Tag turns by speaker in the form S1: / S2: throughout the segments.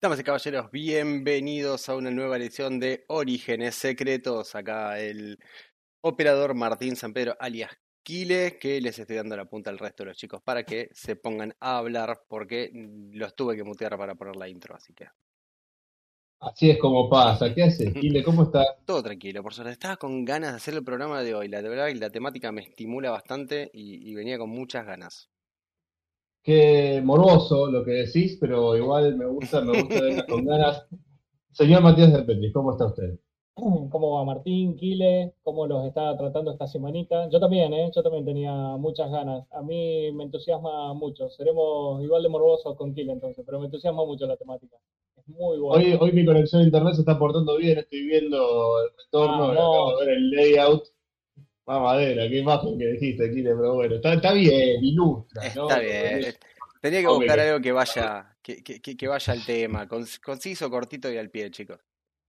S1: Damas y caballeros, bienvenidos a una nueva edición de Orígenes Secretos. Acá el operador Martín San Pedro alias Kile, que les estoy dando la punta al resto de los chicos para que se pongan a hablar porque los tuve que mutear para poner la intro, así que.
S2: Así es como pasa. ¿Qué haces, Kile? ¿Cómo estás?
S1: Todo tranquilo, por suerte. Estaba con ganas de hacer el programa de hoy. La verdad la temática me estimula bastante y venía con muchas ganas.
S2: Qué morboso lo que decís, pero igual me gusta, me gusta con ganas. Señor Matías de Petri, ¿cómo está usted?
S3: ¿Cómo va Martín, Kile? ¿Cómo los está tratando esta semanita? Yo también, ¿eh? Yo también tenía muchas ganas. A mí me entusiasma mucho. Seremos igual de morbosos con Kile entonces, pero me entusiasma mucho la temática. Es muy bueno.
S2: Hoy, hoy mi conexión a internet se está portando bien, estoy viendo el retorno, acabo de ver el layout madera, qué imagen que dijiste, Kile, pero bueno, está, bien, ilustra.
S1: Está bien. Tenía que buscar algo que vaya, que, que, que, vaya al tema, conciso, cortito y al pie, chicos.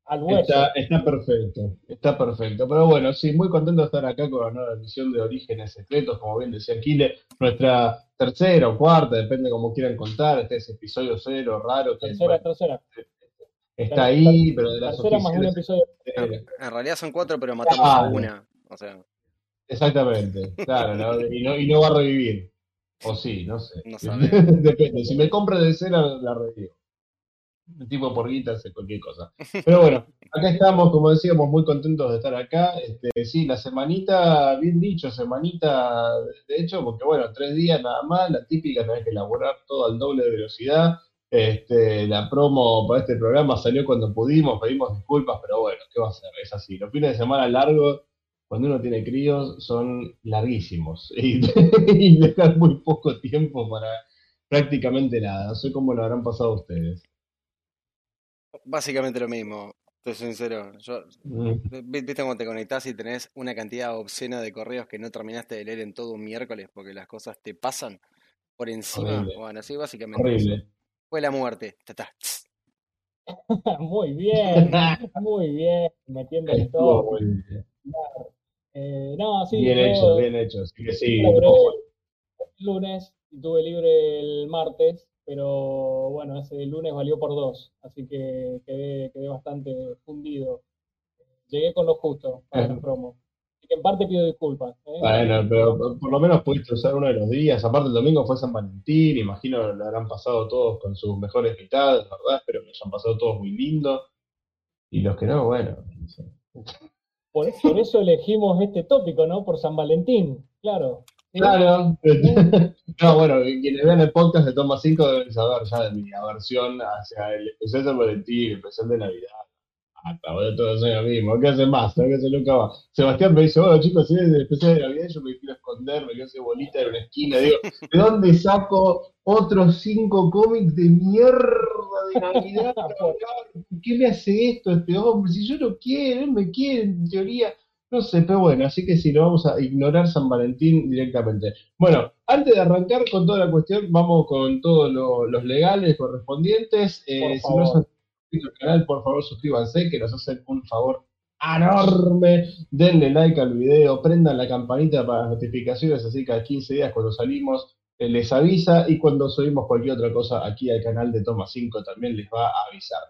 S2: Está, está, perfecto, está perfecto. Pero bueno, sí, muy contento de estar acá con la nueva edición de Orígenes Secretos, como bien decía Kile, nuestra tercera o cuarta, depende como quieran contar, este es episodio cero, raro.
S3: Tercera, tercera.
S2: Está ahí, pero de las
S3: tercera más un episodio.
S1: En realidad son cuatro, pero matamos a una. O sea.
S2: Exactamente, claro, y, no, y no va a revivir. O sí, no sé.
S1: No
S2: Depende. Si me compra de cera, la revivo. El tipo por guita hace cualquier cosa. Pero bueno, acá estamos, como decíamos, muy contentos de estar acá. Este, sí, la semanita, bien dicho, semanita, de hecho, porque bueno, tres días nada más, la típica, tenés que elaborar todo al doble de velocidad. Este, la promo para este programa salió cuando pudimos, pedimos disculpas, pero bueno, ¿qué va a ser? Es así. Los fines de semana largos cuando uno tiene críos son larguísimos y, y dejan muy poco tiempo para prácticamente nada. No sé cómo lo habrán pasado ustedes.
S1: Básicamente lo mismo, estoy sincero. Yo, mm. ¿Viste cómo te conectás y tenés una cantidad obscena de correos que no terminaste de leer en todo un miércoles porque las cosas te pasan por encima? Bueno, sí, básicamente. Fue la muerte.
S3: muy bien, muy bien, metiendo todo. Eh, no, sí.
S2: Bien hecho, bien hecho. Sí que sí.
S3: el lunes y tuve libre el martes, pero bueno, ese lunes valió por dos, así que quedé, quedé bastante fundido. Llegué con lo justo para el promo. Así que en parte pido disculpas.
S2: ¿eh? Bueno, pero por lo menos pudiste usar uno de los días. Aparte, el domingo fue San Valentín, imagino lo habrán pasado todos con sus mejores mitades, ¿verdad? Espero que lo hayan pasado todos muy lindo. Y los que no, bueno.
S3: Por, eso elegimos este tópico, ¿no? Por San Valentín, claro.
S2: Claro. no, bueno, quienes vean el podcast de Toma 5 deben saber ya de mi aversión hacia el especial de San Valentín, el especial de Navidad. Todos son lo mismo. ¿Qué hace más? ¿Qué hace nunca va? Sebastián me dice, bueno chicos, si es el especial de Navidad, yo me quiero esconder, me quiero hacer bolita en una esquina. Digo, ¿de dónde saco otros cinco cómics de mierda de Navidad? ¿Por qué me hace esto este hombre? Si yo no quiero, él me quiere, en teoría. No sé, pero bueno, así que sí, lo vamos a ignorar San Valentín directamente. Bueno, antes de arrancar con toda la cuestión, vamos con todos los legales correspondientes. Eh, si no son al canal, por favor suscríbanse, que nos hacen un favor enorme. Denle like al video, prendan la campanita para las notificaciones, así que a 15 días cuando salimos eh, les avisa y cuando subimos cualquier otra cosa aquí al canal de Toma 5 también les va a avisar.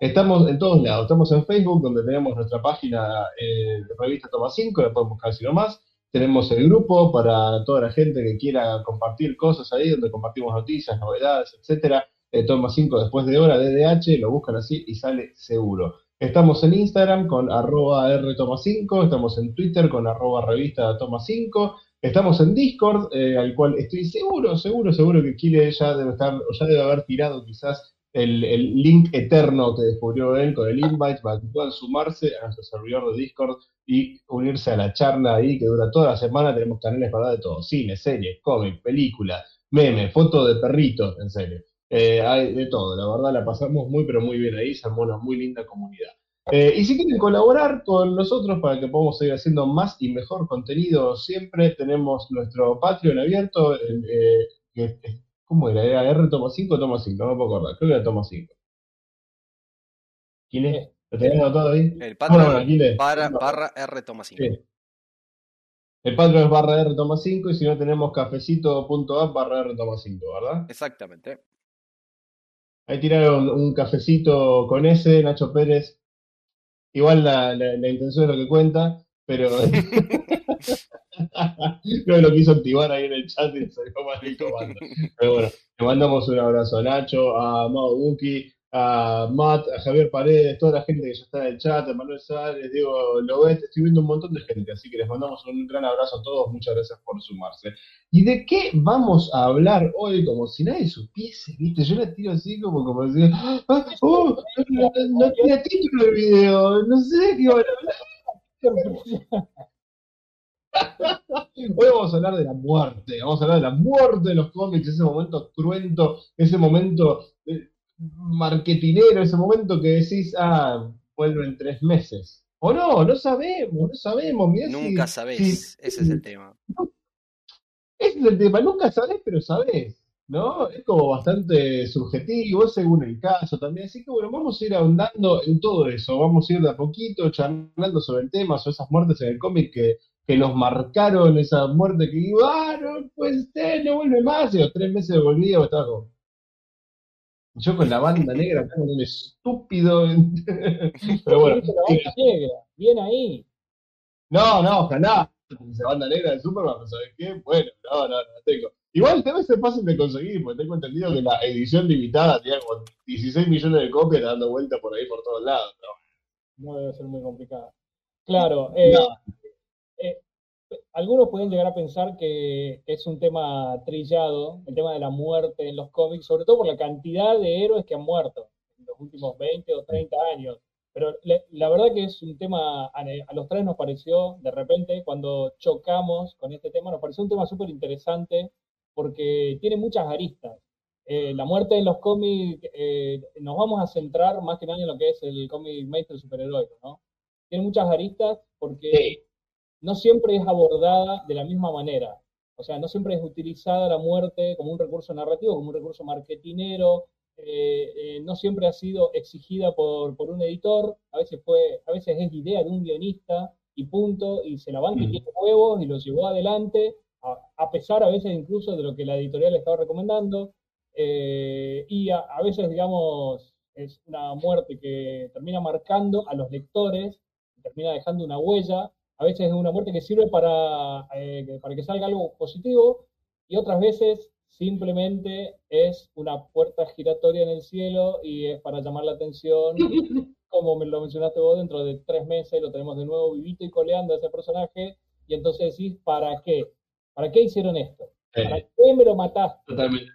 S2: Estamos en todos lados, estamos en Facebook donde tenemos nuestra página eh, de revista Toma 5, la pueden buscar si no más. Tenemos el grupo para toda la gente que quiera compartir cosas ahí, donde compartimos noticias, novedades, etcétera. Eh, Toma 5 después de hora, DDH, lo buscan así y sale seguro. Estamos en Instagram con arroba rtoma5, estamos en Twitter con arroba revista toma 5, estamos en Discord, eh, al cual estoy seguro, seguro, seguro que Kile ya debe estar, o ya debe haber tirado quizás el, link eterno que descubrió él con el invite para que puedan sumarse a nuestro servidor de Discord y unirse a la charla ahí que dura toda la semana. Tenemos canales para de todo, cine, series, cómic, películas, memes, fotos de perritos, en serio. Eh, hay de todo, la verdad la pasamos muy pero muy bien ahí, se armó una muy linda comunidad. Eh, y si quieren colaborar con nosotros para que podamos seguir haciendo más y mejor contenido, siempre tenemos nuestro Patreon abierto. Eh, ¿Cómo era? ¿Era R toma 5 o toma 5? No me puedo acordar. Creo que era toma 5. ¿Quién es? ¿Lo tenés anotado ahí?
S1: El Patreon barra, R toma 5.
S2: El Patreon es barra R toma 5 y si no tenemos cafecito.app barra R toma 5, ¿verdad?
S1: Exactamente.
S2: Ahí tiraron un cafecito con ese, Nacho Pérez. Igual la, la, la intención es lo que cuenta, pero que lo quiso activar ahí en el chat y salió mal el comando. Pero bueno, le mandamos un abrazo a Nacho, a Mau Buki, a Matt, a Javier Paredes, toda la gente que ya está en el chat, a Manuel Sárez, Diego Lobet, estoy viendo un montón de gente, así que les mandamos un gran abrazo a todos, muchas gracias por sumarse. ¿Y de qué vamos a hablar hoy? Como si nadie supiese, ¿viste? Yo la tiro así como, como decir, ¡Ah, oh, no, no tiene título el video, no sé qué van a hablar. Hoy vamos a hablar de la muerte, vamos a hablar de la muerte de los cómics, ese momento cruento, ese momento marketinero, ese momento que decís, ah, vuelvo en tres meses. O no, no sabemos, no sabemos. mirá
S1: Nunca
S2: si-
S1: sabés, ese es el tema.
S2: ese es el tema, nunca sabés, pero sabés, ¿no? Es como bastante subjetivo, según el caso también. Así que bueno, vamos a ir ahondando en todo eso, vamos a ir de a poquito charlando sobre el tema, sobre esas muertes en el cómic que, que nos marcaron, esa muerte que digo, ah, no, pues usted no vuelve más, y los tres meses volvía, estaba como... Yo con la banda negra como un estúpido. Pero bueno,
S3: la banda negra, bien ahí.
S2: no, no, ojalá. Esa banda negra de Superman, ¿no ¿sabes qué? Bueno, no, no, no tengo. Igual debe ser fácil de conseguir, porque tengo entendido que la edición limitada tenía como 16 millones de copias dando vuelta por ahí por todos lados. ¿no?
S3: No debe ser muy complicado. Claro, eh,
S2: No.
S3: Algunos pueden llegar a pensar que es un tema trillado, el tema de la muerte en los cómics, sobre todo por la cantidad de héroes que han muerto en los últimos 20 o 30 años. Pero le- la verdad que es un tema, a, los tres nos pareció, de repente, cuando chocamos con este tema, nos pareció un tema súper interesante porque tiene muchas aristas. Eh, la muerte en los cómics, eh, nos vamos a centrar más que nada en lo que es el cómic mainstream superheroico, ¿no? Tiene muchas aristas porque. No siempre es abordada de la misma manera. O sea, no siempre es utilizada la muerte como un recurso narrativo, como un recurso marketinero, eh, eh, no siempre ha sido exigida por, por un editor, a veces fue, a veces es idea de un guionista y punto, y se la y
S2: Mm.
S3: tiene huevos y lo llevó adelante, a, a pesar a veces incluso de lo que la editorial le estaba recomendando, eh, y a, a veces, digamos, es una muerte que termina marcando a los lectores, termina dejando una huella, a veces es una muerte que sirve para, eh, que- para que salga algo positivo, y otras veces simplemente es una puerta giratoria en el cielo y es para llamar la atención, como me lo mencionaste vos, dentro de tres meses lo tenemos de nuevo vivito y coleando a ese personaje, y entonces decís, ¿para qué? ¿Para qué hicieron esto? ¿Para qué me lo mataste?
S2: totalmente.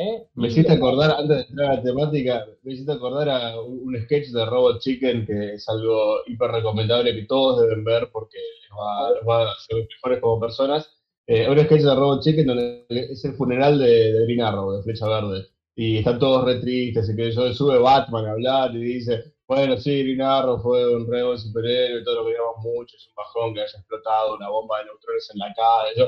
S3: ¿Eh?
S2: Me hiciste acordar, antes de entrar a la temática, me hiciste acordar a un un sketch de Robot Chicken que es algo hiper recomendable que todos deben ver porque les va, les va a hacer mejores como personas. Eh, un sketch de Robot Chicken donde es el funeral de, de Green Arrow, de Flecha Verde. Y están todos re tristes, y que yo sube Batman a hablar y dice, bueno, sí, Green Arrow fue un re buen superhéroe, todo lo que queríamos mucho, es un bajón que haya explotado una bomba de neutrones en la cara. Y yo,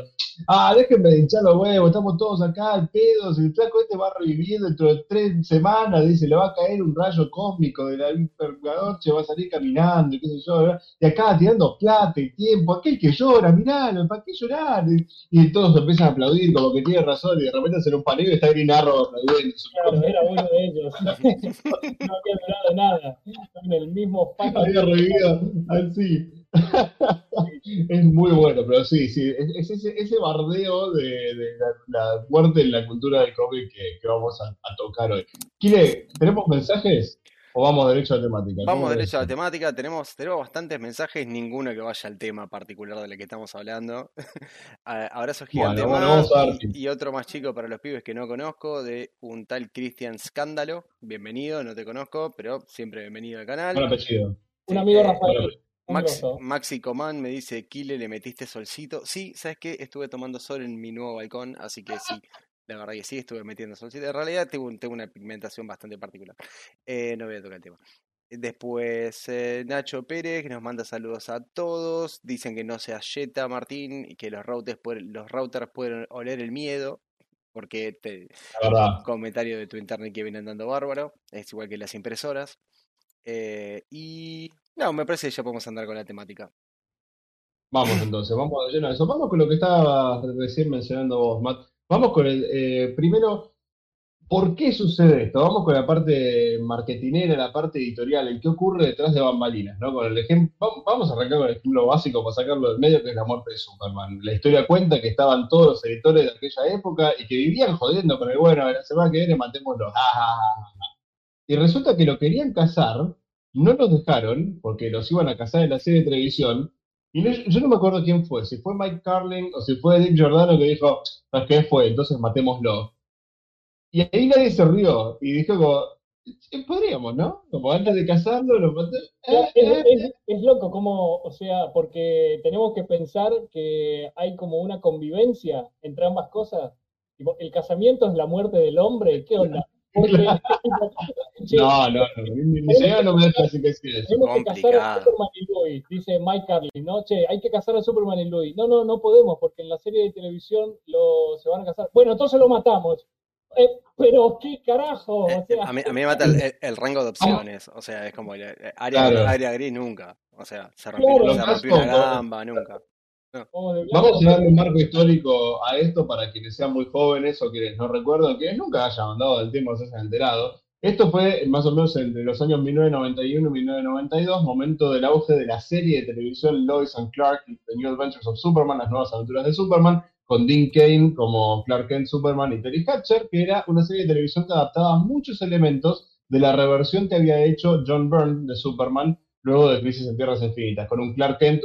S2: ah, déjenme de hinchar los huevos, estamos todos acá al pedo, si el flaco este va a revivir dentro de tres semanas, dice, le va a caer un rayo cósmico de la hipernoche, va a salir caminando, y qué sé yo, ¿verdad? y acá tirando plata y tiempo, aquel que llora, miralo, ¿para qué llorar? Y, y todos empiezan a aplaudir como que tiene razón, y de repente hacen un paneo y está Green Arrow aplaudiendo.
S3: Claro, era uno de ellos. no había durado nada. En el mismo fucking-
S2: Había revivido así. es muy bueno, pero sí, sí, es, es ese, ese bardeo de, de la, la muerte en la cultura del cómic que, que vamos a, a tocar hoy. Kile, ¿tenemos mensajes o vamos derecho a la temática?
S1: Vamos
S2: ¿Cómo
S1: derecho a la temática, tenemos, tenemos bastantes mensajes, ninguno que vaya al tema particular del que estamos hablando. Abrazos gigantes
S2: Bueno,
S1: más y, y otro más chico para los pibes que no conozco, de un tal Cristian Scándalo. Bienvenido, no te conozco, pero siempre bienvenido al
S2: Buen
S1: canal.
S2: apellido.
S3: Un amigo
S1: Eh,
S3: Rafael.
S1: Max. Maxi Coman me dice, Kile, ¿le metiste solcito? Sí, ¿sabes qué? Estuve tomando sol en mi nuevo balcón, así que sí, la verdad que sí, estuve metiendo solcito. En realidad tengo, un- tengo una pigmentación bastante particular. Eh, no voy a tocar el tema. Después eh, Nacho Pérez, que nos manda saludos a todos. Dicen que no se ayeta Martín y que los routers, pueden- los routers pueden oler el miedo. Porque te, comentario de tu internet que viene andando bárbaro. Es igual que las impresoras. Eh, y no, me parece que ya podemos andar con la temática.
S2: Vamos entonces, vamos de lleno a eso. Vamos con lo que estaba recién mencionando vos, Matt. Vamos con el eh, primero. ¿Por qué sucede esto? Vamos con la parte marketinera, la parte editorial, el qué ocurre detrás de bambalinas, ¿no? Con el ejemplo, vamos a arrancar con el ejemplo básico para sacarlo del medio, que es la muerte de Superman. La historia cuenta que estaban todos los editores de aquella época y que vivían jodiendo con el bueno, la semana que viene matémoslo. Y resulta que lo querían casar, no los dejaron, porque los iban a casar en la serie de televisión, y yo no me acuerdo quién fue, si fue Mike Carlin o si fue Dick Giordano que dijo, ¿sabes qué fue? Entonces matémoslo. Y ahí nadie se rió y dijo como, podríamos, ¿no? Como antes de casarlo, lo maté.
S3: Es, loco como, o sea, porque tenemos que pensar que hay como una convivencia entre ambas cosas. El casamiento es la muerte del hombre, ¿qué onda?
S2: no, no, no, mi, señora no me deja así que sí.
S3: Tenemos que casar a Superman y Louis, dice Mike Carlin, ¿no? Che, hay que casar a Superman y Louis. No, no, no podemos, porque en la serie de televisión lo, se van a casar. Bueno, entonces lo matamos. Eh, pero qué carajo.
S1: Eh, a, mí, a, mí, me mata el, rango de opciones. O sea, es como el, eh, área, área gris nunca. O sea, se rompió, se rompió una gamba, nunca.
S2: Vamos a darle un marco histórico a esto para quienes sean muy jóvenes o quienes no recuerdan, que nunca hayan mandado del tiempo, se hayan enterado. Esto fue más o menos entre los años 1991 y 1992, momento del auge de la serie de televisión Lois and Clark, The New Adventures of Superman, las nuevas aventuras de Superman, con Dean Kane como Clark Kent Superman y Terry Hatcher, que era una serie de televisión que adaptaba muchos elementos de la reversión que había hecho John Byrne de Superman luego de Crisis en Tierras Infinitas, con un Clark Kent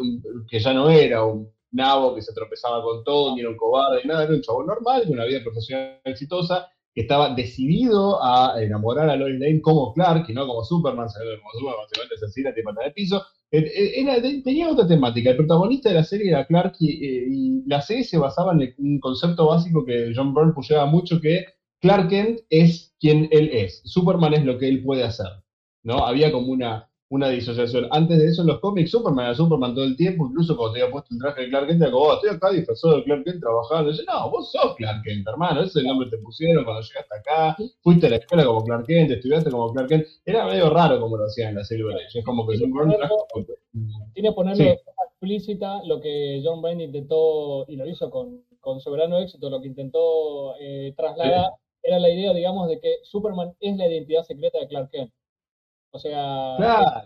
S2: que ya no era un nabo que se tropezaba con todo, ni era un cobarde, ni nada, era un chavo normal, de una vida profesional exitosa, que estaba decidido a enamorar a Lois Lane como Clark y no como Superman, como Superman básicamente asesina, te pata de piso. Eh, eh, tenía otra temática. El protagonista de la serie era Clark y, eh, la serie se basaba en un concepto básico que John Byrne pusheaba mucho, que Clark Kent es quien él es. Superman es lo que él puede hacer. ¿no? Había como una una disociación. Antes de eso, en los cómics, Superman era Superman todo el tiempo, incluso cuando te había puesto el traje de Clark Kent, era como, oh, estoy acá disfrazado de Clark Kent trabajando. Y yo, no, vos sos Clark Kent, hermano, ese es el nombre que te pusieron cuando llegaste acá, fuiste a la escuela como Clark Kent, estudiaste como Clark Kent. Era medio raro como lo hacían en la serie Es como que Superman
S3: Tiene que ponerlo explícita lo que John Wayne intentó, y lo hizo con, con soberano éxito, lo que intentó eh, trasladar, era la idea, digamos, de que Superman es la identidad secreta de Clark Kent. O sea,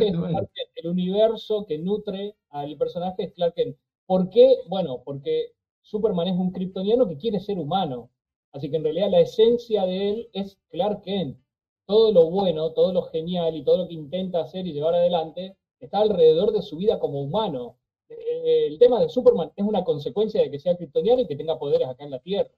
S3: el, universo que nutre al personaje es Clark Kent. ¿Por qué? Bueno, porque Superman es un kryptoniano que quiere ser humano. Así que en realidad la esencia de él es Clark Kent. Todo lo bueno, todo lo genial y todo lo que intenta hacer y llevar adelante está alrededor de su vida como humano. Eh, el tema de Superman es una consecuencia de que sea kryptoniano y que tenga poderes acá en la Tierra.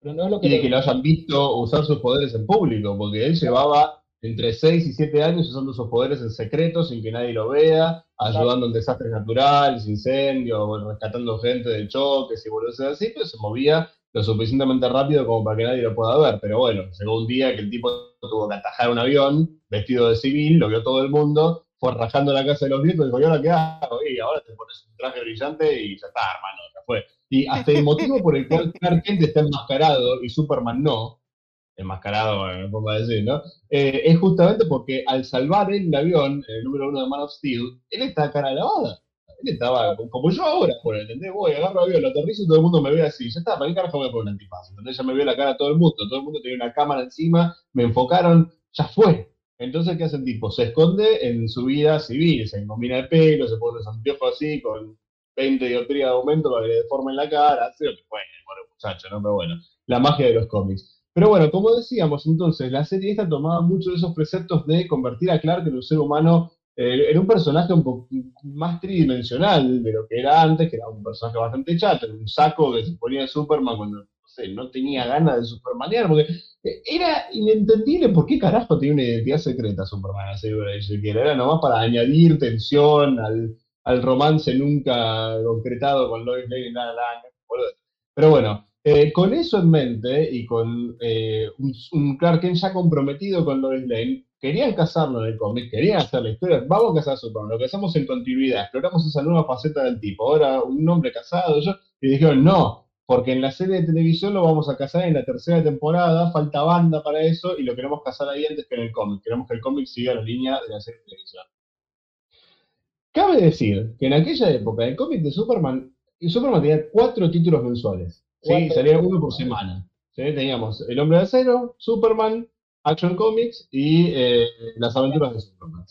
S3: Pero no es lo que
S2: y de que lo hayan visto usar sus poderes en público, porque él llevaba entre 6 y 7 años usando sus poderes en secreto sin que nadie lo vea, ayudando en desastres naturales, incendios, rescatando gente de choques y volvió así, pero se movía lo suficientemente rápido como para que nadie lo pueda ver. Pero bueno, llegó un día que el tipo tuvo que atajar un avión vestido de civil, lo vio todo el mundo, fue rajando la casa de los vientos y dijo, ¿y ahora qué hago? Y ahora te pones un traje brillante y ya está, hermano, ya fue. Y hasta el motivo por el cual Clark Kent está enmascarado y Superman no, enmascarado, me pongo a decir, ¿no? Eh, es justamente porque al salvar el avión, el número uno de Man of Steel, él está cara lavada. Él estaba como yo ahora, por ¿entendés? Voy, agarro el avión, lo aterrizo y todo el mundo me ve así. Ya está, ¿para qué carajo pongo un antifaz? Entonces ya me vio la cara todo el mundo, todo el mundo tenía una cámara encima, me enfocaron, ya fue. Entonces, ¿qué hace el tipo? Se esconde en su vida civil, se encomina el pelo, se pone los anteojos así, con 20 dioptrías de aumento para que le deformen la cara, así lo que muchacho, ¿no? Pero bueno, la magia de los cómics. Pero bueno, como decíamos entonces, la serie esta tomaba muchos de esos preceptos de convertir a Clark en un ser humano, eh, en un personaje un poco más tridimensional de lo que era antes, que era un personaje bastante chato, en un saco que se ponía Superman cuando no, tenía ganas de Supermanear, porque eh, era inentendible por qué carajo tenía una identidad secreta Superman, así era nomás para añadir tensión al, romance nunca concretado con Lois Lane y nada, nada, pero bueno, eh, con eso en mente y con eh, un, Clark Kent ya comprometido con Lois Lane, querían casarlo en el cómic, querían hacer la historia, vamos a casar a Superman, lo hacemos en continuidad, exploramos esa nueva faceta del tipo, ahora un hombre casado, y dijeron, no, porque en la serie de televisión lo vamos a casar en la tercera temporada, falta banda para eso, y lo queremos casar ahí antes que en el cómic, queremos que el cómic siga la línea de la serie de televisión. Cabe decir que en aquella época el cómic de Superman, Superman tenía cuatro títulos mensuales. Sí, salía uno por semana. ¿sí? Teníamos El Hombre de Acero, Superman, Action Comics y eh, Las Aventuras de Superman.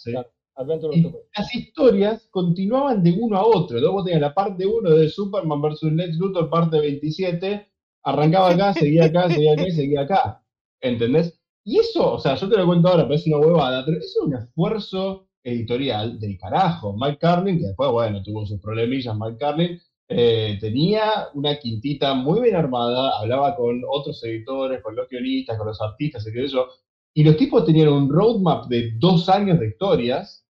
S2: las historias continuaban de uno a otro. Luego tenías la parte 1 de Superman vs. Lex Luthor, parte 27. Arrancaba acá, seguía acá, seguía acá y seguía acá. ¿Entendés? Y eso, o sea, yo te lo cuento ahora, parece una huevada, pero eso es un esfuerzo editorial del carajo. Mike Carlin, que después, bueno, tuvo sus problemillas, Mike Carlin, eh, tenía una quintita muy bien armada, hablaba con otros editores, con los guionistas, con los artistas, y qué sé yo, y los tipos tenían un roadmap de dos años de historias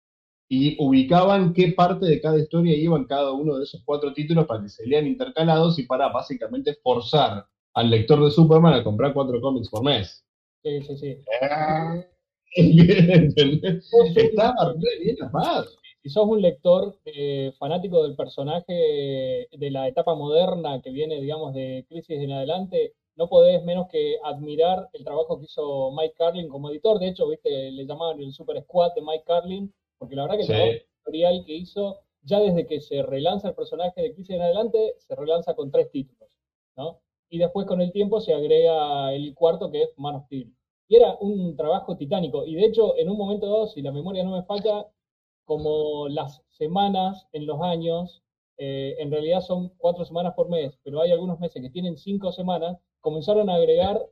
S2: y ubicaban qué parte de cada historia iba en cada uno de esos cuatro títulos para que se lean intercalados y para básicamente forzar al lector de Superman a comprar cuatro cómics por mes.
S3: Sí, sí, sí.
S2: Estaba re bien armado.
S3: Si sos un lector eh, fanático del personaje de la etapa moderna que viene, digamos, de Crisis en adelante, no podés menos que admirar el trabajo que hizo Mike Carlin como editor. De hecho, viste, le llamaban el Super Squad de Mike Carlin, porque la verdad que el
S2: Sí.
S3: trabajo editorial que hizo, ya desde que se relanza el personaje de Crisis en adelante, se relanza con tres títulos, ¿no? Y después con el tiempo se agrega el cuarto que es Man of Steel. Y era un trabajo titánico. Y de hecho, en un momento dado, si la memoria no me falla, como las semanas en los años, eh, en realidad son cuatro semanas por mes, pero hay algunos meses que tienen cinco semanas, comenzaron a agregar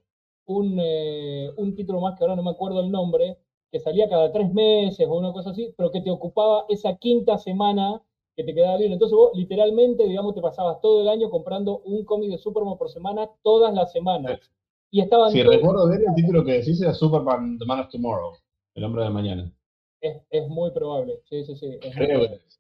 S3: un, eh, un título más que ahora no me acuerdo el nombre, que salía cada tres meses o una cosa así, pero que te ocupaba esa quinta semana que te quedaba libre. Entonces vos literalmente, digamos, te pasabas todo el año comprando un cómic de Superman por semana, todas las semanas. Y estaban
S2: Si
S3: todos-
S2: recuerdo bien, el título que decís era Superman The Man of Tomorrow, El Hombre de Mañana.
S3: Es, es muy probable, sí, sí, sí. es muy
S2: Creo que
S3: probable.
S2: es.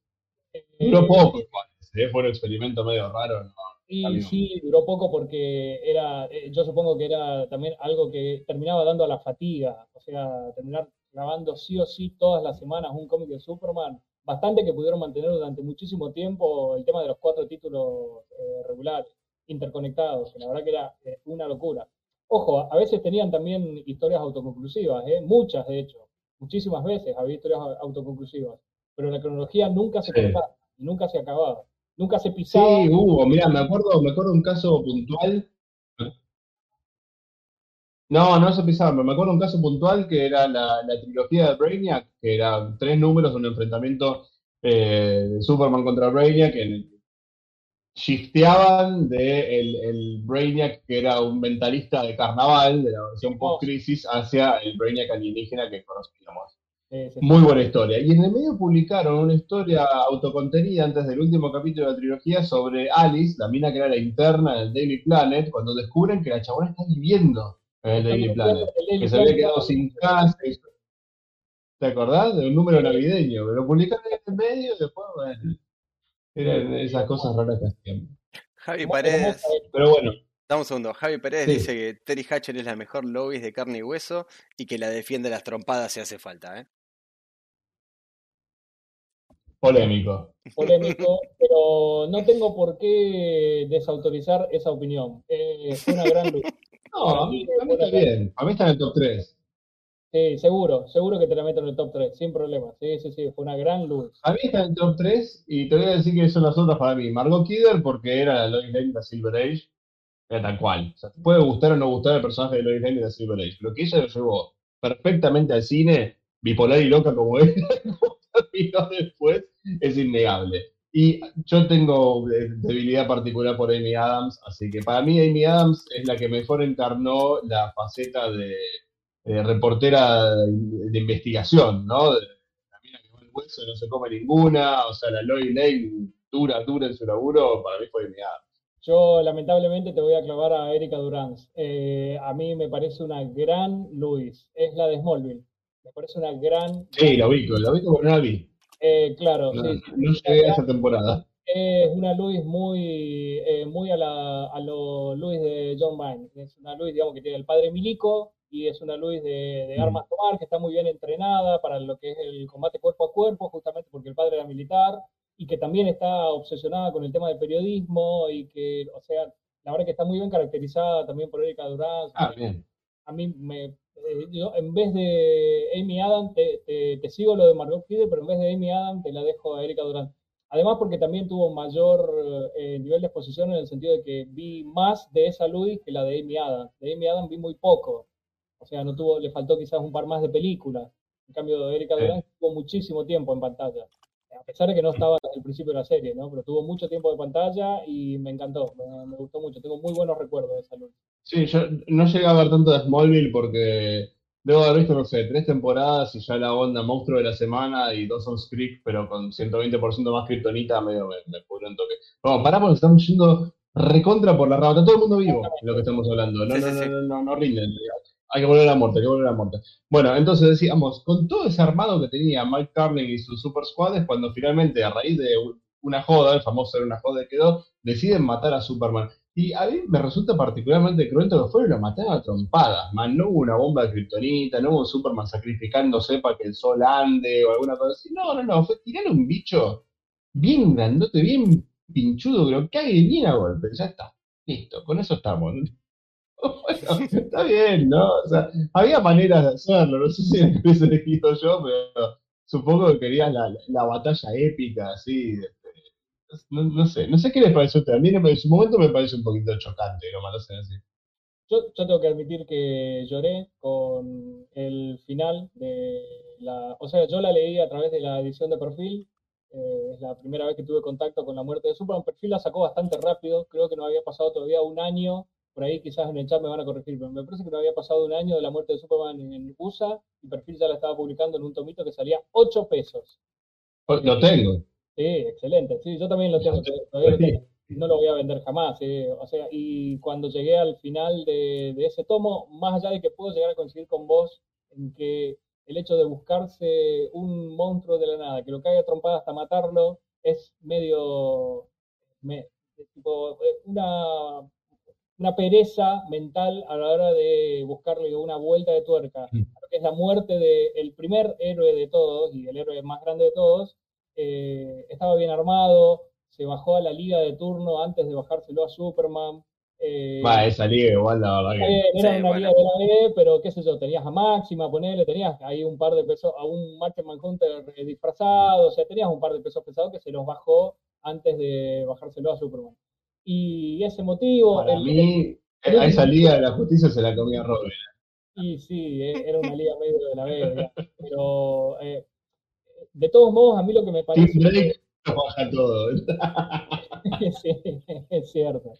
S3: Eh,
S2: Duró poco, igual. ¿eh? Fue un experimento medio raro. ¿no?
S3: Y sí, duró poco porque era, eh, yo supongo que era también algo que terminaba dando a la fatiga, o sea, terminar grabando sí o sí todas las semanas un cómic de Superman, bastante que pudieron mantener durante muchísimo tiempo el tema de los cuatro títulos eh, regulares, interconectados, que la verdad que era eh, una locura. Ojo, a veces tenían también historias autoconclusivas, ¿eh? muchas de hecho, muchísimas veces había historias au- autoconclusivas, pero la cronología nunca se
S2: Sí.
S3: cortaba, nunca se acababa, nunca se pisaba.
S2: Sí, hubo, mira, me acuerdo, me acuerdo un caso puntual. No, no se pisaba, me acuerdo un caso puntual que era la, la trilogía de Brainiac, que eran tres números de un enfrentamiento eh, de Superman contra Brainiac, en el shifteaban de el, el Brainiac que era un mentalista de carnaval, de la versión post-crisis, hacia el Brainiac alienígena que conocíamos.
S3: Sí, sí,
S2: Muy buena historia. Y en el medio publicaron una historia autocontenida antes del último capítulo de la trilogía sobre Alice, la mina que era la interna del Daily Planet, cuando descubren que la chabona está viviendo en el Daily Planet, que se había quedado sin casa. ¿Te acordás? De un número navideño. Lo publicaron en el medio y después, bueno, eran esas cosas raras que hacían.
S1: Javi Paredes,
S3: eh.
S2: Pero bueno,
S1: dame un segundo. Javi Paredes
S2: Sí.
S1: dice que Terry Hatcher es la mejor Lois de carne y hueso y que la defiende las trompadas si hace falta, ¿eh?
S2: polémico.
S3: polémico, pero no tengo por qué desautorizar esa opinión. Eh, fue una gran.
S2: No, a mí, a mí está bien. A mí está en el top 3.
S3: Sí, seguro, seguro que te la meto en el top 3, sin problema. Sí, sí, sí, fue una gran luz.
S2: A mí está en el top 3 y te voy a decir que son las otras para mí. Margot Kidder porque era la Lois Lane de la Silver Age, era tal cual. Puede gustar o no gustar el personaje de Lois Lane de Silver Age, pero que ella lo llevó perfectamente al cine, bipolar y loca como era, como terminó después, es innegable. Y yo tengo eh, debilidad particular por Amy Adams, así que para mí Amy Adams es la que mejor encarnó la faceta de, de reportera de, investigación, ¿no? La mina que va al hueso no se come ninguna, o sea, la Lois Lane dura, dura en su laburo, para mí fue Adams.
S3: Yo lamentablemente te voy a clavar a Erika Duranz. Eh, a mí me parece una gran Luis. Es la de Smallville. Me parece una gran.
S2: Sí, la ubico, la ubico porque no la vi.
S3: Eh, claro,
S2: No,
S3: sí.
S2: no llegué a esa temporada.
S3: Es una Luis muy, eh, muy a, la, a lo Luis de John Byrne. Es una Luis, digamos, que tiene el padre milico y es una Luis de, de
S2: Mm.
S3: armas tomar, que está muy bien entrenada para lo que es el combate cuerpo a cuerpo, justamente porque el padre era militar y que también está obsesionada con el tema del periodismo y que, o sea, la verdad que está muy bien caracterizada también por Erika Durán.
S2: Ah, bien.
S3: A mí me, eh, yo en vez de Amy Adams te, te- te sigo lo de Margot Kidder, pero en vez de Amy Adams te la dejo a Erika Durán. Además porque también tuvo mayor eh, nivel de exposición en el sentido de que vi más de esa Louis que la de Amy Adams. De Amy Adams vi muy poco. O sea, no tuvo, le faltó quizás un par más de películas. En cambio, Erika Durán tuvo muchísimo tiempo en pantalla. A pesar de que no estaba el principio de la serie, ¿no? Pero tuvo mucho tiempo de pantalla y me encantó, me, gustó mucho. Tengo muy buenos recuerdos de esa Louis.
S2: Sí, yo no llegué a ver tanto de Smallville porque Debo haber visto, no sé, tres temporadas y ya la onda monstruo de la semana y dos on Creek, pero con 120% más kriptonita, medio me, me un toque. Vamos, pará porque estamos yendo recontra por la rama. Está todo el mundo vivo lo que estamos hablando. No, no, no, no, no, no rinden. Hay que volver a la muerte, hay que volver a la muerte. Bueno, entonces decíamos, con todo ese armado que tenía Mike Carling y su Super Squad, es cuando finalmente, a raíz de una joda, el famoso era una joda que quedó, deciden matar a Superman. Y a mí me resulta particularmente cruento que fueron lo mataron a trompadas, man. No hubo una bomba de kriptonita, no hubo Superman sacrificándose para que el sol ande o alguna cosa así. No, no, no. Fue tirar un bicho bien grandote, bien pinchudo, que lo cague bien a golpe. Ya está. Listo. Con eso estamos. Bueno, está bien, ¿no? O sea, había maneras de hacerlo. No sé si lo hubiese elegido yo, pero supongo que querías la, la batalla épica, así, no, sé, no sé qué les parece a ustedes. A mí en su momento me parece un poquito chocante lo malo así.
S3: Yo, yo tengo que admitir que lloré con el final de la... O sea, yo la leí a través de la edición de perfil. Eh, es la primera vez que tuve contacto con la muerte de Superman. Perfil la sacó bastante rápido. Creo que no había pasado todavía un año. Por ahí quizás en el chat me van a corregir, pero me parece que no había pasado un año de la muerte de Superman en USA y Perfil ya la estaba publicando en un tomito que salía 8 pesos.
S2: Lo tengo.
S3: Sí, excelente. Sí, yo también lo tengo. No lo voy a vender jamás. O sea, y cuando llegué al final de, ese tomo, más allá de que puedo llegar a coincidir con vos en que el hecho de buscarse un monstruo de la nada, que lo caiga trompada hasta matarlo, es medio tipo, una, una pereza mental a la hora de buscarle una vuelta de tuerca, mm. que es la muerte del primer héroe de todos y el héroe más grande de todos, eh, estaba bien armado, se bajó a la liga de turno antes de bajárselo a Superman.
S2: Eh, esa liga igual la verdad
S3: que... era una liga de la B, pero qué sé yo, tenías a Máxima, ponele, tenías ahí un par de pesos, a un Martian Manhunter disfrazado, o sea, tenías un par de pesos pesados que se los bajó antes de bajárselo a Superman. Y ese motivo...
S2: Para mí, a esa liga de la justicia se la comía Robin.
S3: Y sí, e, era una liga medio de la B, pero eh, de todos modos, a mí lo que me parece. Sí,
S2: baja todo.
S3: sí, es cierto.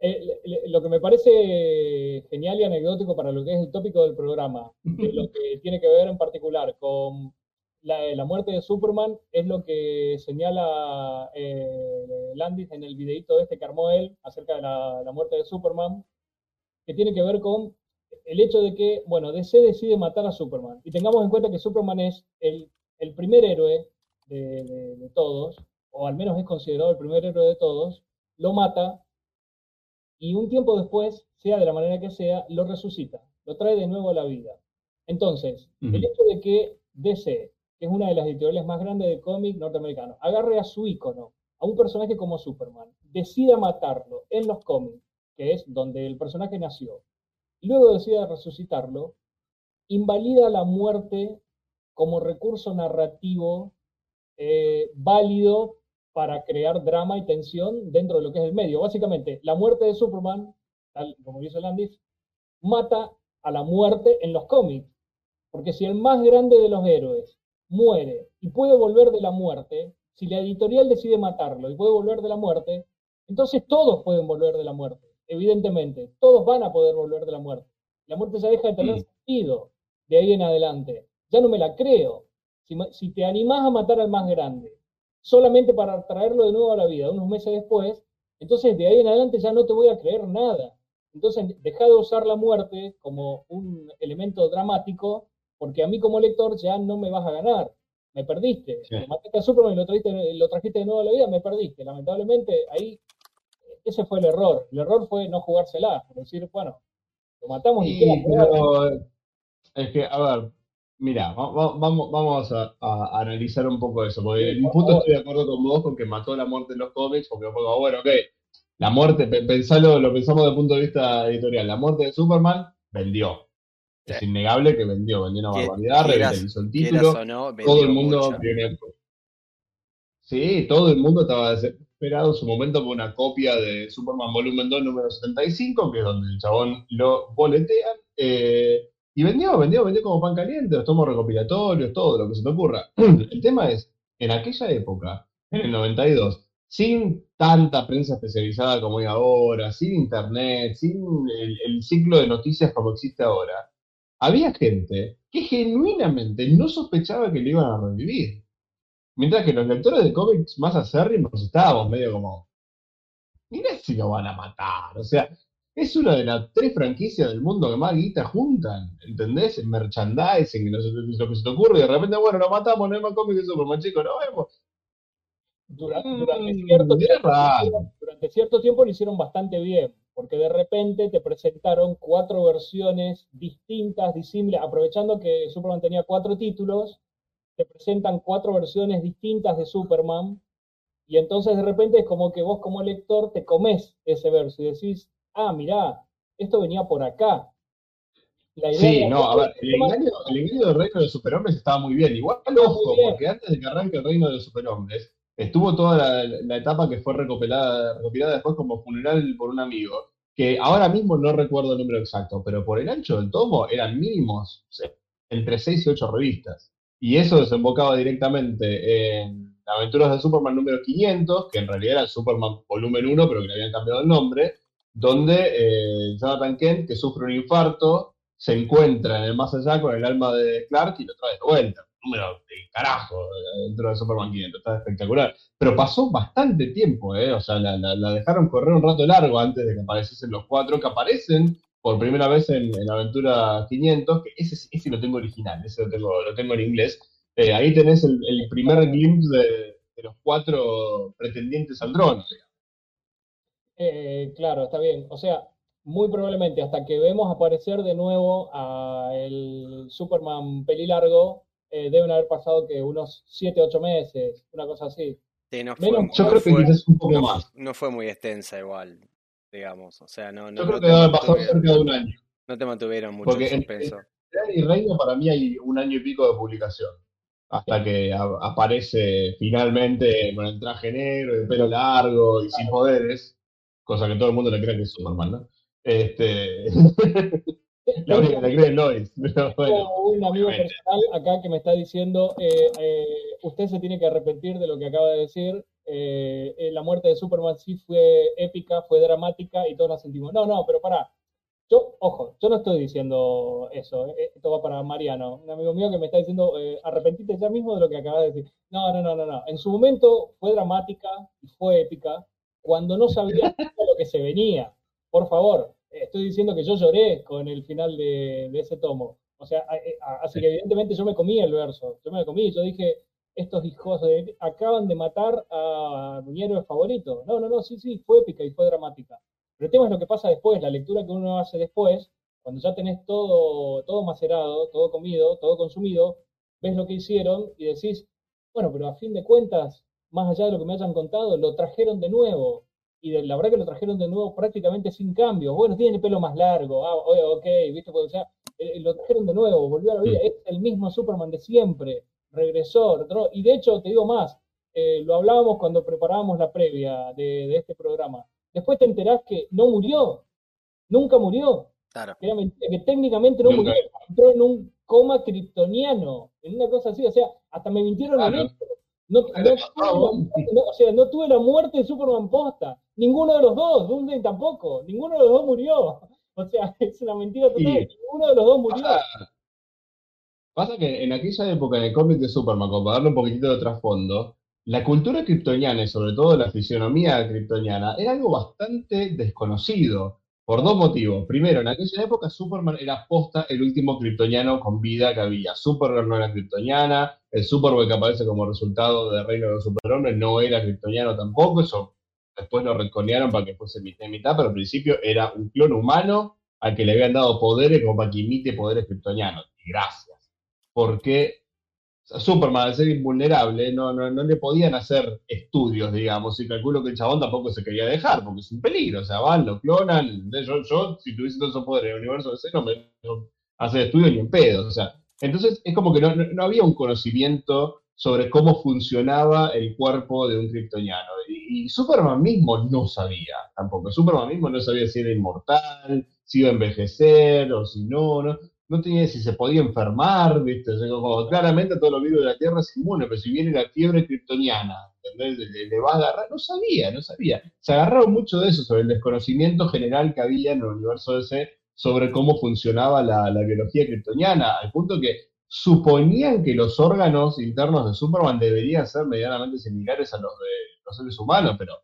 S3: Eh, lo que me parece genial y anecdótico para lo que es el tópico del programa, lo que tiene que ver en particular con la, muerte de Superman, es lo que señala eh, Landis en el videito este que armó él acerca de la, la muerte de Superman, que tiene que ver con el hecho de que, bueno, DC decide matar a Superman. Y tengamos en cuenta que Superman es el el primer héroe de, todos, o al menos es considerado el primer héroe de todos, lo mata y un tiempo después, sea de la manera que sea, lo resucita, lo trae de nuevo a la vida. Entonces, el hecho de que DC, que es una de las editoriales más grandes de cómic norteamericano, agarre a su ícono, a un personaje como Superman, decida matarlo en los cómics, que es donde el personaje nació, y luego decida resucitarlo, invalida la muerte como recurso narrativo eh, válido para crear drama y tensión dentro de lo que es el medio. Básicamente, la muerte de Superman, tal como dice Landis, mata a la muerte en los cómics. Porque si el más grande de los héroes muere y puede volver de la muerte, si la editorial decide matarlo y puede volver de la muerte, entonces todos pueden volver de la muerte. Evidentemente, todos van a poder volver de la muerte. La muerte ya deja de tener sentido de ahí en adelante ya no me la creo. Si, te animás a matar al más grande solamente para traerlo de nuevo a la vida unos meses después, entonces de ahí en adelante ya no te voy a creer nada. Entonces deja de usar la muerte como un elemento dramático, porque a mí como lector ya no me vas a ganar. Me perdiste. Mataste a Superman y lo trajiste, lo trajiste de nuevo a la vida, me perdiste. Lamentablemente ahí ese fue el error. El error fue no jugársela, es decir, bueno, lo matamos y,
S2: y Es que, a ver, Mira, vamos, vamos a, analizar un poco eso, porque en un punto estoy de acuerdo con vos con que mató la muerte en los cómics, porque bueno, ok, la muerte, pensalo, lo pensamos desde el punto de vista editorial, la muerte de Superman vendió. Es innegable que vendió, vendió una barbaridad, revitalizó el título, todo el mundo. Sí, todo el mundo estaba desesperado en su momento por una copia de Superman Volumen 2, número 75, que es donde el chabón lo boletean. Eh, y vendió, vendió, vendió como pan caliente, los tomos recopilatorios, todo lo que se te ocurra. El tema es, en aquella época, en el 92, sin tanta prensa especializada como hay ahora, sin internet, sin el, ciclo de noticias como existe ahora, había gente que genuinamente no sospechaba que lo iban a revivir. Mientras que los lectores de cómics más acérrimos estábamos medio como, mira si lo van a matar. O sea, es una de las tres franquicias del mundo que más guita juntan, ¿entendés? En merchandising, en lo que se te ocurre, y de repente, bueno, lo matamos, no hay más cómics de Superman, chicos, no vemos.
S3: Durante, mm, cierto tiempo, durante cierto tiempo lo hicieron bastante bien, porque de repente te presentaron cuatro versiones distintas, disímiles, aprovechando que Superman tenía cuatro títulos, te presentan cuatro versiones distintas de Superman, y entonces de repente es como que vos como lector te comes ese verso y decís, ah, mirá, esto venía por acá.
S2: sí, no, a ver, el engaño, del reino de superhombres estaba muy bien. Igual, ojo, porque antes de que arranque el reino de superhombres, estuvo toda la, etapa que fue recopilada, después como funeral por un amigo, que ahora mismo no recuerdo el número exacto, pero por el ancho del tomo eran mínimos entre 6 y 8 revistas. Y eso desembocaba directamente en Aventuras de Superman número 500, que en realidad era el Superman volumen 1, pero que le habían cambiado el nombre, donde eh, Jonathan Kent, que sufre un infarto, se encuentra en el más allá con el alma de Clark y lo trae de vuelta. Número de carajo dentro de Superman 500, está espectacular. Pero pasó bastante tiempo, ¿eh? O sea, la, dejaron correr un rato largo antes de que apareciesen los cuatro que aparecen por primera vez en, Aventura 500, que ese, ese lo tengo original, ese lo tengo, lo tengo en inglés. Eh, ahí tenés el, primer glimpse de, los cuatro pretendientes al trono,
S3: eh, claro, está bien. O sea, muy probablemente hasta que vemos aparecer de nuevo a el Superman pelilargo, eh, deben haber pasado que unos 7, 8 meses, una cosa así.
S1: no fue,
S2: yo creo que quizás un poco más.
S1: No fue muy extensa igual, digamos. O sea, no,
S2: yo creo que debe pasado cerca de un año.
S1: No te mantuvieron mucho Porque en suspenso.
S2: Y Reino para mí hay un año y pico de publicación. Hasta que aparece finalmente con el traje negro, el pelo largo y sin poderes cosa que todo el mundo le cree que es Superman, ¿no? Este... La única que cree es Lois.
S3: Tengo un amigo personal acá que me está diciendo, eh, eh, usted se tiene que arrepentir de lo que acaba de decir, eh, la muerte de Superman sí fue épica, fue dramática y todos la sentimos. No, no, pero pará. Yo, ojo, yo no estoy diciendo eso, esto va para Mariano, un amigo mío que me está diciendo, arrepentite ya mismo de lo que acaba de decir. No, no, no, no, no. En su momento fue dramática y fue épica, cuando no sabía lo que se venía. Por favor, estoy diciendo que yo lloré con el final de, ese tomo. O sea, eh, así que evidentemente yo me comí el verso, yo me lo comí, yo dije, estos hijos de, acaban de matar a mi héroe favorito. No, no, no, sí, sí, fue épica y fue dramática. Pero el tema es lo que pasa después, la lectura que uno hace después, cuando ya tenés todo, todo macerado, todo comido, todo consumido, ves lo que hicieron y decís, bueno, pero a fin de cuentas, más allá de lo que me hayan contado, lo trajeron de nuevo. Y de, la verdad que lo trajeron de nuevo prácticamente sin cambios. Bueno, tiene el pelo más largo, ah, ok, ¿viste? O sea, eh, lo trajeron de nuevo, volvió a la vida. Es el mismo Superman de siempre, regresó, y de hecho, te digo más, eh, lo hablábamos cuando preparábamos la previa de, este programa. Después te enterás que no murió, nunca murió.
S1: Claro.
S3: Que, técnicamente no murió, entró en un coma kryptoniano, en una cosa así, o sea, hasta me mintieron a mí no, o sea, no tuve la muerte de Superman posta. Ninguno de los dos, Doomsday tampoco. Ninguno de los dos murió. O sea, es una mentira total. Ninguno de los dos murió.
S2: Pasa, que en aquella época, en el cómic de Superman, para darle un poquitito de trasfondo, la cultura kryptoniana y sobre todo la fisionomía kryptoniana era algo bastante desconocido. Por dos motivos. Primero, en aquella época Superman era posta el último kryptoniano con vida que había. Supergirl no era kryptoniana, el Superboy que aparece como resultado del reino de los superhombres no era kryptoniano tampoco, eso después lo reconearon para que fuese mitad y mitad, pero al principio era un clon humano al que le habían dado poderes como para que imite poderes kryptonianos. Gracias. Porque Superman, al ser invulnerable, no, no, no, le podían hacer estudios, digamos, y calculo que el chabón tampoco se quería dejar, porque es un peligro, o sea, van, lo clonan, yo, yo si tuviese todos esos poderes en el universo C, no me hace estudios ni en pedo, o sea, entonces es como que no, había un conocimiento sobre cómo funcionaba el cuerpo de un kryptoniano. Y, Superman mismo no sabía tampoco. Superman mismo no sabía si era inmortal, si iba a envejecer o si no, no, no tenía si se podía enfermar, ¿viste? O como, claramente todos los virus de la Tierra es inmune, pero si viene la fiebre kryptoniana, ¿entendés? Le, le, va a agarrar, no sabía, no sabía. Se agarraron mucho de eso, sobre el desconocimiento general que había en el universo DC sobre cómo funcionaba la, la biología kryptoniana, al punto que suponían que los órganos internos de Superman deberían ser medianamente similares a los de los seres humanos, pero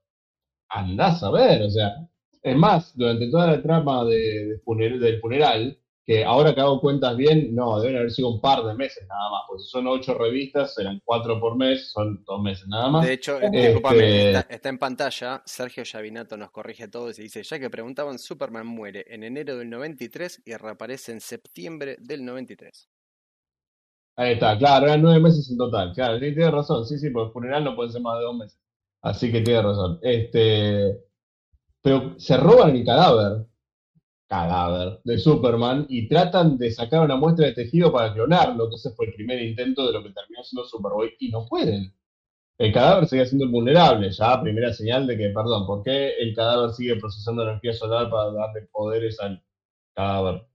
S2: andás a ver, o sea, es más, durante toda la trama de, de funer, del funeral, que ahora que hago cuentas bien, no, deben haber sido un par de meses nada más, pues son ocho revistas, serán cuatro por mes, son dos meses nada más.
S1: De hecho, este... está, está, en pantalla, Sergio Yavinato nos corrige todo y dice, ya que preguntaban, Superman muere en enero del 93 y reaparece en septiembre del 93.
S2: Ahí está, claro, eran nueve meses en total. Claro, sí, tiene razón. Sí, sí, porque funeral no puede ser más de dos meses. Así que tiene razón. Este, pero se roban el cadáver, cadáver de Superman y tratan de sacar una muestra de tejido para clonarlo, que ese fue el primer intento de lo que terminó siendo Superboy, y no pueden. El cadáver sigue siendo vulnerable, ya primera señal de que, perdón, ¿por qué el cadáver sigue procesando energía solar para darle poderes al cadáver?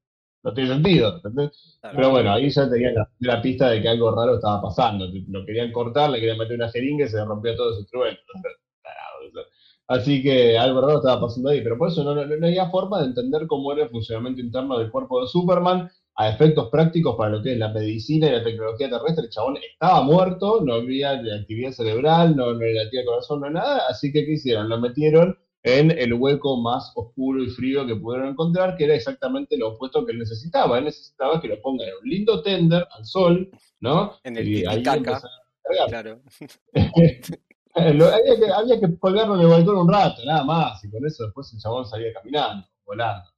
S2: No tiene sentido. ¿entendés? Claro. Pero bueno, ahí ya tenían la, la, pista de que algo raro estaba pasando. Lo querían cortar, le querían meter una jeringa y se rompió todo ese instrumento. Así que algo raro estaba pasando ahí. Pero por eso no, no, no había forma de entender cómo era el funcionamiento interno del cuerpo de Superman a efectos prácticos para lo que es la medicina y la tecnología terrestre. El chabón estaba muerto, no había actividad cerebral, no, no era de corazón, no nada. Así que, ¿qué hicieron? Lo metieron en el hueco más oscuro y frío que pudieron encontrar, que era exactamente lo opuesto que él necesitaba. Él necesitaba que lo pongan en un lindo tender al sol, ¿no?
S1: En el y ahí caca. Claro.
S2: había, que, había que colgarlo en el balcón un rato, nada más, y con eso después el chabón salía caminando, volando.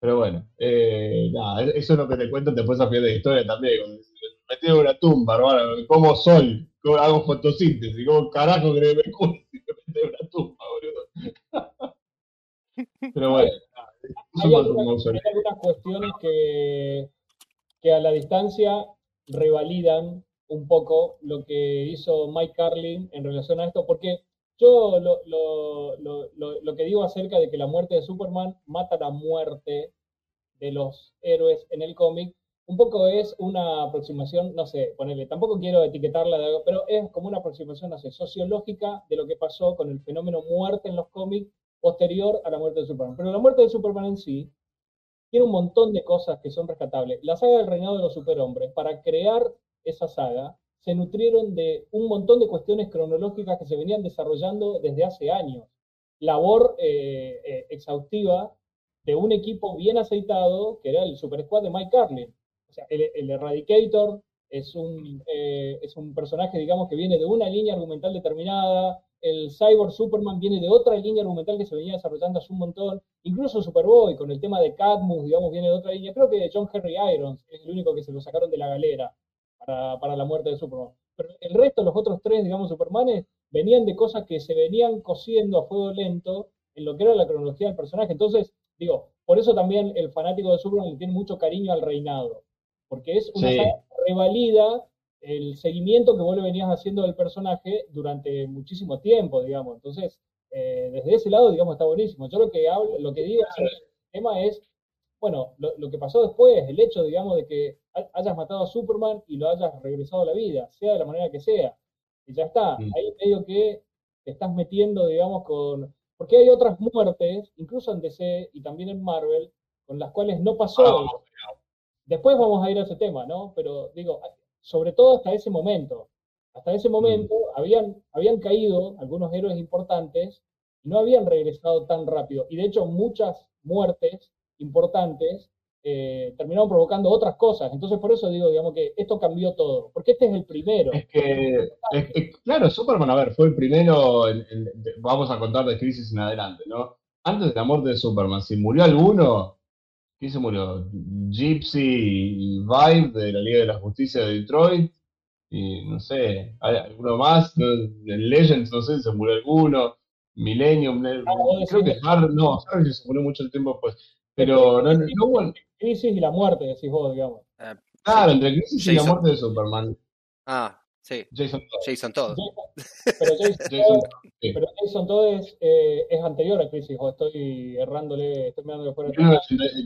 S2: Pero bueno, eh, nada, eso es lo que te cuento después a pie de historia también. Metido en una tumba, hermano, como sol, hago fotosíntesis, como carajo que me me en una tumba. Pero bueno.
S3: Hay, algunas, hay algunas cuestiones que, que a la distancia revalidan un poco lo que hizo Mike Carlin en relación a esto, porque yo lo, lo, lo, lo, que digo acerca de que la muerte de Superman mata la muerte de los héroes en el cómic, un poco es una aproximación, no sé, ponerle, tampoco quiero etiquetarla de algo, pero es como una aproximación, no sé, sociológica de lo que pasó con el fenómeno muerte en los cómics posterior a la muerte de Superman. Pero la muerte de Superman en sí tiene un montón de cosas que son rescatables. La saga del reinado de los superhombres, para crear esa saga, se nutrieron de un montón de cuestiones cronológicas que se venían desarrollando desde hace años. Labor eh, eh, exhaustiva de un equipo bien aceitado, que era el Super Squad de Mike Carlin o sea, el, Eradicator es un, eh, es un personaje, digamos, que viene de una línea argumental determinada, el Cyborg Superman viene de otra línea argumental que se venía desarrollando hace un montón, incluso Superboy con el tema de Cadmus, digamos, viene de otra línea, creo que John Henry Irons es el único que se lo sacaron de la galera para, para la muerte de Superman. Pero el resto, los otros tres, digamos, Supermanes, venían de cosas que se venían cosiendo a fuego lento en lo que era la cronología del personaje. Entonces, digo, por eso también el fanático de Superman tiene mucho cariño al reinado porque es una sí. saga que revalida el seguimiento que vos le venías haciendo del personaje durante muchísimo tiempo, digamos. Entonces, eh, desde ese lado, digamos, está buenísimo. Yo lo que hablo, lo que digo sobre el tema es, bueno, lo, lo, que pasó después, el hecho, digamos, de que hayas matado a Superman y lo hayas regresado a la vida, sea de la manera que sea. Y ya está. Mm. Ahí medio que te estás metiendo, digamos, con... Porque hay otras muertes, incluso en DC y también en Marvel, con las cuales no pasó. Oh, Después vamos a ir a ese tema, ¿no? Pero digo, sobre todo hasta ese momento. Hasta ese momento mm. habían, habían caído algunos héroes importantes y no habían regresado tan rápido. Y de hecho muchas muertes importantes eh, terminaron provocando otras cosas. Entonces por eso digo, digamos que esto cambió todo. Porque este es el primero.
S2: Es que, es, es, claro, Superman, a ver, fue el primero, en, en, vamos a contar de crisis en adelante, ¿no? Antes de la muerte de Superman, si murió alguno, ¿Quién se murió? Gypsy y Vibe de la Liga de la Justicia de Detroit. Y no sé, alguno más. En Legends, no sé si se murió alguno. Millennium. Ah, creo que Har no, Harry se murió mucho tiempo después. Pero no, no, no bueno.
S3: Crisis y la muerte, decís vos, digamos.
S2: Claro, entre Crisis y la muerte de Superman.
S1: Ah, Sí,
S2: Jason Todd.
S1: Jason Todd.
S3: Pero Jason,
S2: Jason
S3: pero Todd es, eh, es anterior a Crisis, o estoy errándole, estoy mirándole fuera
S2: 80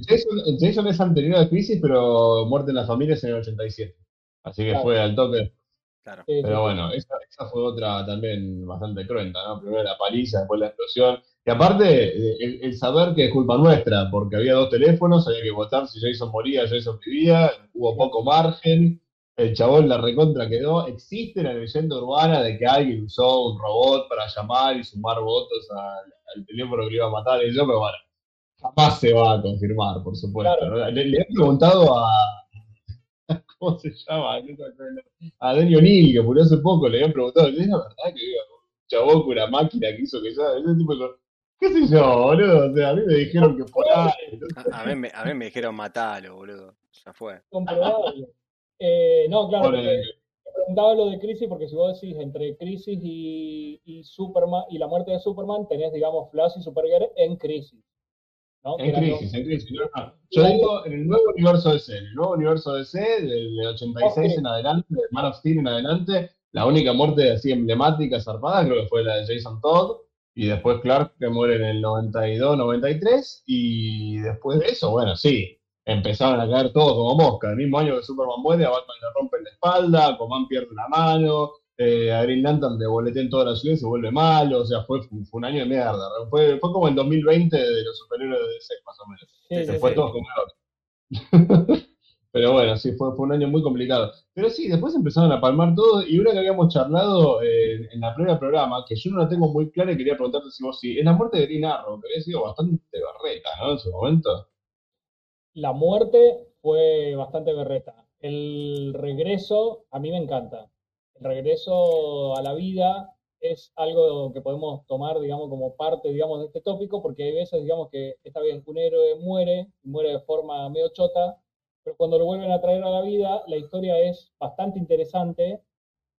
S2: Jason, Jason es anterior a Crisis, pero Muerte en la Familia es en el 87. Así que
S3: Claro.
S2: fue al toque.
S1: Claro.
S2: Pero bueno, esa, esa fue otra también bastante cruenta, ¿no? Primero la paliza, después la explosión. Y aparte, eh, el, el saber que es culpa nuestra, porque había dos teléfonos, había que votar si Jason moría, Jason vivía, hubo poco margen, el chabón la recontra quedó. Existe la leyenda urbana de que alguien usó un robot para llamar y sumar votos al, al teléfono que le iba a matar y yo, pero bueno, jamás se va a confirmar, por supuesto. Le, le he preguntado a. ¿Cómo se llama? A Danny O'Neill, que murió hace poco, le habían preguntado, ¿es la verdad que un chabón con una máquina que hizo que ya, ese tipo de cosas? ¿Qué sé yo, boludo? O sea, a mí me dijeron que por ahí.
S1: A, a mí, me- a mí me dijeron matalo, boludo. Ya fue.
S3: comprobable. Eh, no, claro,
S2: Por
S3: porque te preguntaba lo de Crisis, porque si vos decís entre Crisis y, y Superman y la muerte de Superman, tenés, digamos, Flash y Supergirl en Crisis.
S2: En crisis, en crisis. no, no. Yo digo en el nuevo universo DC, en el nuevo universo DC, del 86
S3: Ok.
S2: en adelante, de Man of Steel en adelante, la única muerte así emblemática, zarpada, creo que fue la de Jason Todd, y después Clark que muere en el 92, 93, y después de eso, bueno, sí, empezaron a caer todos como mosca. El mismo año que Superman muere, a Batman le rompen la espalda, Aquaman pierde una mano, eh, a Green Lantern le boletean toda la ciudad y se vuelve malo, o sea, fue, fue un año de mierda. Fue, fue como el 2020 de los superhéroes de DC, más o menos.
S3: Sí,
S2: Se
S3: sí,
S2: fue
S3: sí.
S2: todo como. Pero bueno, sí, fue, fue un año muy complicado. Pero sí, después empezaron a palmar todo y una que habíamos charlado eh, en la primera programa, que yo no la tengo muy clara y quería preguntarte si vos sí, es la muerte de Green Arrow, que había sido bastante berreta, ¿no? En su momento.
S3: La muerte fue bastante berreta. El regreso, a mí me encanta. El regreso a la vida es algo que podemos tomar, digamos, como parte, digamos, de este tópico, porque hay veces, digamos, que está bien, un héroe muere, muere de forma medio chota, pero cuando lo vuelven a traer a la vida, la historia es bastante interesante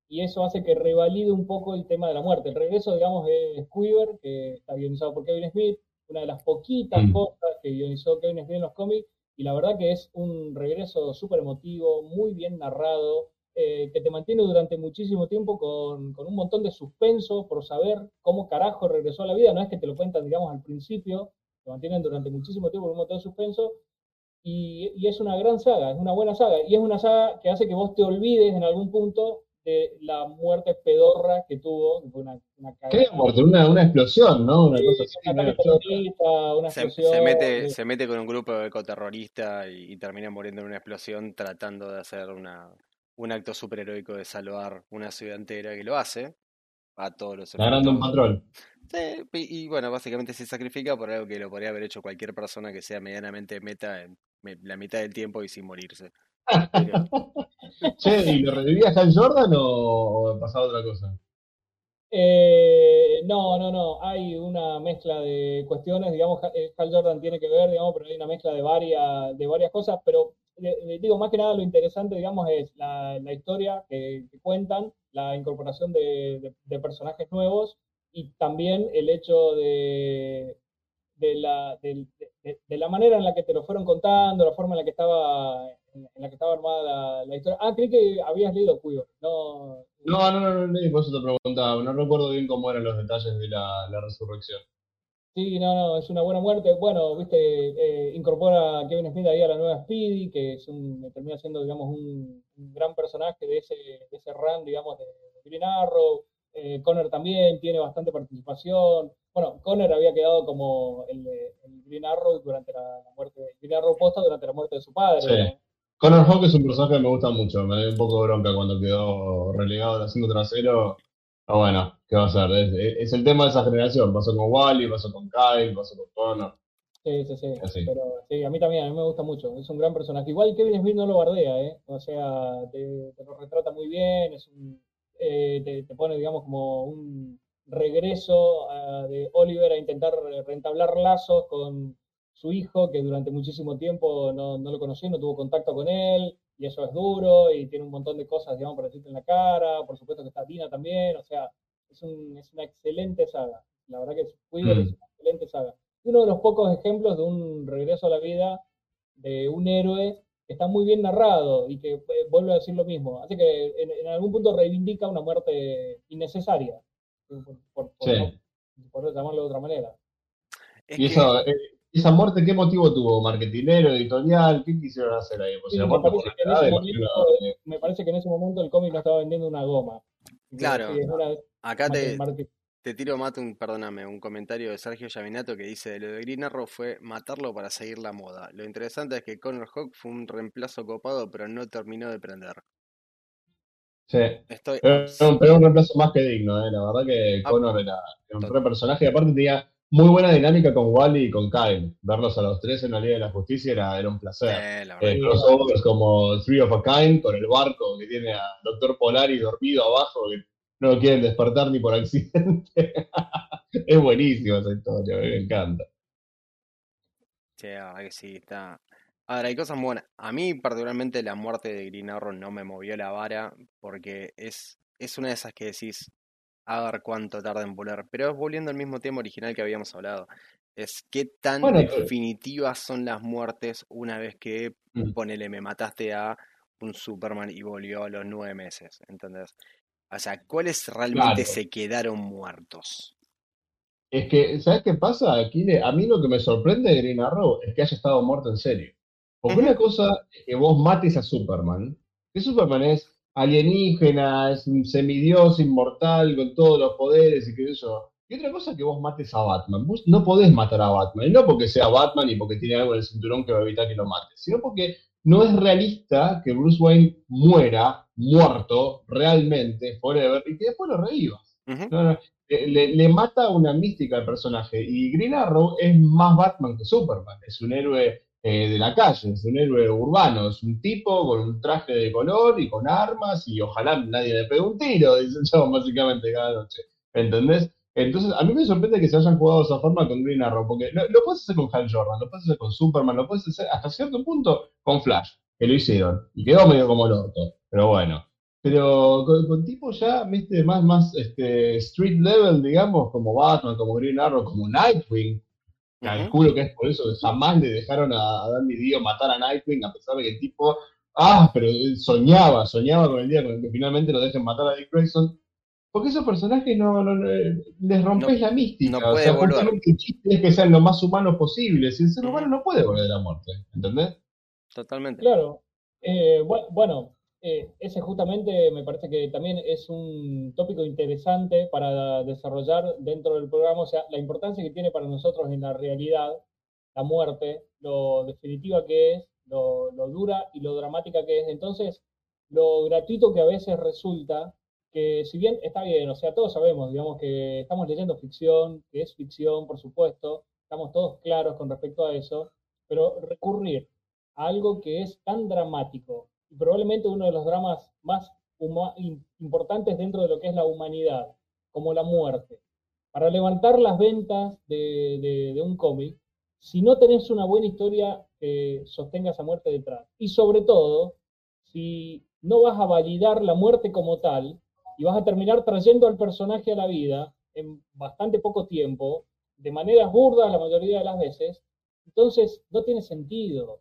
S3: y eso hace que revalide un poco el tema de la muerte. El regreso, digamos, es Quiver, que está guionizado por Kevin Smith, una de las poquitas
S2: Mm.
S3: cosas que guionizó Kevin Smith en los cómics, y la verdad que es un regreso súper emotivo, muy bien narrado, eh, que te mantiene durante muchísimo tiempo con, con un montón de suspenso por saber cómo carajo regresó a la vida. No es que te lo cuentan, digamos, al principio, te mantienen durante muchísimo tiempo con un montón de suspenso. Y, y es una gran saga, es una buena saga. Y es una saga que hace que vos te olvides en algún punto de la muerte pedorra que tuvo, que fue una, una
S2: ¿Qué
S3: cagada.
S2: muerte? Una, una explosión, ¿no? Una
S3: Sí,
S2: cosa así.
S3: un ataque
S2: medio chota.
S3: terrorista, una
S1: Se,
S3: explosión.
S1: se mete,
S3: eh,
S1: se mete con un grupo de ecoterroristas y, y termina muriendo en una explosión tratando de hacer una, un acto superheroico de salvar una ciudad entera que lo hace a todos los
S2: Ganando un patrón.
S1: Sí, y, y bueno, básicamente se sacrifica por algo que lo podría haber hecho cualquier persona que sea medianamente meta en me- la mitad del tiempo y sin morirse. Pero-
S2: Che, ¿y lo revivía Hal Jordan o, pasaba otra cosa?
S3: Eh, no, no, no. Hay una mezcla de cuestiones, digamos, eh, Hal Jordan tiene que ver, digamos, pero hay una mezcla de varias, de varias cosas. Pero digo, más que nada lo interesante, digamos, es la, historia que, cuentan, la incorporación de, de- personajes nuevos y también el hecho de, de la, de la manera en la que te lo fueron contando, la forma en la que estaba, en, en la que estaba armada la, la historia. Ah, creí que habías leído Cuido. No,
S2: No, no, no, no, por eso te preguntaba. No recuerdo bien cómo eran los detalles de la, la resurrección.
S3: Sí, no, no, es una buena muerte. Bueno, viste, eh, incorpora a Kevin Smith ahí a la nueva Speedy, que es un, termina siendo, digamos, un, un gran personaje de ese, de ese run, digamos, de, de Green Arrow. Eh, Connor también tiene bastante participación. Bueno, Connor había quedado como el, el Green Arrow durante la, la muerte, Green Arrow posta durante la muerte de su padre.
S2: Sí.
S3: ¿no?
S2: Connor Hawk es un personaje que me gusta mucho. Me dio un poco de bronca cuando quedó relegado al asiento trasero. Pero bueno, ¿qué va a ser? Es, el tema de esa generación. Pasó con Wally, pasó con Kyle, pasó con Connor.
S3: Sí, sí, sí.
S2: Así.
S3: Pero sí, a mí también, a mí me gusta mucho. Es un gran personaje. Igual Kevin Smith no lo bardea, ¿eh? O sea, te, te lo retrata muy bien, es un, eh, te, te pone, digamos, como un regreso ah, de Oliver a intentar reentablar lazos con su hijo, que durante muchísimo tiempo no, no lo conoció, no tuvo contacto con él, y eso es duro, y tiene un montón de cosas, digamos, para decirte en la cara. Por supuesto que está Dina también, o sea, es, un, es una excelente saga. La verdad que es,
S2: Mm.
S3: es una excelente saga uno de los pocos ejemplos de un regreso a la vida de un héroe está muy bien narrado y que eh, vuelve a decir lo mismo. Así que en, algún punto reivindica una muerte innecesaria, por, por, llamarlo de otra manera.
S2: y eso, eh, esa muerte, ¿qué motivo tuvo? ¿Marketinero, editorial? ¿Qué quisieron hacer ahí?
S3: me, parece que en ese momento el cómic no estaba vendiendo una goma.
S1: Claro, acá te, te tiro, Mato, un, perdóname, un comentario de Sergio Yaminato que dice, lo de Green Arrow fue matarlo para seguir la moda. Lo interesante es que Connor Hawk fue un reemplazo copado, pero no terminó de prender.
S2: Sí, Estoy... pero, un reemplazo más que digno, ¿eh? la verdad que ah, Connor era, un re personaje y aparte tenía muy buena dinámica con Wally y con Kyle. Verlos a los tres en la Liga de la Justicia era, era un placer. Eh, crossovers como Three of a Kind con el barco que tiene a Doctor Polari dormido abajo, que no lo quieren despertar ni por accidente. es buenísimo esa historia, me encanta.
S1: Sí, ahora que sí, está. Ahora, hay cosas buenas. A mí, particularmente, la muerte de Green Arrow no me movió la vara porque es, es una de esas que decís, a ver cuánto tarda en volar. Pero volviendo al mismo tema original que habíamos hablado. Es qué tan definitivas son las muertes una vez que, mm. ponele, me mataste a un Superman y volvió a los nueve meses, ¿entendés? O sea, ¿cuáles realmente se quedaron muertos?
S2: Es que, ¿sabes qué pasa? Aquí a mí lo que me sorprende de Green Arrow es que haya estado muerto en serio. Porque una cosa es que vos mates a Superman, que Superman es alienígena, es un semidios inmortal con todos los poderes y qué sé yo. Y otra cosa es que vos mates a Batman. Vos no podés matar a Batman. Y no porque sea Batman y porque tiene algo en el cinturón que va a evitar que lo mates, sino porque no es realista que Bruce Wayne muera muerto realmente, forever, y que después lo revivas. le, mata una mística al personaje. Y Green Arrow es más Batman que Superman. Es un héroe eh, de la calle, es un héroe urbano, es un tipo con un traje de color y con armas, y ojalá nadie le pegue un tiro, dicen yo, básicamente cada noche. ¿Entendés? Entonces, a mí me sorprende que se hayan jugado de esa forma con Green Arrow, porque lo, puedes hacer con Hal Jordan, lo puedes hacer con Superman, lo puedes hacer hasta cierto punto con Flash, que lo hicieron, y quedó medio como loco, pero bueno. Pero con, tipos ya, viste, más, más este, street level, digamos, como Batman, como Green Arrow, como Nightwing, calculo que es por eso que jamás le dejaron a, a Danny Dio matar a Nightwing, a pesar de que el tipo, ah, pero soñaba, soñaba con el día con que finalmente lo dejen matar a Dick Grayson porque esos personajes no, les rompes la mística. No puede o sea, volver. el chiste es que sean lo más humanos posible. Si el ser humano no puede volver de la muerte, ¿entendés?
S1: Totalmente.
S3: Claro. Eh, bueno, eh, ese justamente me parece que también es un tópico interesante para desarrollar dentro del programa, o sea, la importancia que tiene para nosotros en la realidad la muerte, lo definitiva que es, lo, lo dura y lo dramática que es. Entonces, lo gratuito que a veces resulta que si bien está bien, o sea, todos sabemos, digamos, que estamos leyendo ficción, que es ficción, por supuesto, estamos todos claros con respecto a eso, pero recurrir a algo que es tan dramático y probablemente uno de los dramas más importantes dentro de lo que es la humanidad, como la muerte, para levantar las ventas de, de un cómic, si no tenés una buena historia que sostenga esa muerte detrás. Y sobre todo, si no vas a validar la muerte como tal, y vas a terminar trayendo al personaje a la vida en bastante poco tiempo, de maneras burdas la mayoría de las veces, entonces no tiene sentido.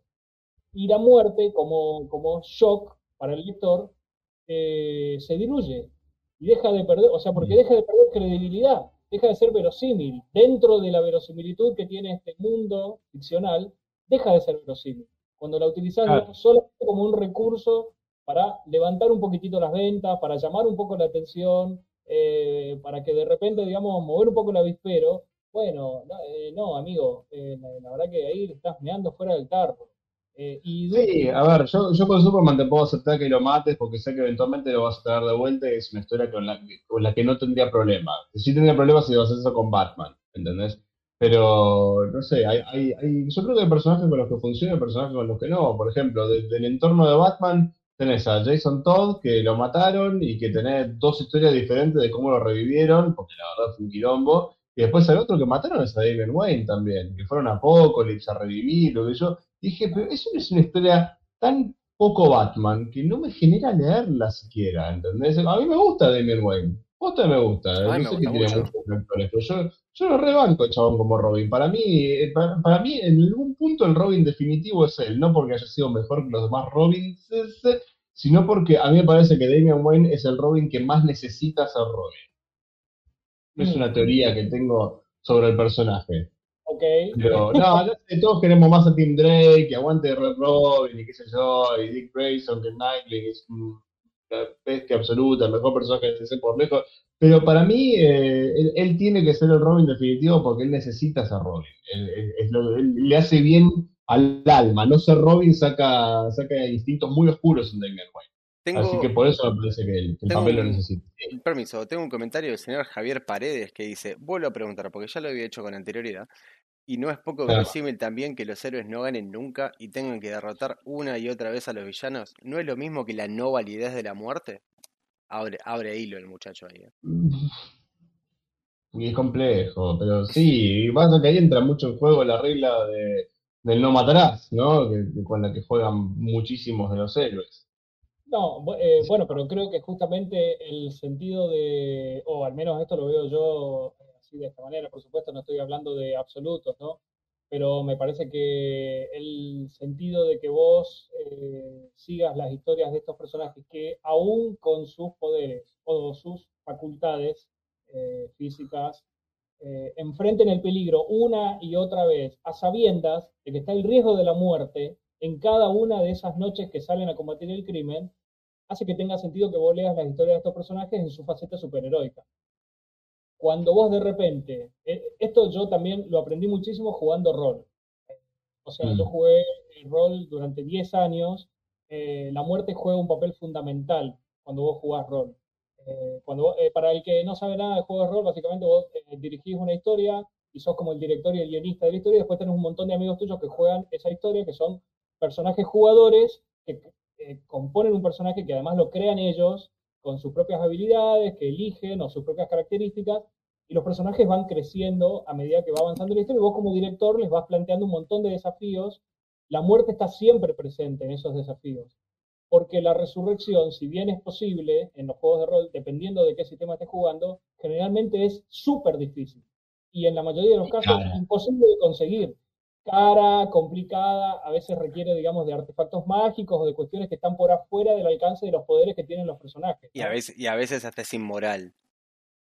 S3: Y la muerte, como, como shock para el lector, eh, se diluye y deja de perder, o sea, porque deja de perder credibilidad, deja de ser verosímil. Dentro de la verosimilitud que tiene este mundo ficcional, deja de ser verosímil. Cuando la utilizas solo como un recurso para levantar un poquitito las ventas, para llamar un poco la atención, eh, para que de repente, digamos, mover un poco el avispero. Bueno, no, eh, amigo, eh, la, verdad que ahí estás meando fuera del tarro.
S2: Y sí, a ver, yo, yo con Superman te puedo aceptar que lo mates porque sé que eventualmente lo vas a traer de vuelta y es una historia con la, con la que no tendría problema. Sí tendría problemas si vas a hacer eso con Batman, ¿entendés? Pero, no sé, hay, hay, hay, yo creo que hay personajes con los que funcionan y personajes con los que no. Por ejemplo, desde el entorno de Batman, tenés a Jason Todd, que lo mataron y que tenés dos historias diferentes de cómo lo revivieron, porque la verdad fue un quilombo. Y después el otro que mataron es a David Wayne también, que fueron a Apocalypse a revivir, lo que yo. Dije, pero eso es una historia tan poco Batman que no me genera leerla siquiera, ¿entendés? A mí me gusta Damian Wayne. Posta me gusta,
S1: me
S2: sé que
S1: gusta
S2: tiene muchos actores, pero yo, yo lo rebanco, chabón, como Robin. Para mí, eh, para, para mí, en algún punto el Robin definitivo es él, no porque haya sido mejor que los demás Robins, sino porque a mí me parece que Damian Wayne es el Robin que más necesita ser Robin. Es
S3: Mm.
S2: una teoría que tengo sobre el personaje.
S3: Ok.
S2: No, todos queremos más a Tim Drake, que aguante Red Robin y qué sé yo, y Dick Grayson, que Nightwing es un- una bestia absoluta, el mejor personaje de DC por lejos. Pero para mí, eh, él, tiene que ser el Robin definitivo porque él necesita ser Robin. Él- es lo- le hace bien al alma. No ser Robin saca, saca instintos muy oscuros en Damian Wayne.
S1: Tengo,
S2: Así que por eso me parece que el, papel lo
S1: un-
S2: necesita.
S1: permiso, tengo un comentario del señor Javier Paredes que dice, vuelvo a preguntar, porque ya lo había hecho con anterioridad, y no es poco
S2: Ah.
S1: verosímil también que los héroes no ganen nunca y tengan que derrotar una y otra vez a los villanos. ¿No es lo mismo que la no validez de la muerte? Abre, abre hilo el muchacho ahí. eh.
S2: Y es complejo, pero sí, y pasa que ahí entra mucho en juego la regla de, del no matarás, ¿no? Que, que con la que juegan muchísimos de los héroes.
S3: No, eh, bueno, pero creo que justamente el sentido de, o al menos esto lo veo yo eh, así de esta manera, por supuesto no estoy hablando de absolutos, ¿no? Pero me parece que el sentido de que vos eh, sigas las historias de estos personajes que aún con sus poderes o sus facultades físicas enfrenten el peligro una y otra vez a sabiendas de que está el riesgo de la muerte en cada una de esas noches que salen a combatir el crimen, hace que tenga sentido que vos leas las historias de estos personajes en su faceta superheroica. Cuando vos de repente, eh, esto yo también lo aprendí muchísimo jugando rol. O sea,
S2: Mm.
S3: yo jugué el rol durante 10 años, eh, la muerte juega un papel fundamental cuando vos jugás rol. Eh, cuando vos- eh, para el que no sabe nada de juegos de rol, básicamente vos dirigís una historia y sos como el director y el guionista de la historia, y después tenés un montón de amigos tuyos que juegan esa historia, que son personajes jugadores que eh, componen un personaje que además lo crean ellos con sus propias habilidades, que eligen o sus propias características, y los personajes van creciendo a medida que va avanzando la historia, y vos como director les vas planteando un montón de desafíos. La muerte está siempre presente en esos desafíos, porque la resurrección, si bien es posible en los juegos de rol, dependiendo de qué sistema estés jugando, generalmente es súper difícil. Y en la mayoría de los casos, imposible de conseguir cara, complicada, a veces requiere, digamos, de artefactos mágicos o de cuestiones que están por afuera del alcance de los poderes que tienen los personajes.
S1: Y a veces, y a veces hasta es inmoral.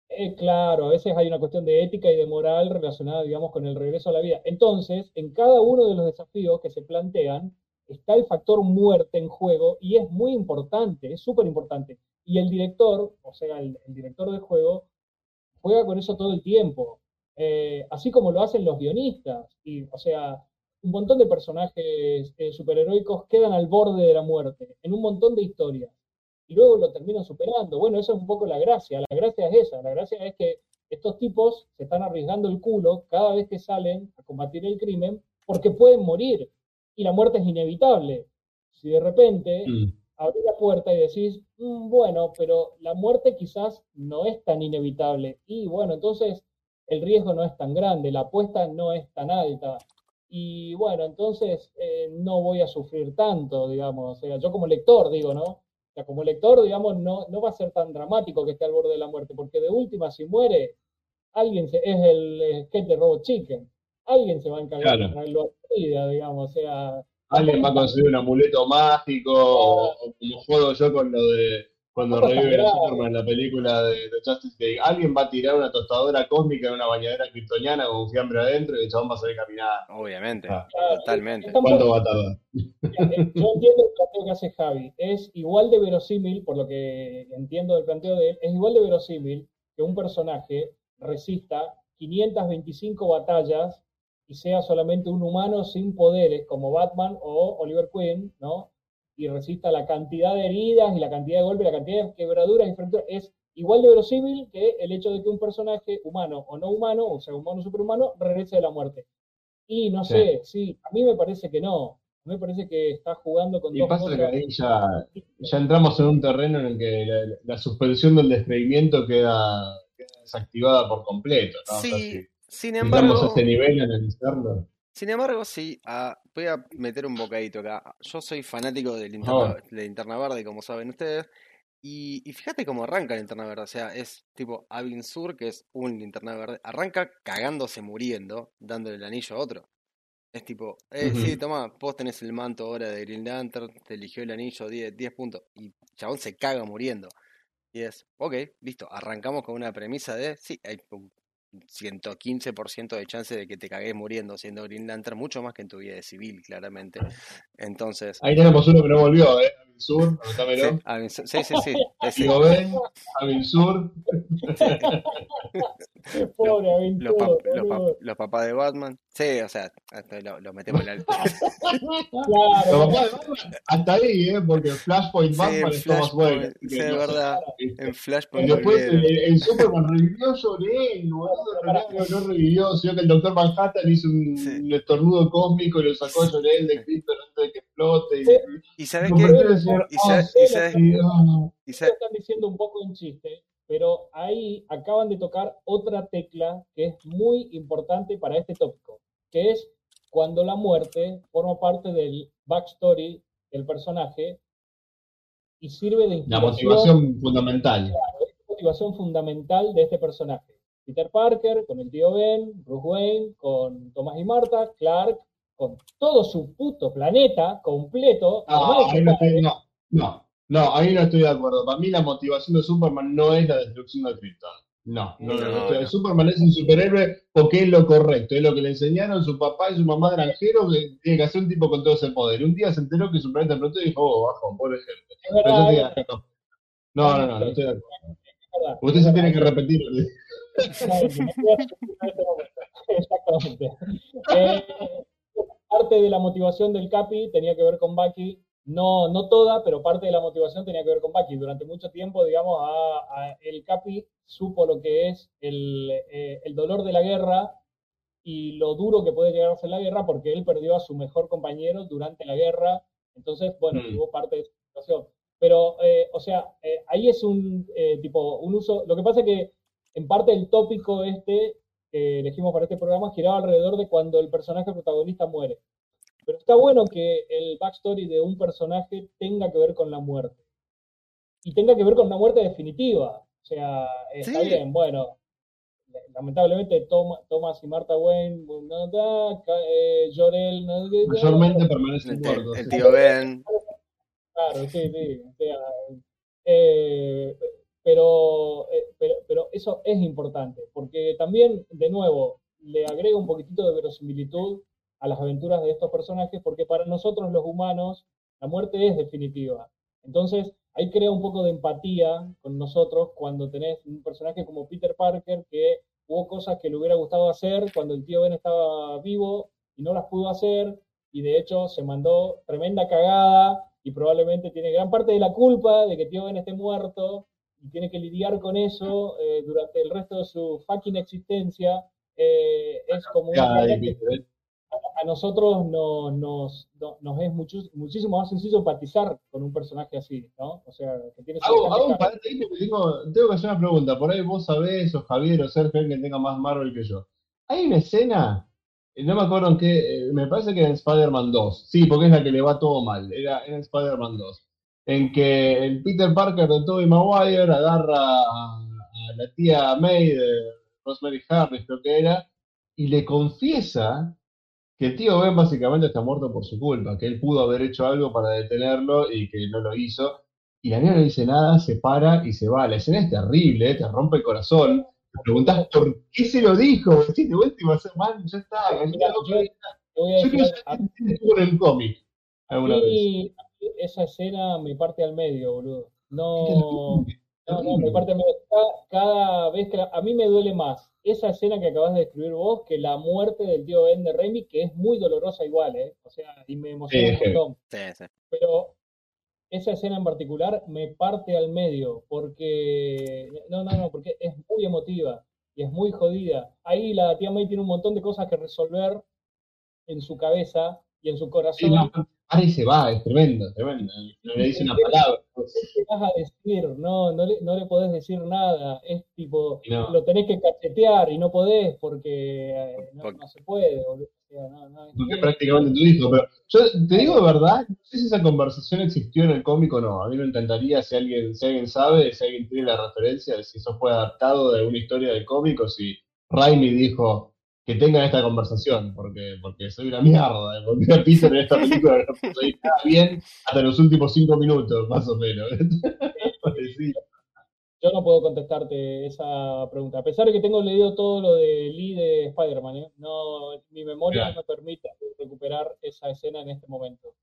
S3: Eh, claro, a veces hay una cuestión de ética y de moral relacionada, digamos, con el regreso a la vida. Entonces, en cada uno de los desafíos que se plantean, está el factor muerte en juego y es muy importante, es súper importante. Y el director, o sea, el, el director del juego, juega con eso todo el tiempo, eh, así como lo hacen los guionistas. Y, o sea, un montón de personajes eh, superheroicos quedan al borde de la muerte, en un montón de historias, y luego lo terminan superando. Bueno, eso es un poco la gracia. La gracia es esa, la gracia es que estos tipos se están arriesgando el culo cada vez que salen a combatir el crimen porque pueden morir y la muerte es inevitable. Si de repente
S2: Mm.
S3: abrís la puerta y decís, "Mm, bueno, pero la muerte quizás no es tan inevitable. Y bueno, entonces el riesgo no es tan grande, la apuesta no es tan alta. Y bueno, entonces eh, no voy a sufrir tanto, digamos. O sea, yo como lector digo, ¿no? O sea, como lector, digamos, no, no va a ser tan dramático que esté al borde de la muerte, porque de última, si muere, alguien se, es el sketch de Robot Chicken. Alguien se va a encargar
S2: Claro.
S3: de traerlo a la vida, digamos. O sea,
S2: Alguien va a conseguir un amuleto mágico, o como juego yo con lo de cuando revive a. Superman en la película de, de Justice League. Alguien va a tirar una tostadora cósmica en una bañadera kryptoniana con un fiambre adentro y el chabón va a salir caminando.
S1: Obviamente,
S2: Ah.
S3: Claro,
S1: totalmente.
S2: ¿Cuánto va a tardar?
S3: Eh, Yo entiendo el planteo que hace Javi. Es igual de verosímil, por lo que entiendo del planteo de él, es igual de verosímil que un personaje resista 525 batallas y sea solamente un humano sin poderes, como Batman o Oliver Queen, ¿no? Y resista la cantidad de heridas y la cantidad de golpes, la cantidad de quebraduras y fracturas. Es igual de verosímil que el hecho de que un personaje humano o no humano, o sea, humano o superhumano, regrese de la muerte. Y no
S2: Sí.
S3: sé, sí, a mí me parece que no. A mí me parece que está jugando con
S2: Y
S3: dos
S2: pasa que ahí ya, ya entramos en un terreno en el que la, la suspensión del descreimiento queda, queda desactivada por completo. ¿no? O sea,
S1: Sí,
S2: si-
S1: sin
S2: si estamos a
S1: embargo,
S2: ese nivel en analizarlo.
S1: sin embargo, sí, voy a meter un bocadito acá. Yo soy fanático de Linterna, de Linterna Verde, como saben ustedes, Y, y fíjate cómo arranca la linterna verde. O sea, es tipo Avin Sur, que es un linterna verde. Arranca cagándose, muriendo, dándole el anillo a otro. Es tipo, eh, sí, toma, vos tenés el manto ahora de Green Lantern, te eligió el anillo, 10, 10 puntos. Y chabón se caga muriendo. Y es, ok, listo, arrancamos con una premisa de, sí, hay un 115% de chance de que te cagues muriendo siendo Green Lantern, mucho más que en tu vida de civil, claramente. Entonces,
S2: Ahí tenemos uno que no volvió, ¿eh? Sur,
S1: sí,
S2: anotámelo.
S1: Sur- sí, sí, sí, ese.
S2: Digo, ven, Avin Sur.
S3: Pobre
S1: Los,
S3: aventura,
S1: pap- los, pap- los papás de Batman, sí, o sea, hasta lo, lo metemos en la...
S2: Los
S3: Claro,
S2: papás de Batman, hasta ahí, ¿eh? Porque Flashpoint
S1: Sí,
S2: Batman es Thomas Wayne.
S1: Sí, es verdad, en
S2: Y
S1: Flashpoint
S2: después el, el Superman revivió sobre él, no, no revivió, sino que el Doctor Manhattan hizo un,
S1: Sí.
S2: un estornudo cósmico y lo sacó sobre él de Krypton antes de que explote. Y,
S3: Sí.
S1: ¿Y sabes
S2: señor
S1: Y sa- sabes-
S3: están diciendo un poco en chiste, pero ahí acaban de tocar otra tecla que es muy importante para este tópico, que es cuando la muerte forma parte del backstory del personaje y sirve de
S2: La
S3: inspiración,
S2: motivación fundamental.
S3: motivación fundamental de este personaje. Peter Parker con el tío Ben, Bruce Wayne con Thomas y Marta, Clark con todo su puto planeta completo.
S2: No, ahí no, estoy, no, no, no, ahí no estoy de acuerdo. Para mí la motivación de Superman no es la destrucción de Krypton. No, no, no. Superman es un superhéroe porque es lo correcto, es lo que le enseñaron su papá y su mamá granjeros que tiene que hacer un tipo con todo ese poder. Un día se enteró que su planeta explotó y dijo, oh, bajo, pobre gente.
S3: Es.
S2: No, no, no, no estoy de acuerdo.
S3: verdad.
S2: Usted se tiene que repetir.
S3: Exactamente, parte de la motivación del Capi tenía que ver con Bucky, no, no toda, pero parte de la motivación tenía que ver con Bucky. Durante mucho tiempo, digamos, a- a el Capi supo lo que es el, eh, el dolor de la guerra y lo duro que puede llegar a ser la guerra porque él perdió a su mejor compañero durante la guerra. Entonces, bueno,
S2: Mm.
S3: tuvo parte de esa situación. Pero, eh, o sea, eh, ahí es un tipo, un uso. Lo que pasa es que en parte el tópico este que elegimos para este programa giraba alrededor de cuando el personaje protagonista muere. Pero está bueno que el backstory de un personaje tenga que ver con la muerte. Y tenga que ver con una muerte definitiva. O sea, está
S1: Sí.
S3: bien, bueno. Lamentablemente Tom- Thomas y Martha Wayne, no, da, eh, Jor-El, no, da,
S2: Mayormente permanecen
S1: el,
S2: muertos.
S1: el
S2: sí.
S1: tío Ben,
S3: Claro, sí, sí. O sea, eh, pero, eh, pero, pero eso es importante, porque también, de nuevo, le agrega un poquitito de verosimilitud a las aventuras de estos personajes, porque para nosotros los humanos la muerte es definitiva. Entonces, ahí crea un poco de empatía con nosotros cuando tenés un personaje como Peter Parker que hubo cosas que le hubiera gustado hacer cuando el tío Ben estaba vivo y no las pudo hacer, y de hecho se mandó tremenda cagada y probablemente tiene gran parte de la culpa de que tío Ben esté muerto y tiene que lidiar con eso eh, durante el resto de su fucking existencia. Eh, es como una que
S2: ¿eh?
S3: a nosotros no- nos, no- nos es mucho- muchísimo más sencillo empatizar con un personaje así, ¿no? O sea, que tiene
S2: Hago, hago un
S3: carga.
S2: paréntesis porque tengo, tengo que hacer una pregunta. Por ahí vos sabés, o Javier, o Sergio, alguien que tenga más Marvel que yo. Hay una escena, no me acuerdo en qué, eh, me parece que en Spider-Man 2. Sí, porque es la que le va todo mal. Era, era en Spider-Man 2. En que el Peter Parker de Tobey Maguire agarra a, a la tía May de Rosemary Harris, creo que era, y le confiesa que el tío Ben básicamente está muerto por su culpa, que él pudo haber hecho algo para detenerlo y que no lo hizo. Y la nena no dice nada, se para y se va. La escena es terrible, te rompe el corazón. Te preguntás por qué se lo dijo. Decís, de iba a mal, ya está.
S3: Mira, yo-
S2: quiero saber el cómic alguna vez.
S3: Esa escena me parte al medio, boludo. No, no, no, me parte al medio. Cada, cada vez que la- a mí me duele más esa escena que acabas de describir vos que la muerte del tío Ben de Raimi, que es muy dolorosa igual, ¿eh? O sea, y me emociona
S2: Sí,
S3: un montón.
S1: sí, sí.
S3: Pero esa escena en particular me parte al medio, porque, no, no, no, porque es muy emotiva y es muy jodida. Ahí la tía May tiene un montón de cosas que resolver en su cabeza y en su
S2: Sí,
S3: corazón.
S2: no, para y se va, es tremendo, tremendo. No le dice una palabra.
S3: ¿Qué vas a decir? No, no le, no le podés decir nada. Es tipo, lo tenés que cachetear y no podés porque eh, no, se puede.
S2: porque prácticamente tu hijo. Pero yo te digo de verdad, no sé si esa conversación existió en el cómic o no. A mí me encantaría si alguien, si alguien sabe, si alguien tiene la referencia, de si eso fue adaptado de alguna historia del cómic o si Raimi dijo, que tengan esta conversación, porque, porque soy una mierda, ¿eh? porque Peter en esta película no puso nada bien hasta los últimos cinco minutos, más o menos.
S3: Yo no puedo contestarte esa pregunta, a pesar de que tengo leído todo lo de Lee de Spider-Man, ¿eh? no, mi memoria no me permite recuperar esa escena en este momento.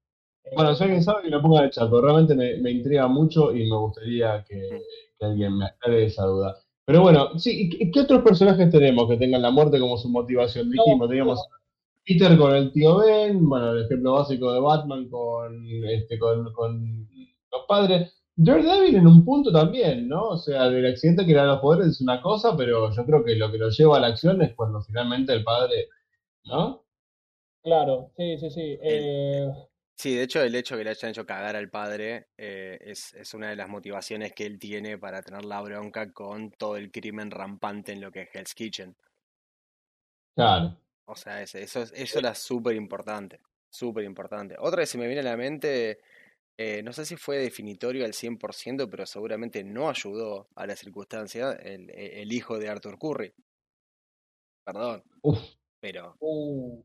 S2: Bueno, si alguien sabe que lo ponga en el chat, realmente me, me intriga mucho y me gustaría que, que alguien me aclare esa duda. Pero bueno, sí, ¿qué otros personajes tenemos que tengan la muerte como su motivación? Dijimos, teníamos Peter con el tío Ben, bueno, el ejemplo básico de Batman con, este, con, los padres. Daredevil en un punto también, ¿no? O sea, el accidente que le da los poderes es una cosa, pero yo creo que lo que lo lleva a la acción es cuando finalmente el padre, ¿no?
S3: Claro, sí, sí, sí. Eh,
S1: Sí, de hecho, el hecho que le hayan hecho cagar al padre eh, es, una de las motivaciones que él tiene para tener la bronca con todo el crimen rampante en lo que es Hell's Kitchen.
S2: Claro.
S1: O sea, eso, eso, eso era súper importante. Súper importante. Otra que se me viene a la mente, eh, no sé si fue definitorio al 100%, pero seguramente no ayudó a la circunstancia, el, el hijo de Arthur Curry. Perdón. Uf. Pero. Uh.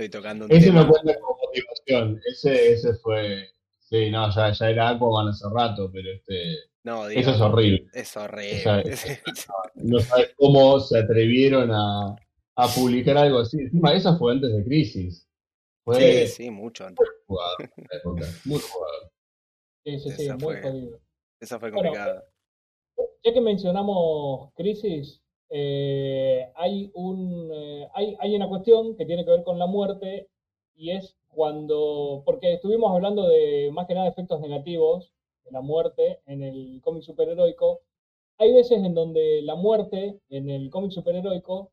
S1: Estoy tocando un
S2: cuenta como motivación. Ese, ese fue. Sí, no, ya, ya era Aquaman hace rato, pero este. No, eso es horrible.
S1: Es horrible.
S2: no, sabes cómo se atrevieron a, a, publicar algo así. Encima, esa fue antes de Crisis.
S1: Fue sí, sí, mucho antes.
S2: Muy jugado, muy jugado.
S3: Sí, sí, sí, muy jodido.
S1: Esa fue complicada.
S3: ya que mencionamos Crisis, eh, hay, un, eh, hay, hay una cuestión que tiene que ver con la muerte y es cuando, porque estuvimos hablando de más que nada efectos negativos de la muerte en el cómic superheroico, hay veces en donde la muerte en el cómic superheroico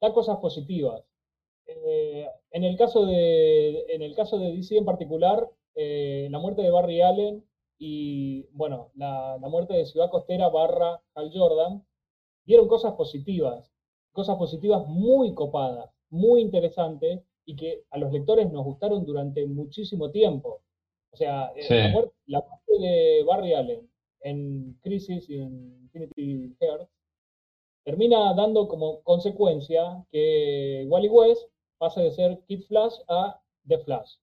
S3: da cosas positivas. Eh, en, el caso de, en el caso de DC en particular, la muerte de Barry Allen y, bueno, la, la muerte de Ciudad Costera barra Hal Jordan dieron cosas positivas, cosas positivas muy copadas, muy interesantes y que a los lectores nos gustaron durante muchísimo tiempo. O sea, eh, la, muerte, de Barry Allen en Crisis y en Infinity Heart termina dando como consecuencia que Wally West pase de ser Kid Flash a The Flash.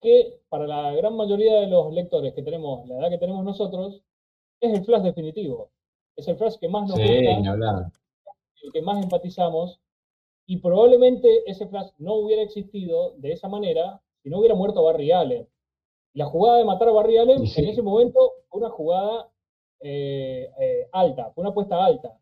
S3: Que para la gran mayoría de los lectores que tenemos, la edad que tenemos nosotros, es el Flash definitivo es el Flash que más nos gusta, el que más empatizamos, y probablemente ese Flash no hubiera existido de esa manera si no hubiera muerto Barry Allen. La jugada de matar a Barry Allen en ese momento fue una jugada eh, eh, alta, fue una apuesta alta.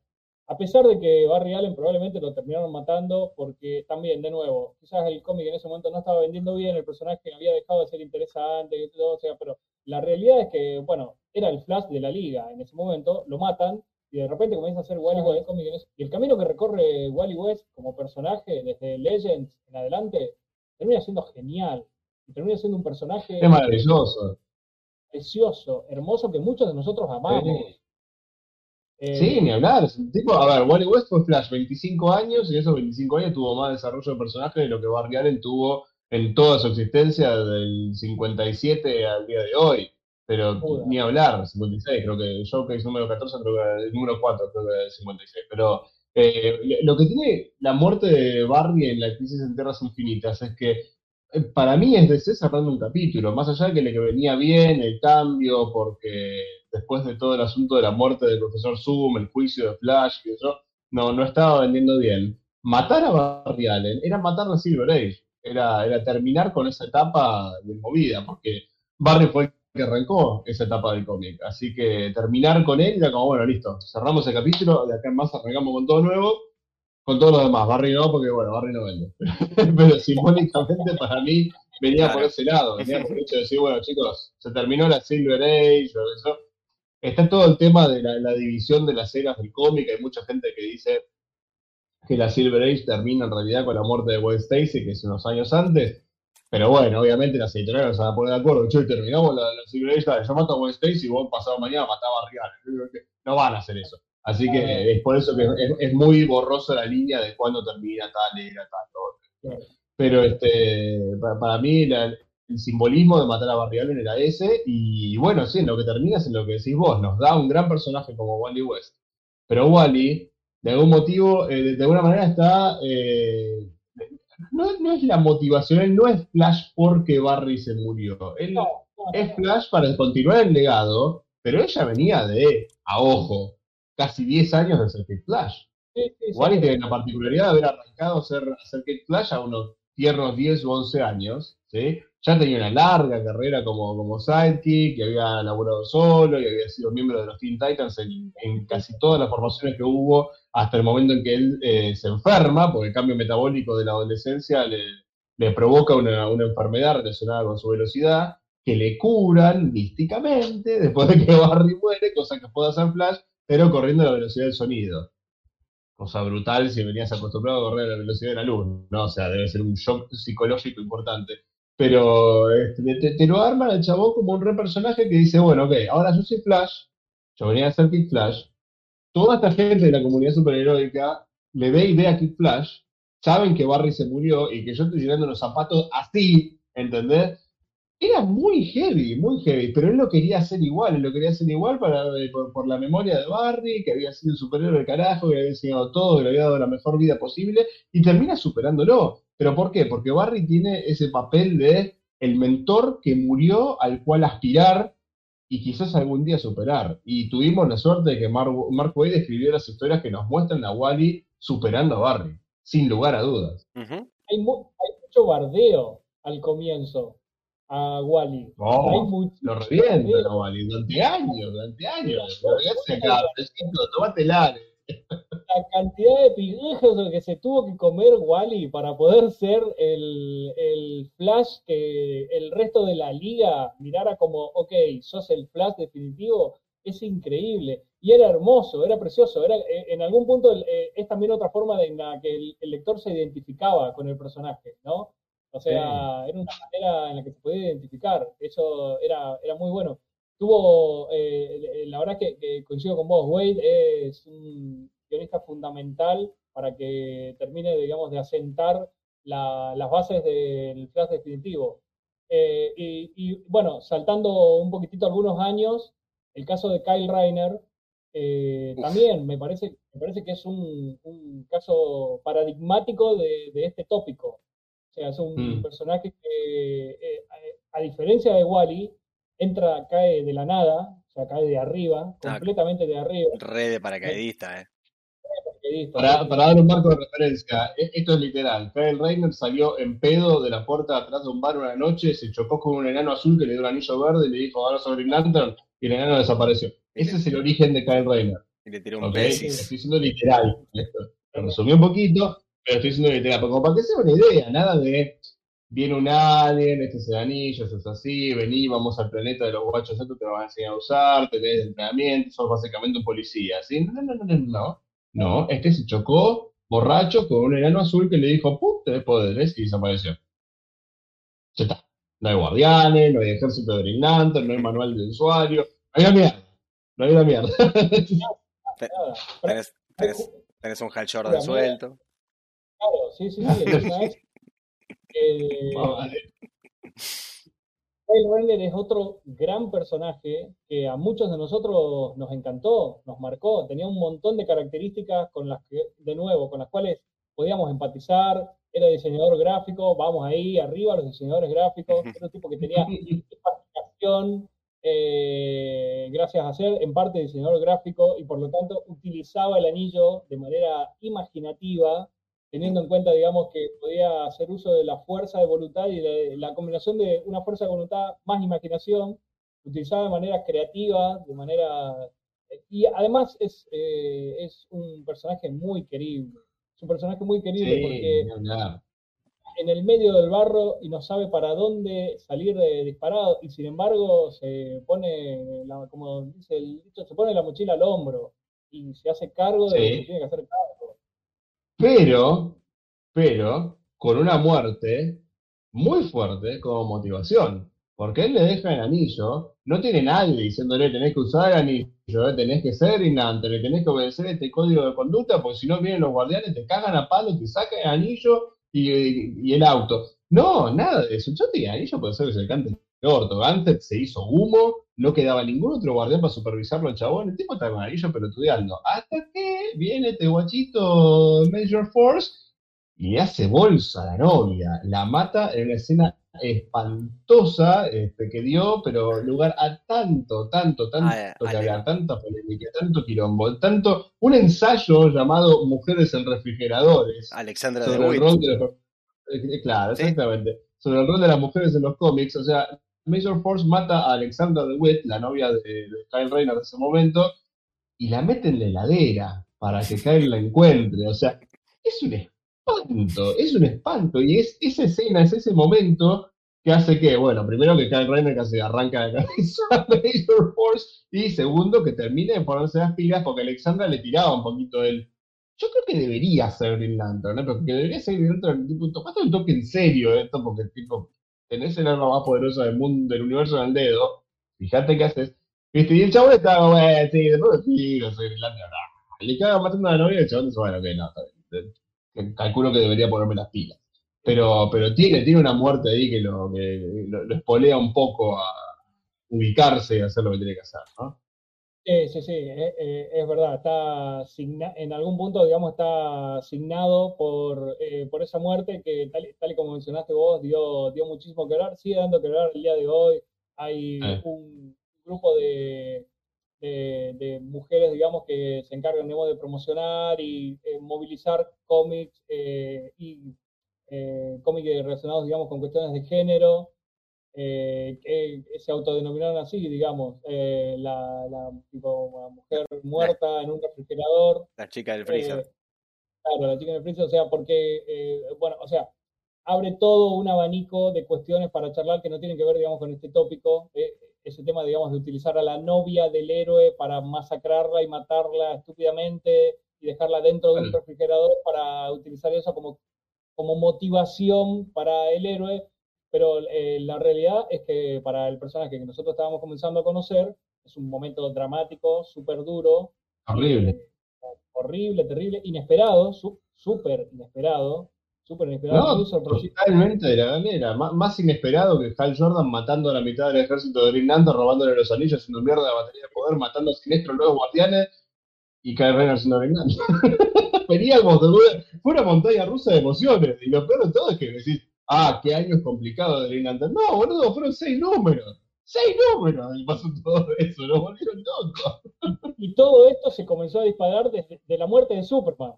S3: A pesar de que Barry Allen probablemente lo terminaron matando porque también, de nuevo, quizás el cómic en ese momento no estaba vendiendo bien, el personaje había dejado de ser interesante, y todo, o sea, pero la realidad es que, bueno, era el Flash de la liga en ese momento, lo matan y de repente comienza a ser Wally West. Y el camino que recorre Wally West como personaje desde Legends en adelante termina siendo genial. Y termina siendo un personaje.
S2: Es maravilloso.
S3: Precioso, hermoso, que muchos de nosotros amamos.
S2: Eh, sí, ni hablar. Tipo, a ver, Wally West fue Flash 25 años y esos 25 años tuvo más desarrollo de personaje de lo que Barry Allen tuvo en toda su existencia del 57 al día de hoy. Pero ni hablar, 56, creo que Showcase número 14, creo que el número 4, creo que es 56. Pero eh, lo que tiene la muerte de Barry en la crisis en Tierras Infinitas es que eh, para mí es de C cerrando un capítulo, más allá de que le que venía bien el cambio, porque después de todo el asunto de la muerte del profesor Zoom, el juicio de Flash y eso, no, no estaba vendiendo bien. Matar a Barry Allen era matar a Silver Age, era, era terminar con esa etapa de movida, porque Barry fue que arrancó esa etapa del cómic. Así que terminar con él era como, bueno, listo, cerramos el capítulo, de acá en más arrancamos con todo nuevo, con todos los demás. Barry no, porque bueno, Barry no vende. Pero simbólicamente para mí venía por ese lado, venía por el hecho de decir, bueno, chicos, se terminó la Silver Age, o eso. Está todo el tema de la, división de las eras del cómic, hay mucha gente que dice que la Silver Age termina en realidad con la muerte de Gwen Stacy, que es unos años antes, Pero bueno, obviamente las editoriales se van a poner de acuerdo. Che, terminamos la, la yo mato a Gwen Stacy y vos pasado mañana mataba a Rihanna. No van a hacer eso. Así que es por eso que es, muy borrosa la línea de cuándo termina tal, era tal, Pero este, para, mí el simbolismo de matar a Barry Allen era ese, y bueno, sí, en lo que termina es en lo que decís vos, nos da un gran personaje como Wally West. Pero Wally, de algún motivo, eh, de, alguna manera está... Eh, no, es la motivación, él no es Flash porque Barry se murió. Él es Flash para continuar el legado, pero ella venía de, a ojo, casi 10 años de ser Kate Flash. Wally tiene la particularidad de haber arrancado a ser, a Kate Flash a unos tiernos 10 o 11 años, ¿sí? Ya tenía una larga carrera como, como sidekick, que había laborado solo y había sido miembro de los Teen Titans en, casi todas las formaciones que hubo hasta el momento en que él eh, se enferma, porque el cambio metabólico de la adolescencia le, le provoca una, una, enfermedad relacionada con su velocidad, que le curan místicamente después de que Barry muere, cosa que puede hacer Flash, pero corriendo a la velocidad del sonido. Cosa brutal si venías acostumbrado a correr a la velocidad de la luz, ¿no? O sea, debe ser un shock psicológico importante. Pero este, te, lo arman al chabón como un re personaje que dice, bueno, ok, ahora yo soy Flash, yo venía a ser Kid Flash, toda esta gente de la comunidad superheroica le ve y ve a Kid Flash, saben que Barry se murió y que yo estoy llenando los zapatos así, ¿entendés? era muy heavy, muy heavy, pero él lo quería hacer igual, él lo quería hacer igual para, eh, por, la memoria de Barry, que había sido un superhéroe de carajo, que había enseñado todo, que le había dado la mejor vida posible, y termina superándolo. ¿Pero por qué? Porque Barry tiene ese papel de el mentor que murió al cual aspirar y quizás algún día superar. Y tuvimos la suerte de que Mark, Mark Wade escribió las historias que nos muestran a Wally superando a Barry, sin lugar a dudas.
S3: hay mucho bardeo al comienzo a Wally.
S2: Lo revientan a Wally durante años, durante años.
S3: La cantidad de pijejos que se tuvo que comer Wally para poder ser el, el, Flash que el resto de la liga mirara como, ok, sos el Flash definitivo, es increíble. Y era hermoso, era precioso. Era, eh, en algún punto eh, es también otra forma de, en la que el lector se identificaba con el personaje, ¿no? O sea, era una manera en la que se podía identificar. Eso era, era muy bueno. Tuvo, eh, la verdad que, que, coincido con vos, Wade es un fundamental para que termine, digamos, de asentar las bases del flash definitivo. Eh, y, bueno, saltando un poquitito algunos años, el caso de Kyle Reiner eh, también me parece, me parece que es un, caso paradigmático de, de, este tópico. O sea, es un mm. personaje que, eh, a, diferencia de Wally, entra, cae de la nada, o sea, cae de arriba, ah, completamente de arriba.
S1: Red de paracaidista, ¿eh?
S2: Para, para, dar un marco de referencia, e, esto es literal. Kyle Reiner salió en pedo de la puerta atrás de un bar una noche, se chocó con un enano azul que le dio un anillo verde y le dijo, ahora sobre Lantern, y el enano desapareció. Ese es el origen de Kyle Reiner.
S1: Y le tiró un okay? Estoy
S2: diciendo literal. Lo resumí un poquito, pero estoy diciendo literal, como para que sea una idea, nada de viene un alien, este es el anillo, esto es así, vení, vamos al planeta de los guachos, esto te lo van a enseñar a usar, tenés entrenamiento, sos básicamente un policía, ¿sí? No, no, no, no, no. No, este se chocó borracho con un enano azul que le dijo, ¡pum! tenés poderes y desapareció. Ya está. No hay guardianes, no hay ejército de Green no hay manual de usuario, no hay la mierda. No hay la mierda.
S1: tenés, un Hal Jordan suelto.
S3: Claro, sí, sí, sí. Eh, Kyle es otro gran personaje que a muchos de nosotros nos encantó, nos marcó, tenía un montón de características con las que, de nuevo, con las cuales podíamos empatizar, era diseñador gráfico, vamos ahí, arriba los diseñadores gráficos, era un tipo que tenía fascinación, eh, gracias a ser en parte diseñador gráfico y por lo tanto utilizaba el anillo de manera imaginativa teniendo en cuenta, digamos, que podía hacer uso de la fuerza de voluntad y de la combinación de una fuerza de voluntad más imaginación, utilizada de manera creativa, de manera... Y además es, eh, es un personaje muy querible, es un personaje muy querible porque en el medio del barro y no sabe para dónde salir de disparado y sin embargo se pone, como dice el dicho, se pone la mochila al hombro y se hace cargo de lo que tiene que hacer cargo
S2: pero, pero, con una muerte muy fuerte como motivación. Porque él le deja el anillo, no tiene nadie diciéndole tenés que usar el anillo, eh, tenés que ser inante, le tenés que obedecer este código de conducta, porque si no vienen los guardianes, te cagan a palo, te sacan el anillo y, el auto. No, nada de eso. Yo tenía anillo puede ser que se cante orto. Antes se hizo humo, no quedaba ningún otro guardián para supervisarlo el chabón. El tipo estaba con anillo pelotudeando. Hasta que viene este guachito Major Force y le hace bolsa a la novia. La mata en una escena espantosa este, que dio, pero lugar a tanto, tanto, tanto que había, tanta polémica, tanto quilombo, tanto un ensayo llamado Mujeres en refrigeradores.
S1: Alexandra
S2: sobre el rol de eh, Claro, exactamente. Sobre el rol de las mujeres en los cómics. O sea, Major Force mata a Alexandra DeWitt, la novia de, de Kyle Rayner de ese momento, y la mete en la heladera para que Kyle la encuentre. O sea, es un espanto, es un espanto. Y es esa escena, es ese momento que hace que, bueno, primero que Kyle Reiner casi arranca la cabeza a Major Force y segundo que termine de ponerse las pilas porque Alexandra le tiraba un poquito él. Yo creo que debería ser Green Lantern, ¿no? Porque debería ser Green Lantern, tipo, tomate un toque en serio esto porque, tipo, tenés el arma más poderosa del mundo, del universo en el dedo, fíjate qué haces. ¿Viste? Y el chabón estaba, bueno, sí, después sí, soy Green Lantern. Le caga matando a la novia y el chabón dice, bueno, que no. Calculo que debería ponerme las pilas. Pero, pero tiene, tiene una muerte ahí que lo, que lo, espolea un poco a ubicarse y hacer lo que tiene que hacer, ¿no?
S3: Sí, sí, sí, eh, eh, es verdad, está en algún punto, digamos, está asignado por, eh, por esa muerte que, tal, tal, y como mencionaste vos, dio, dio muchísimo que hablar, sigue dando que hablar el día de hoy. Hay un grupo de, de, mujeres, digamos, que se encargan de promocionar y movilizar cómics y eh, cómics relacionados, digamos, con cuestiones de género, eh, que se autodenominaron así, digamos, eh, la, la, tipo, mujer muerta en un refrigerador.
S1: La chica del freezer.
S3: Eh, claro, la chica del freezer, o sea, porque, bueno, o sea, abre todo un abanico de cuestiones para charlar que no tienen que ver, digamos, con este tópico, ese tema, digamos, de utilizar a la novia del héroe para masacrarla y matarla estúpidamente y dejarla dentro de un refrigerador para utilizar eso como como motivación para el héroe, pero eh, la realidad es que para el personaje que nosotros estábamos comenzando a conocer, es un momento dramático, súper duro.
S2: Horrible.
S3: Eh, horrible, terrible, inesperado, súper inesperado. Súper inesperado.
S2: No, totalmente de la galera. más inesperado que Hal Jordan matando a la mitad del ejército de Green Lantern, robándole los anillos, haciendo mierda la batería de poder, matando a Sinestro, nuevos guardianes y Kyle Renner haciendo Green Lantern. veníamos de fue una montaña rusa de emociones. Y lo peor de todo es que decís, ah, qué años complicados de Green Lantern. No, boludo, fueron seis números. Seis números y pasó todo eso, nos volvieron locos.
S3: Y todo esto se comenzó a disparar desde de la muerte de Superman.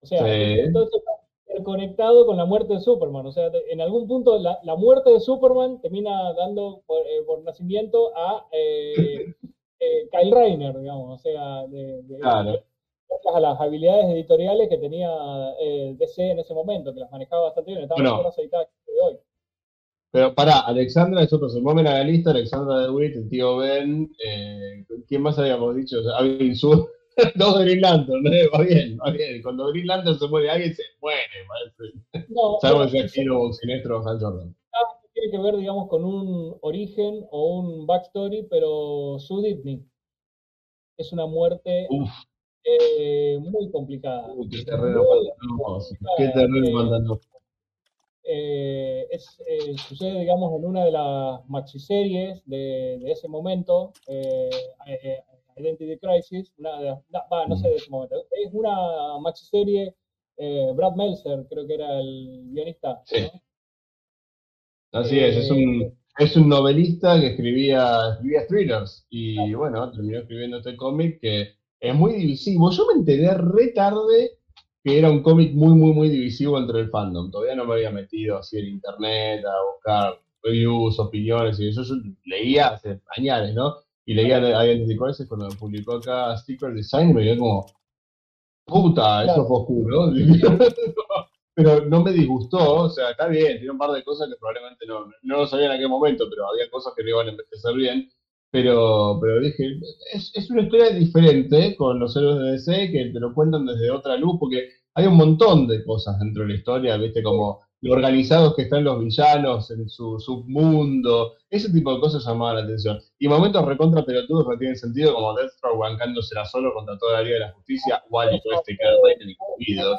S3: O sea, todo esto está conectado con la muerte de Superman. O sea, en algún punto la, la, muerte de Superman termina dando por, eh, por nacimiento a eh, eh, Kyle Rayner, digamos. O sea, de, de, claro a las habilidades editoriales que tenía eh, DC en ese momento, que las manejaba bastante bien, estaban bueno, editadas de hoy.
S2: Pero pará, Alexandra es otro, mueven a la lista, Alexandra de Witt, el tío Ben, eh, ¿quién más habíamos dicho? Alvin Sur, dos Green Lantern, ¿no? va bien, va bien. Cuando Green Lantern se muere alguien, se muere, parece. No, Salvo ese giro sinestro Hal Jordan.
S3: Tiene que ver, digamos, con un origen o un backstory, pero su Disney es una muerte Uf. Eh, muy complicada.
S2: qué terreno Qué terreno
S3: eh, es, eh, sucede, digamos, en una de las maxiseries de, de ese momento, eh, Identity Crisis, una de, no, no sé de ese momento, es una maxiserie, Brad Meltzer creo que era el guionista. Sí.
S2: Así es, es un, es un novelista que escribía, escribía thrillers y bueno, terminó escribiendo este cómic que es muy divisivo. Yo me enteré re tarde que era un cómic muy, muy, muy divisivo entre el fandom. Todavía no me había metido así en internet a buscar reviews, opiniones y eso. Yo leía hace años, ¿no? Y leía Identity Crisis cuando publicó acá Sticker Design y me quedé como, puta, eso fue oscuro. pero no me disgustó, o sea, está bien, tiene un par de cosas que probablemente no, no lo sabía en aquel momento, pero había cosas que no iban a envejecer bien. Pero, pero dije, es, es una historia diferente con los héroes de DC que te lo cuentan desde otra luz, porque hay un montón de cosas dentro de la historia, viste, como lo organizados que están los villanos en su submundo, ese tipo de cosas llamaban la atención. Y momentos recontra pelotudos no tienen sentido, como Deathstroke bancándosela solo contra toda la Liga de la Justicia, Wally todo este cara de incluido.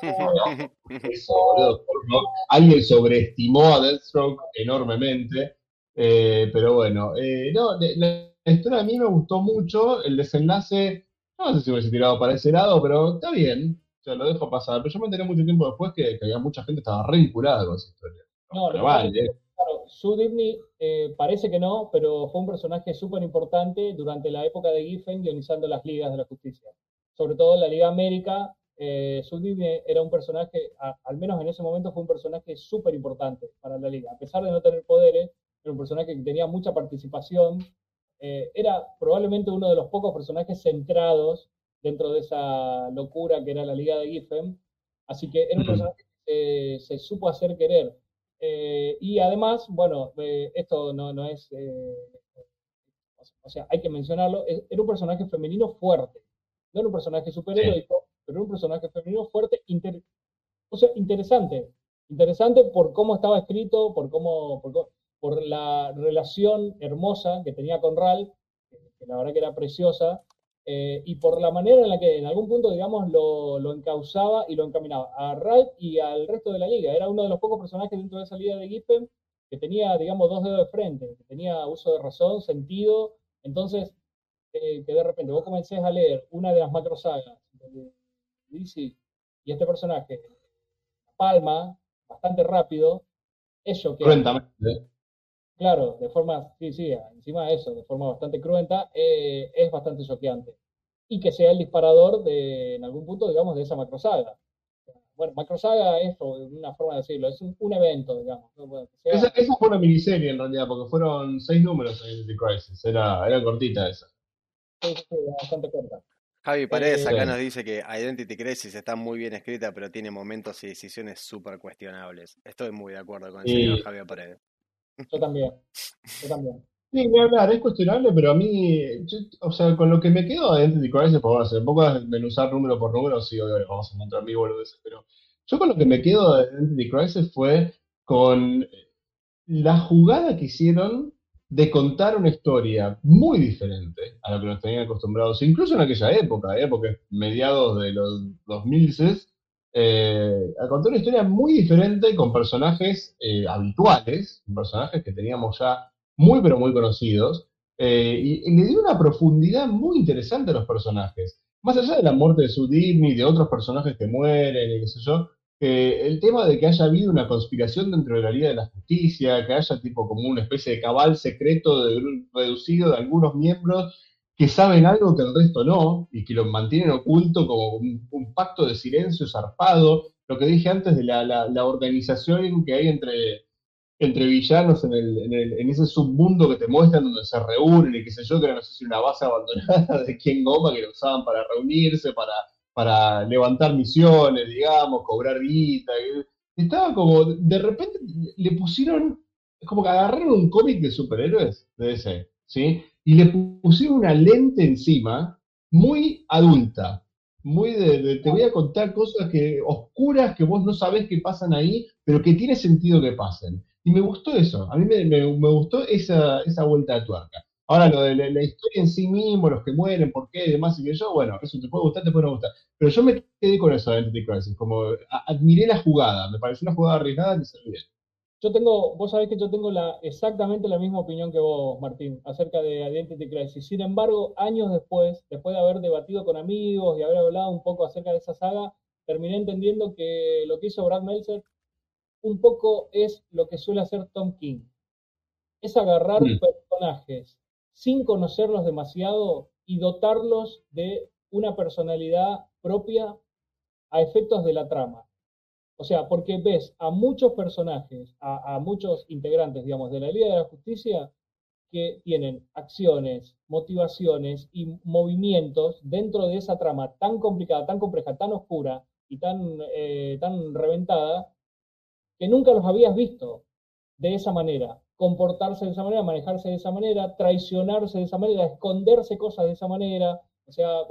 S2: Eso, boludo, Alguien sobreestimó a Deathstroke enormemente, eh, pero bueno, eh, no, la historia a mí me gustó mucho, el desenlace, no sé si hubiese tirado para ese lado, pero está bien, o sea, lo dejo pasar. Pero yo me enteré mucho tiempo después que, había mucha gente que estaba re con esa historia.
S3: No, pero vale. Claro, Sue Disney eh, parece que no, pero fue un personaje súper importante durante la época de Giffen guionizando las ligas de la justicia. Sobre todo en la Liga América, eh, Sue Disney era un personaje, al menos en ese momento fue un personaje súper importante para la liga. A pesar de no tener poderes, era un personaje que tenía mucha participación. Eh, era probablemente uno de los pocos personajes centrados dentro de esa locura que era la Liga de Giffen. Así que era un personaje que se, supo hacer querer. Eh, y además, bueno, eh, esto no, no es, o sea, hay que mencionarlo, era un personaje femenino fuerte. No era un personaje superheroico, pero era un personaje femenino fuerte, o sea, interesante. Interesante por cómo estaba escrito, por cómo, por, por la relación hermosa que tenía con Ralph, que la verdad que era preciosa, eh, y por la manera en la que en algún punto, digamos, lo, lo, encauzaba y lo encaminaba a Ralph y al resto de la liga. Era uno de los pocos personajes dentro de esa liga de Giffen que tenía, digamos, dos dedos de frente, que tenía uso de razón, sentido. Entonces, eh, que de repente vos comencés a leer una de las macro sagas de DC y este personaje palma bastante rápido, eso que... Claro, de forma, sí, sí, encima de eso, de forma bastante cruenta, eh, es bastante choqueante. Y que sea el disparador de, en algún punto, digamos, de esa macrosaga. Bueno, macrosaga es una forma de decirlo, es un, evento, digamos.
S2: esa, fue una miniserie en realidad, porque fueron seis números en Identity Crisis, era, era cortita esa.
S3: Sí, sí, bastante corta.
S1: Javi Paredes acá nos dice que Identity Crisis está muy bien escrita, pero tiene momentos y decisiones súper cuestionables. Estoy muy de acuerdo con el señor Javier Paredes.
S3: Yo también. Yo también.
S2: Sí, ni hablar, es cuestionable, pero a mí, o sea, con lo que me quedo de Identity Crisis, por hacer un poco desmenuzar número por número, sí, obviamente vamos a encontrar mi boludeces, pero yo con lo que me quedo de Identity Crisis fue con la jugada que hicieron de contar una historia muy diferente a lo que nos tenían acostumbrados, incluso en aquella época, ¿eh? porque mediados de los 2000 eh, a contar una historia muy diferente con personajes eh, habituales, personajes que teníamos ya muy pero muy conocidos, eh, y, le dio una profundidad muy interesante a los personajes. Más allá de la muerte de Sudimni y de otros personajes que mueren y qué el tema de que haya habido una conspiración dentro de la Liga de la Justicia, que haya tipo como una especie de cabal secreto de, reducido de algunos miembros que saben algo que el resto no, y que lo mantienen oculto como un, pacto de silencio zarpado. Lo que dije antes de la, la, organización que hay entre, entre villanos en, el, en, ese submundo que te muestran donde se reúnen y qué sé yo, que era no sé si una base abandonada de quien goma que lo usaban para reunirse, para, para levantar misiones, digamos, cobrar guita. estaba como, de repente le pusieron, como que agarraron un cómic de superhéroes de ese, ¿sí? Y le pusieron una lente encima muy adulta, muy de, te voy a contar cosas que oscuras que vos no sabés que pasan ahí, pero que tiene sentido que pasen. Y me gustó eso, a mí me, me, gustó esa, esa, vuelta de tuerca. Ahora, lo de la, historia en sí mismo, los que mueren, por qué, demás, y que yo, bueno, eso te puede gustar, te puede no gustar. Pero yo me quedé con eso de Crisis, como admiré la jugada, me pareció una jugada arriesgada que salió bien.
S3: Yo tengo, vos sabés que yo tengo la, exactamente la misma opinión que vos, Martín, acerca de Identity Crisis. Sin embargo, años después, después de haber debatido con amigos y haber hablado un poco acerca de esa saga, terminé entendiendo que lo que hizo Brad Meltzer un poco es lo que suele hacer Tom King. Es agarrar mm. personajes sin conocerlos demasiado y dotarlos de una personalidad propia a efectos de la trama. O sea, porque ves a muchos personajes, a, muchos integrantes, digamos, de la Liga de la Justicia que tienen acciones, motivaciones y movimientos dentro de esa trama tan complicada, tan compleja, tan oscura y tan, eh, tan reventada, que nunca los habías visto de esa manera, comportarse de esa manera, manejarse de esa manera, traicionarse de esa manera, esconderse cosas de esa manera. O sea,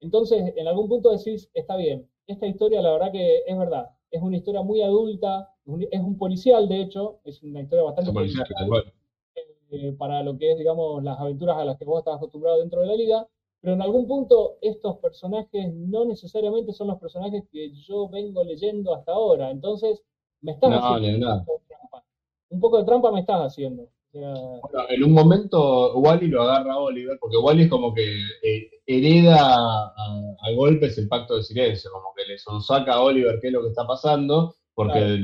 S3: entonces en algún punto decís, está bien, esta historia, la verdad que es verdad, es una historia muy adulta, es un policial, de hecho, es una historia bastante policial, eh, para lo que es, digamos, las aventuras a las que vos estás acostumbrado dentro de la liga, pero en algún punto estos personajes no necesariamente son los personajes que yo vengo leyendo hasta ahora, entonces me estás haciendo un poco, un poco de trampa me estás haciendo
S2: en un momento Wally lo agarra a Oliver, porque Wally es como que eh, hereda a, golpes el pacto de silencio, como que le sonsaca a Oliver qué es lo que está pasando, porque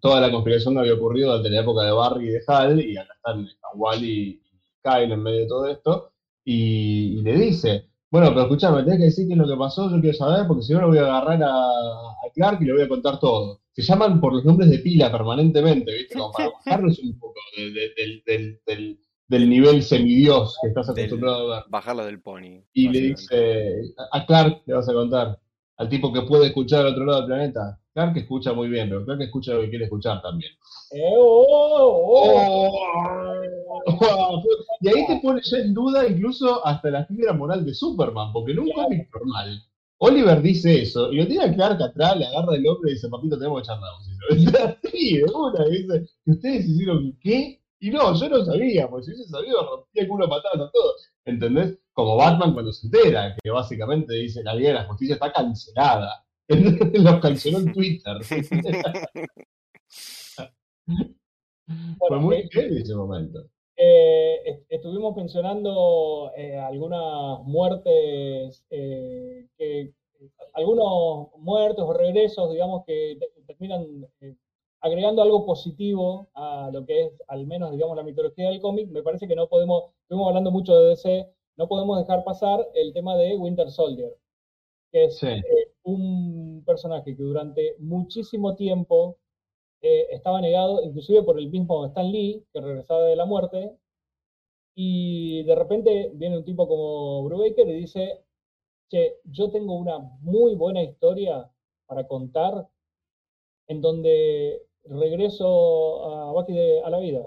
S2: toda la conspiración había ocurrido desde la época de Barry y de Hal, y acá están Wally y Kyle en medio de todo esto, y, le dice, bueno, pero escuchame, tenés que decir qué es lo que pasó, yo quiero saber, porque si no lo voy a agarrar a, a Clark y le voy a contar todo se llaman por los nombres de pila permanentemente, ¿viste? Como para bajarlos un poco del, nivel semidios que estás acostumbrado a ver.
S1: Bajarlo del pony.
S2: Y le dice, a Clark le vas a contar, al tipo que puede escuchar al otro lado del planeta. Clark escucha muy bien, pero Clark escucha lo que quiere escuchar también.
S3: Eh, oh, oh,
S2: oh. y ahí te pone ya en duda incluso hasta la fibra moral de Superman, porque en un cómic normal Oliver dice eso, y lo tiene a Clark atrás, le agarra el hombre y dice, papito, tenemos que charlar. Sí, de una, dice, ustedes hicieron qué? Y no, yo no sabía, porque si hubiese sabido, rompía el culo matando a todos. ¿Entendés? Como Batman cuando se entera, que básicamente dice, la Liga de la Justicia está cancelada. Los canceló en Twitter. Fue muy bien ese momento.
S3: Eh, estuvimos mencionando eh, algunas muertes, eh, que, algunos muertos o regresos, digamos, que terminan agregando algo positivo a lo que es, al menos, digamos, la mitología del cómic. Me parece que no podemos, estuvimos hablando mucho de DC, no podemos dejar pasar el tema de Winter Soldier, que es un personaje que durante muchísimo tiempo eh, estaba negado inclusive por el mismo Stan Lee, que regresaba de la muerte, y de repente viene un tipo como Brubaker y dice, che, yo tengo una muy buena historia para contar en donde regreso a Bucky a la vida.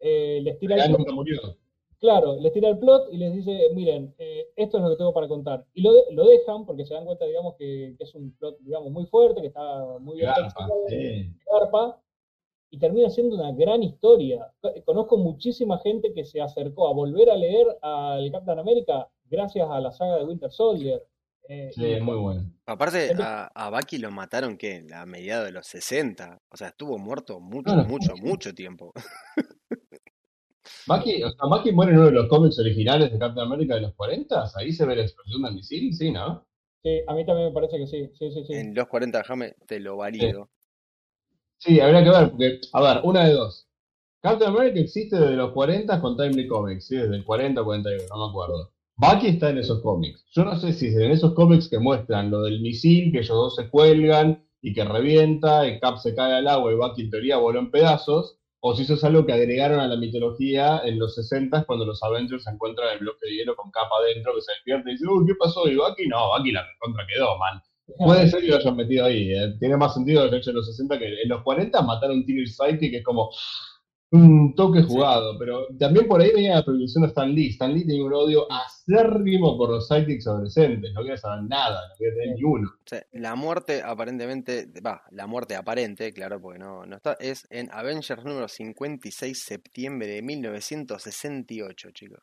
S2: Eh, les tira
S3: Claro, les tira el plot y les dice, miren, eh, esto es lo que tengo para contar. Y lo, lo dejan porque se dan cuenta, digamos, que, es un plot, digamos, muy fuerte, que está muy bien pensado, y termina siendo una gran historia. Conozco muchísima gente que se acercó a volver a leer al Captain America gracias a la saga de Winter Soldier.
S2: Eh, sí, muy bueno.
S1: Aparte, a, a Bucky lo mataron, ¿qué? A mediados de los 60. O sea, estuvo muerto mucho, mucho, mucho tiempo.
S2: Maki, o sea, muere en uno de los cómics originales de Captain America de los 40, ahí se ve la explosión del misil, sí, ¿no?
S3: Sí, a mí también me parece que sí, sí, sí, sí.
S1: En los 40, déjame, te lo valido.
S2: Sí. habría que ver, porque, a ver, una de dos. Captain America existe desde los 40 con Timely Comics, ¿sí? Desde el 40 o 41, no me acuerdo. Bucky está en esos cómics. Yo no sé si es en esos cómics que muestran lo del misil, que ellos dos se cuelgan y que revienta, y Cap se cae al agua y Bucky en teoría voló en pedazos, o si eso es algo que agregaron a la mitología en los 60 cuando los Avengers se encuentran en el bloque de hielo con capa adentro, que se despierta y dice, uy, ¿qué pasó? Y Bucky, no, Bucky la contra quedó, man. Puede ser que lo hayan metido ahí, ¿eh? tiene más sentido lo hecho en los 60 que en los 40 mataron Teenage Psyche, que es como, un toque jugado, pero también por ahí venía la prohibición de Stan Lee. Stan Lee tenía un odio acérrimo por los sidekicks adolescentes, no quería saber nada, no quería tener ni uno.
S1: la muerte aparentemente, va, la muerte aparente, claro, porque no, no está, es en Avengers número 56, septiembre de 1968, chicos.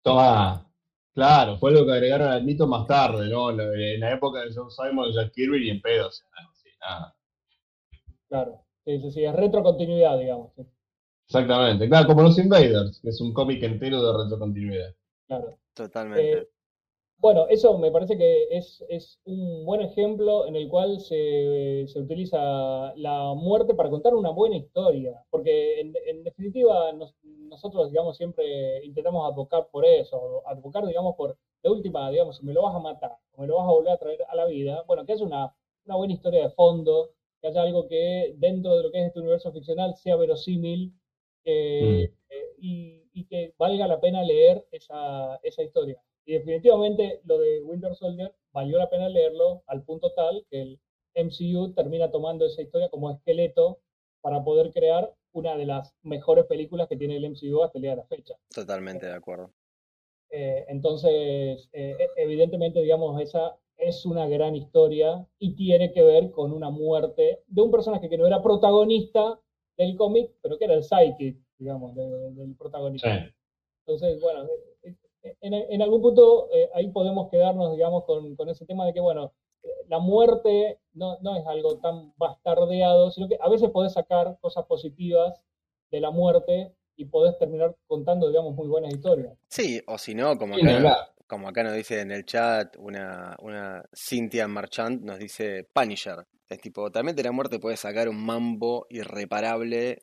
S2: Toma, claro, fue lo que agregaron al mito más tarde, ¿no? En la época de John Simon Jack Kirby y en pedos,
S3: nada. Claro, sí, sí, sí, es retrocontinuidad, digamos.
S2: Exactamente, claro, como los Invaders, que es un cómic entero de retrocontinuidad.
S3: Claro.
S1: Totalmente. Eh,
S3: bueno, eso me parece que es, un buen ejemplo en el cual se, utiliza la muerte para contar una buena historia, porque en, definitiva nosotros, digamos, siempre intentamos advocar por eso, advocar, digamos, por, de última, digamos, si me lo vas a matar, o me lo vas a volver a traer a la vida, bueno, que es una, una buena historia de fondo, que haya algo que dentro de lo que es este universo ficcional sea verosímil Mm. Eh, y, que valga la pena leer esa, esa historia. Y definitivamente lo de Winter Soldier valió la pena leerlo al punto tal que el MCU termina tomando esa historia como esqueleto para poder crear una de las mejores películas que tiene el MCU hasta el día de la fecha.
S1: Totalmente de acuerdo.
S3: Eh, entonces, eh, e, evidentemente, digamos, esa es una gran historia y tiene que ver con una muerte de un personaje que no era protagonista del cómic, pero que era el sidekick, digamos, del protagonista. Entonces, bueno, en, algún punto eh, ahí podemos quedarnos, digamos, con, ese tema de que, bueno, la muerte no, no, es algo tan bastardeado, sino que a veces podés sacar cosas positivas de la muerte y podés terminar contando, digamos, muy buenas historias.
S1: Sí, o si no, como acá, como acá nos dice en el chat, una, una Cynthia Marchand nos dice Punisher. Es tipo, también de la muerte puede sacar un mambo irreparable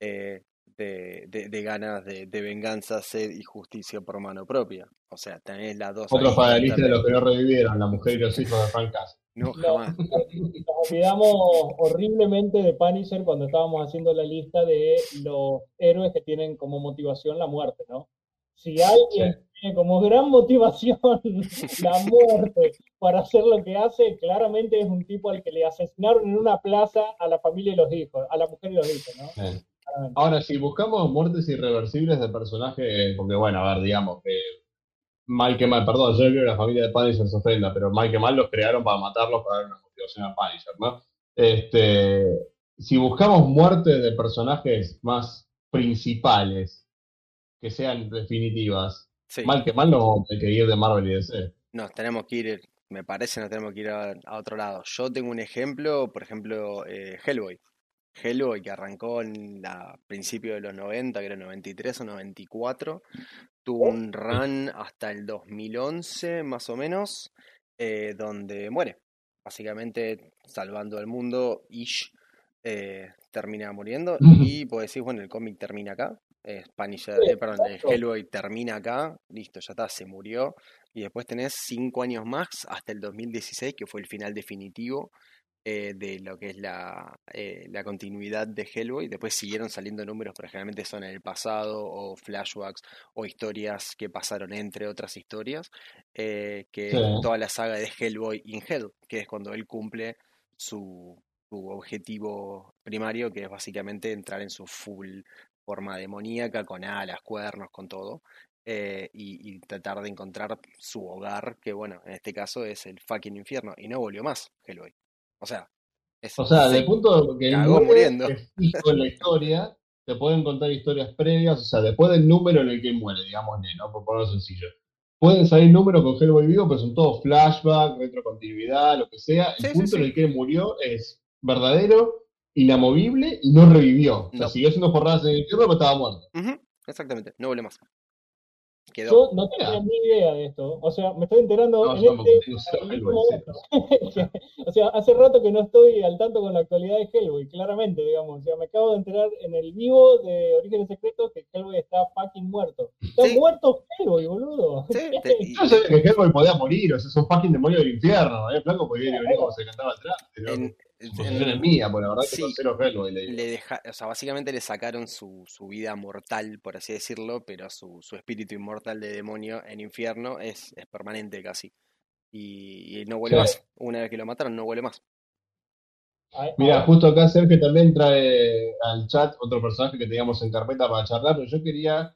S1: eh, de, de, ganas de, venganza, sed y justicia por mano propia. O sea, tenés las dos.
S2: Otros panelistas de los que no revivieron, la mujer y los hijos de Frank
S1: No, jamás. Nos,
S3: olvidamos horriblemente de Punisher cuando estábamos haciendo la lista de los héroes que tienen como motivación la muerte, ¿no? Si alguien tiene como gran motivación la muerte para hacer lo que hace, claramente es un tipo al que le asesinaron en una plaza a la familia y los hijos, a la mujer y los hijos, ¿no?
S2: Ahora, si buscamos muertes irreversibles de personajes, porque bueno, a ver, digamos que Mike Mal, perdón, yo creo que la familia de Punisher se ofenda, pero Mike Mal los crearon para matarlos para dar una motivación a Punisher, ¿no? Este, si buscamos muertes de personajes más principales, que sean definitivas, mal que mal no hay que ir de Marvel y DC.
S1: No, tenemos que ir, me parece, no tenemos que ir a, otro lado. Yo tengo un ejemplo, por ejemplo, eh, Hellboy. Hellboy, que arrancó en a principios de los 90, que era 93 o 94, tuvo un run hasta el 2011 más o menos, eh, donde muere. Básicamente, salvando al mundo, Ish eh, termina muriendo y pues decir, bueno, el cómic termina acá, Spanish, eh, perdón, Hellboy termina acá, listo, ya está, se murió. Y después tenés cinco años más hasta el 2016, que fue el final definitivo eh, de lo que es la, eh, la, continuidad de Hellboy. Después siguieron saliendo números, pero generalmente son en el pasado o flashbacks o historias que pasaron entre otras historias, eh, que toda la saga de Hellboy in Hell, que es cuando él cumple su, su objetivo primario, que es básicamente entrar en su full forma demoníaca, con alas, cuernos, con todo. y, y, tratar de encontrar su hogar, que bueno, en este caso es el fucking infierno, y no volvió más Hellboy. O sea,
S2: es, o sea, del punto que el muriendo. es en la historia, te pueden contar historias previas, o sea, después del número en el que muere, digamos, ¿no? Por ponerlo sencillo. Pueden salir números con Hellboy vivo, pero son todos flashback, retrocontinuidad, lo que sea. El punto en el que murió es verdadero, inamovible y no revivió. O sea, siguió haciendo jornadas en el infierno, pero estaba muerto.
S1: Exactamente, no vuelve más.
S3: Yo no tenía ni idea de esto. O sea, me estoy enterando en este... o sea, hace rato que no estoy al tanto con la actualidad de Hellboy, claramente, digamos. O sea, me acabo de enterar en el vivo de Orígenes Secretos que Hellboy está fucking muerto. Está muerto Hellboy, boludo.
S2: Sí, Yo sabía que Hellboy podía morir, o sea, es un fucking demonio del infierno. ¿eh? Flaco podía ir como se cantaba atrás. Pero es mía, por la verdad que cero le,
S1: le deja, o sea, básicamente le sacaron su, su vida mortal, por así decirlo, pero su, su espíritu inmortal de demonio en infierno es, es permanente casi. Y, no vuelve más. Una vez que lo mataron, no vuelve más.
S2: Mira, justo acá que también trae al chat otro personaje que teníamos en carpeta para charlar, pero yo quería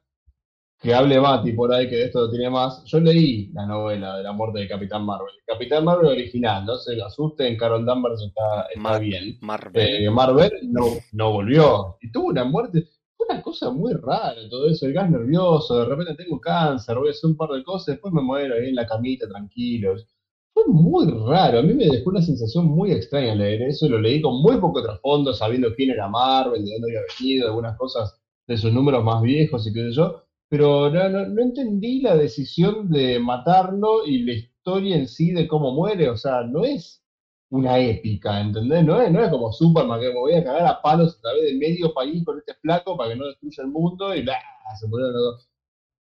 S2: que hable Mati por ahí, que de esto lo tiene más. Yo leí la novela de la muerte de Capitán Marvel. Capitán Marvel original, no se asusten, Carol Danvers está, está bien.
S1: Marvel.
S2: Eh, Marvel no, no volvió. Y tuvo una muerte, fue una cosa muy rara todo eso, el gas nervioso, de repente tengo cáncer, voy a hacer un par de cosas, después me muero ahí en la camita, tranquilos. Fue muy raro, a mí me dejó una sensación muy extraña leer eso, lo leí con muy poco trasfondo, sabiendo quién era Marvel, de dónde había venido, algunas cosas de sus números más viejos y qué sé yo pero no, no, entendí la decisión de matarlo y la historia en sí de cómo muere, o sea, no es una épica, ¿entendés? No es, no es como Superman, que me voy a cagar a palos a través de medio país con este flaco para que no destruya el mundo y ¡blah! se murieron los dos.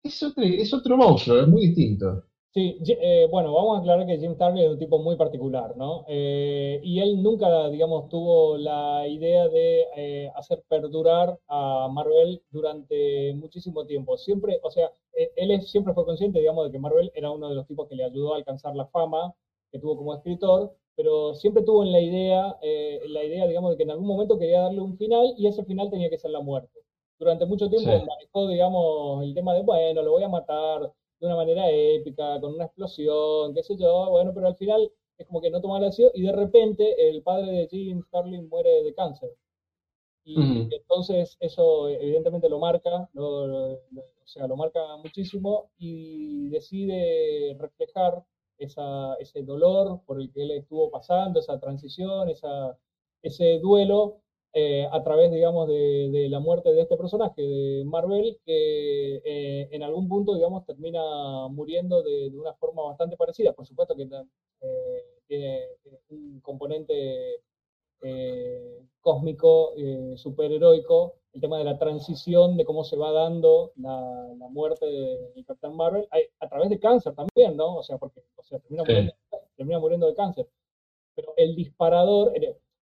S2: Es otro, es otro monstruo, es muy distinto.
S3: Sí, eh, bueno, vamos a aclarar que Jim Starlin es un tipo muy particular, ¿no? Eh, y él nunca, digamos, tuvo la idea de eh, hacer perdurar a Marvel durante muchísimo tiempo. Siempre, o sea, él siempre fue consciente, digamos, de que Marvel era uno de los tipos que le ayudó a alcanzar la fama que tuvo como escritor, pero siempre tuvo en la idea, la idea, digamos, de que en algún momento quería darle un final y ese final tenía que ser la muerte. Durante mucho tiempo manejó, digamos, el tema de, bueno, lo voy a matar de una manera épica, con una explosión, qué sé yo, bueno, pero al final es como que no toma la decisión y de repente el padre de Jim Starlin muere de cáncer. Y entonces eso evidentemente lo marca, o sea, lo marca muchísimo y decide reflejar esa, ese dolor por el que él estuvo pasando, esa transición, esa, ese duelo eh, a través, digamos, de, la muerte de este personaje, de Marvel, que eh, en algún punto, digamos, termina muriendo de, una forma bastante parecida. Por supuesto que eh, tiene un componente cósmico, superheroico, el tema de la transición, de cómo se va dando la, muerte de Capitán Marvel, a, través de cáncer también, ¿no? O sea, porque termina, muriendo, termina muriendo de cáncer. Pero el disparador,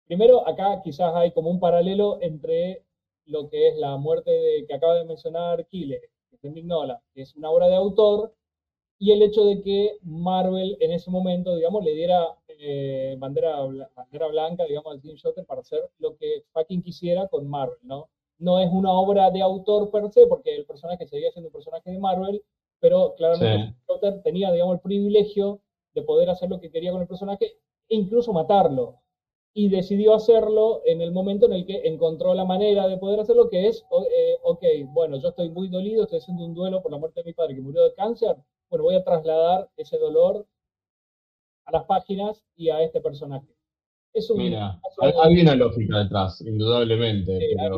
S3: Primero, acá quizás hay como un paralelo entre lo que es la muerte de, que acaba de mencionar Kile, que es de Mignola, que es una obra de autor, y el hecho de que Marvel en ese momento, digamos, le diera eh, bandera, bandera blanca, digamos, al Team Shotter para hacer lo que fucking quisiera con Marvel, ¿no? No es una obra de autor per se, porque el personaje seguía siendo un personaje de Marvel, pero claramente Shotter tenía, digamos, el privilegio de poder hacer lo que quería con el personaje e incluso matarlo y decidió hacerlo en el momento en el que encontró la manera de poder hacerlo, que es, eh, ok, bueno, yo estoy muy dolido, estoy haciendo un duelo por la muerte de mi padre que murió de cáncer, bueno, voy a trasladar ese dolor a las páginas y a este personaje.
S2: Es Mira, hay, una lógica detrás, indudablemente.
S3: Hay,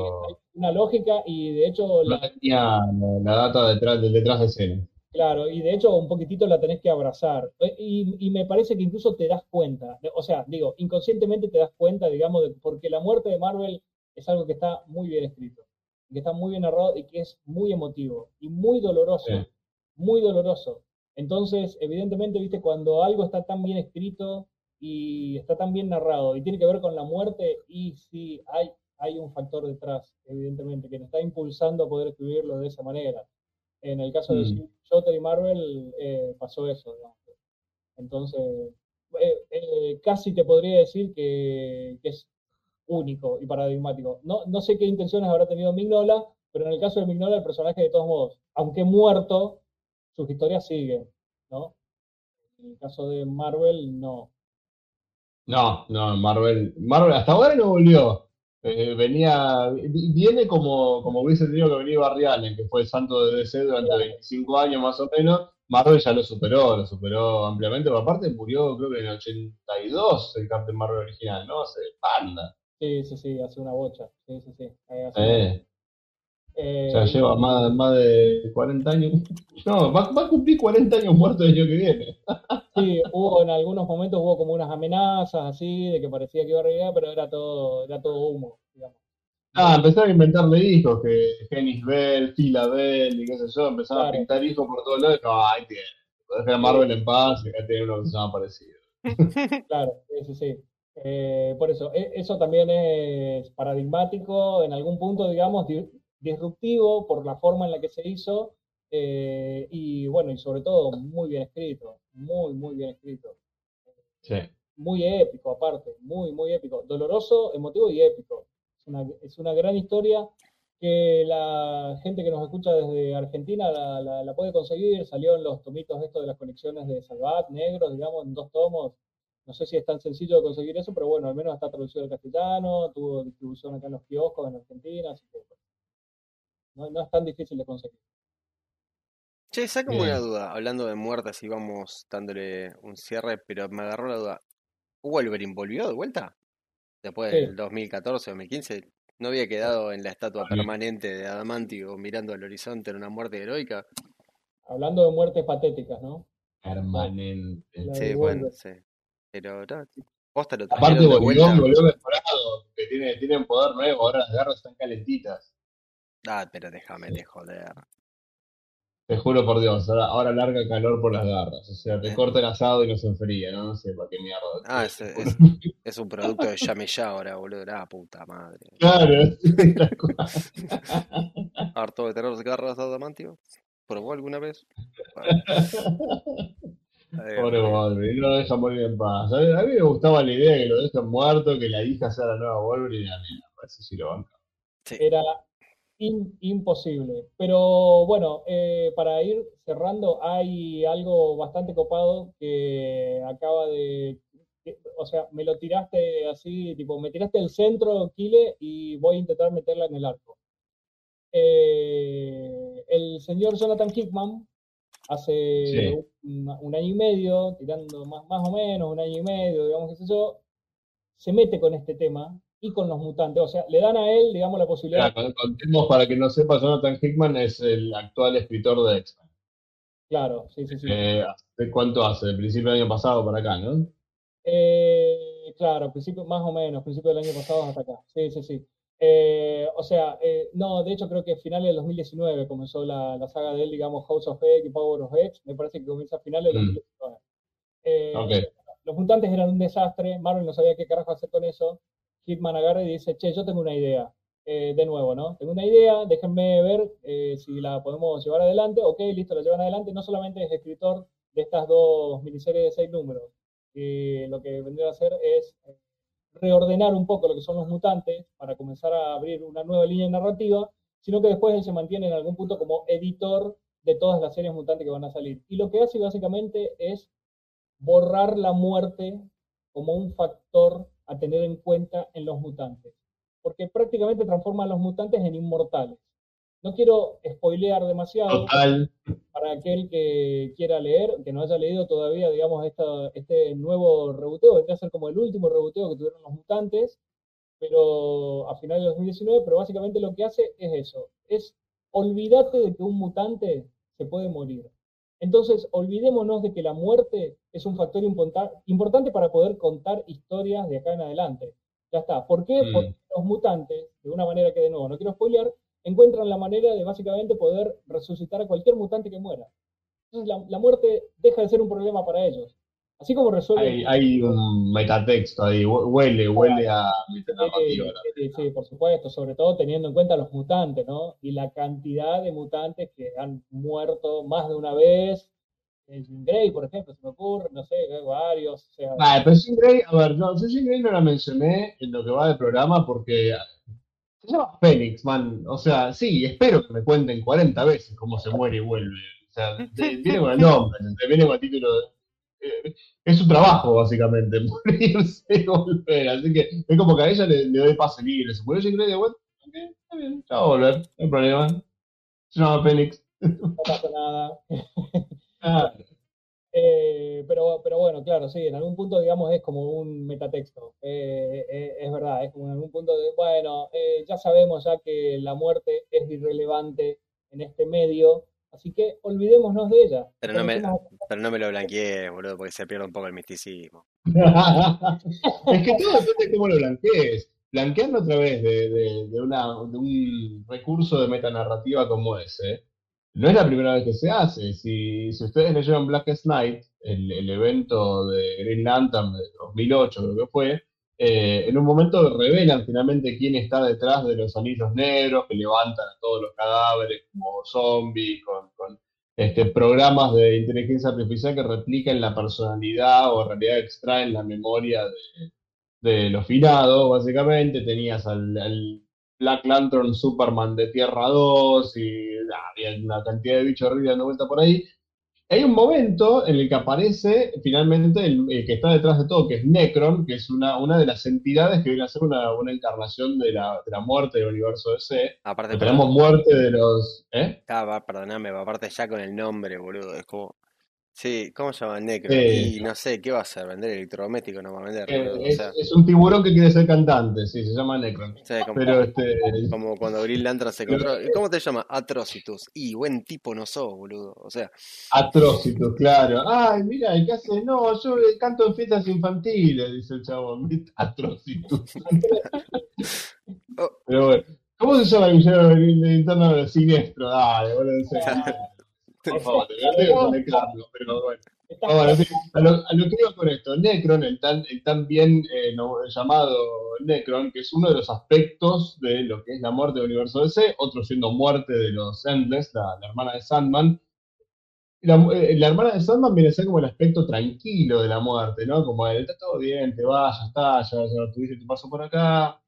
S3: una lógica y de hecho...
S2: la, tenía la, data detrás, detrás de escena.
S3: Claro, y de hecho un poquitito la tenés que abrazar. Eh, y, me parece que incluso te das cuenta, o sea, digo, inconscientemente te das cuenta, digamos, de, porque la muerte de Marvel es algo que está muy bien escrito, que está muy bien narrado y que es muy emotivo y muy doloroso, muy doloroso. Entonces, evidentemente, viste, cuando algo está tan bien escrito y está tan bien narrado y tiene que ver con la muerte, y sí, hay, hay un factor detrás, evidentemente, que te está impulsando a poder escribirlo de esa manera. En el caso de mm. y Marvel eh, pasó eso. Entonces, eh, eh, casi te podría decir que, es único y paradigmático. No, no sé qué intenciones habrá tenido Mignola, pero en el caso de Mignola, el personaje de todos modos, aunque muerto, sus historias siguen, ¿no? En el caso de Marvel, no.
S2: No, no, Marvel, Marvel hasta ahora no volvió. Eh, venía, viene como, como hubiese tenido que venir Barrial, que fue el santo de DC durante 25 años más o menos. Marvel ya lo superó, lo superó ampliamente, pero aparte murió creo que en el 82 el Captain Marvel original, ¿no? Hace panda.
S3: Sí, sí, sí, hace una bocha. Sí, sí, sí.
S2: Eh, eh, ya lleva más, más de 40 años. No, va, va, a cumplir 40 años muerto el año que viene.
S3: Sí, hubo en algunos momentos hubo como unas amenazas así, de que parecía que iba a regresar, pero era todo, era todo humo, digamos.
S2: Ah, empezaron a inventarle hijos, que Genis Bell, Tila Bell y qué sé yo, empezaron a pintar hijos por todos lados. No, ahí tiene. Dejar a Marvel en paz y acá tiene uno que se llama parecido.
S3: Claro, sí, sí. Eh, por eso, e, eso también es paradigmático en algún punto, digamos, disruptivo por la forma en la que se hizo eh, y bueno, y sobre todo muy bien escrito, muy, muy bien escrito.
S2: Sí.
S3: Muy épico aparte, muy, muy épico. Doloroso, emotivo y épico. Es una, es una gran historia que la gente que nos escucha desde Argentina la, la, puede conseguir. Salió en los tomitos estos de las colecciones de Salvat, negros, digamos, en dos tomos. No sé si es tan sencillo de conseguir eso, pero bueno, al menos está traducido al castellano, tuvo distribución acá en los kioscos en Argentina, así que no, no es tan difícil de conseguir.
S1: Che, sácame una duda, hablando de muertes y vamos dándole un cierre, pero me agarró la duda. ¿Wolverine volvió de vuelta? Después del 2014, 2015, ¿no había quedado en la estatua permanente de Adamantio mirando al horizonte en una muerte heroica?
S3: Hablando de muertes patéticas, ¿no?
S2: Permanente.
S1: Sí, bueno, sí. Pero no,
S2: posta lo Aparte volvió, volvió mejorado, que tiene, tiene un poder nuevo, ahora las garras están calentitas.
S1: Ah, pero déjame de joder.
S2: Te juro por Dios, ahora, larga calor por las garras. O sea, te corta el asado y no se enfría, ¿no? No sé para qué mierda.
S1: Ah, es, es, un producto de llame ya ahora, boludo. Ah, puta madre.
S2: Claro,
S1: Harto de tener garras adamantio. ¿Probó alguna vez?
S2: Pobre Wolverine, no lo deja morir en paz. A mí, me gustaba la idea de que lo dejan muerto, que la hija sea la nueva Wolverine. A mí me parece si lo banca.
S3: Sí. Era imposible. Pero bueno, eh, para ir cerrando, hay algo bastante copado que acaba de. o sea, me lo tiraste así, tipo, me tiraste el centro, Kile, y voy a intentar meterla en el arco. Eh, el señor Jonathan Hickman, hace un, año y medio, tirando más, más o menos, un año y medio, digamos, qué sé yo, se mete con este tema y con los mutantes. O sea, le dan a él, digamos, la posibilidad.
S2: Claro, contemos para que no sepa, Jonathan Hickman es el actual escritor de X-Men.
S3: Claro, sí, sí, sí.
S2: Eh, ¿Cuánto hace? ¿El principio del año pasado para acá, no?
S3: Eh, claro, principio, más o menos, principio del año pasado hasta acá. Sí, sí, sí. Eh, o sea, eh, no, de hecho creo que a finales del 2019 comenzó la, la, saga de él, digamos, House of X y Power of X. Me parece que comienza a finales del 2019. Mm. Eh, los mutantes eran un desastre, Marvel no sabía qué carajo hacer con eso. Hitman agarra y dice, che, yo tengo una idea. de nuevo, ¿no? Tengo una idea, déjenme ver si la podemos llevar adelante. Ok, listo, la llevan adelante. No solamente es escritor de estas dos miniseries de seis números, y lo que vendría a hacer es reordenar un poco lo que son los mutantes para comenzar a abrir una nueva línea narrativa, sino que después él se mantiene en algún punto como editor de todas las series mutantes que van a salir. Y lo que hace básicamente es borrar la muerte como un factor a tener en cuenta en los mutantes, porque prácticamente transforma a los mutantes en inmortales. No quiero spoilear demasiado para aquel que quiera leer, que no haya leído todavía, digamos, este nuevo reboteo, vendría a ser como el último reboteo que tuvieron los mutantes, pero a finales de 2019, pero básicamente lo que hace es eso, es olvídate de que un mutante se puede morir. Entonces, olvidémonos de que la muerte es un factor importante para poder contar historias de acá en adelante. Ya está. ¿Por qué? Mm. Porque los mutantes, de una manera que de nuevo no quiero spoilear, encuentran la manera de básicamente poder resucitar a cualquier mutante que muera. Entonces la, muerte deja de ser un problema para ellos. Así como resuelve...
S2: Hay, un metatexto ahí, huele, huele a
S3: sí, sí, sí, por supuesto, sobre todo teniendo en cuenta los mutantes, ¿no? Y la cantidad de mutantes que han muerto más de una vez. Jean Grey, por ejemplo, se me ocurre, no sé, varios.
S2: ah, pero Jean Grey, a ver, no, yo Jean Grey no la mencioné en lo que va del programa porque se llama Fénix, man. O sea, sí, espero que me cuenten 40 veces cómo se muere y vuelve. O sea, viene con el nombre, viene con el título. Eh, es su trabajo, básicamente, morirse y volver. Así que es como que a ella le, doy pase libre. Se murió Jane Grey de vuelta. Ok, está bien, ya va a volver, no hay problema. Se llama Fénix.
S3: No pasa nada. ah. Eh, pero, pero bueno, claro, sí, en algún punto, digamos, es como un metatexto. Eh, eh, es verdad, es como en algún punto de, bueno, ya sabemos ya que la muerte es irrelevante en este medio, así que olvidémonos de ella.
S1: Pero no, me, pero no me lo blanqueé, boludo, porque se pierde un poco el misticismo.
S2: es que todo depende de cómo lo blanquees. Blanqueando a través de, de, de, una, de un recurso de metanarrativa como ese, no es la primera vez que se hace. Si, si ustedes leyeron Blackest Night, el, el, evento de Green Lantern de 2008, creo que fue, eh, en un momento revelan finalmente quién está detrás de los anillos negros que levantan a todos los cadáveres como zombies, con, con este, programas de inteligencia artificial que replican la personalidad o en realidad extraen la memoria de, los finados, básicamente. Tenías al, Black Lantern Superman de Tierra 2 y había una cantidad de bichos horribles dando vuelta por ahí. Hay un momento en el que aparece finalmente el, que está detrás de todo, que es Necron, que es una, una de las entidades que viene a ser una, una encarnación de la, de la, muerte del universo DC. Aparte, tenemos muerte de los. ¿Eh?
S1: Ah, perdóname, aparte ya con el nombre, boludo. Es como. Sí, ¿cómo se llama? Necro. Y no sé, ¿qué va a hacer? ¿Vender electrodoméstico? No va a vender.
S2: Eh, es, un tiburón que quiere ser cantante, sí, se llama Necron.
S1: como, Pero este... como cuando Green Lantern se encontró. ¿Cómo te llama? Atrocitus. Y buen tipo no sos, boludo. O sea.
S2: Atrocitus, claro. Ay, mira, ¿qué hace? No, yo canto en fiestas infantiles, dice el chabón. Atrocitus. Oh. Pero bueno. ¿Cómo se llama el villano de interno siniestro? Dale, boludo. Por favor, pero bueno. a, lo, que digo con esto, Necron, el tan, el tan bien eh, llamado Necron, que es uno de los aspectos de lo que es la muerte del universo DC, otro siendo muerte de los Endless, la, hermana de Sandman. La, eh, la, hermana de Sandman viene a ser como el aspecto tranquilo de la muerte, ¿no? Como el, está todo bien, te vas, ya está, ya, ya tuviste tu paso por acá,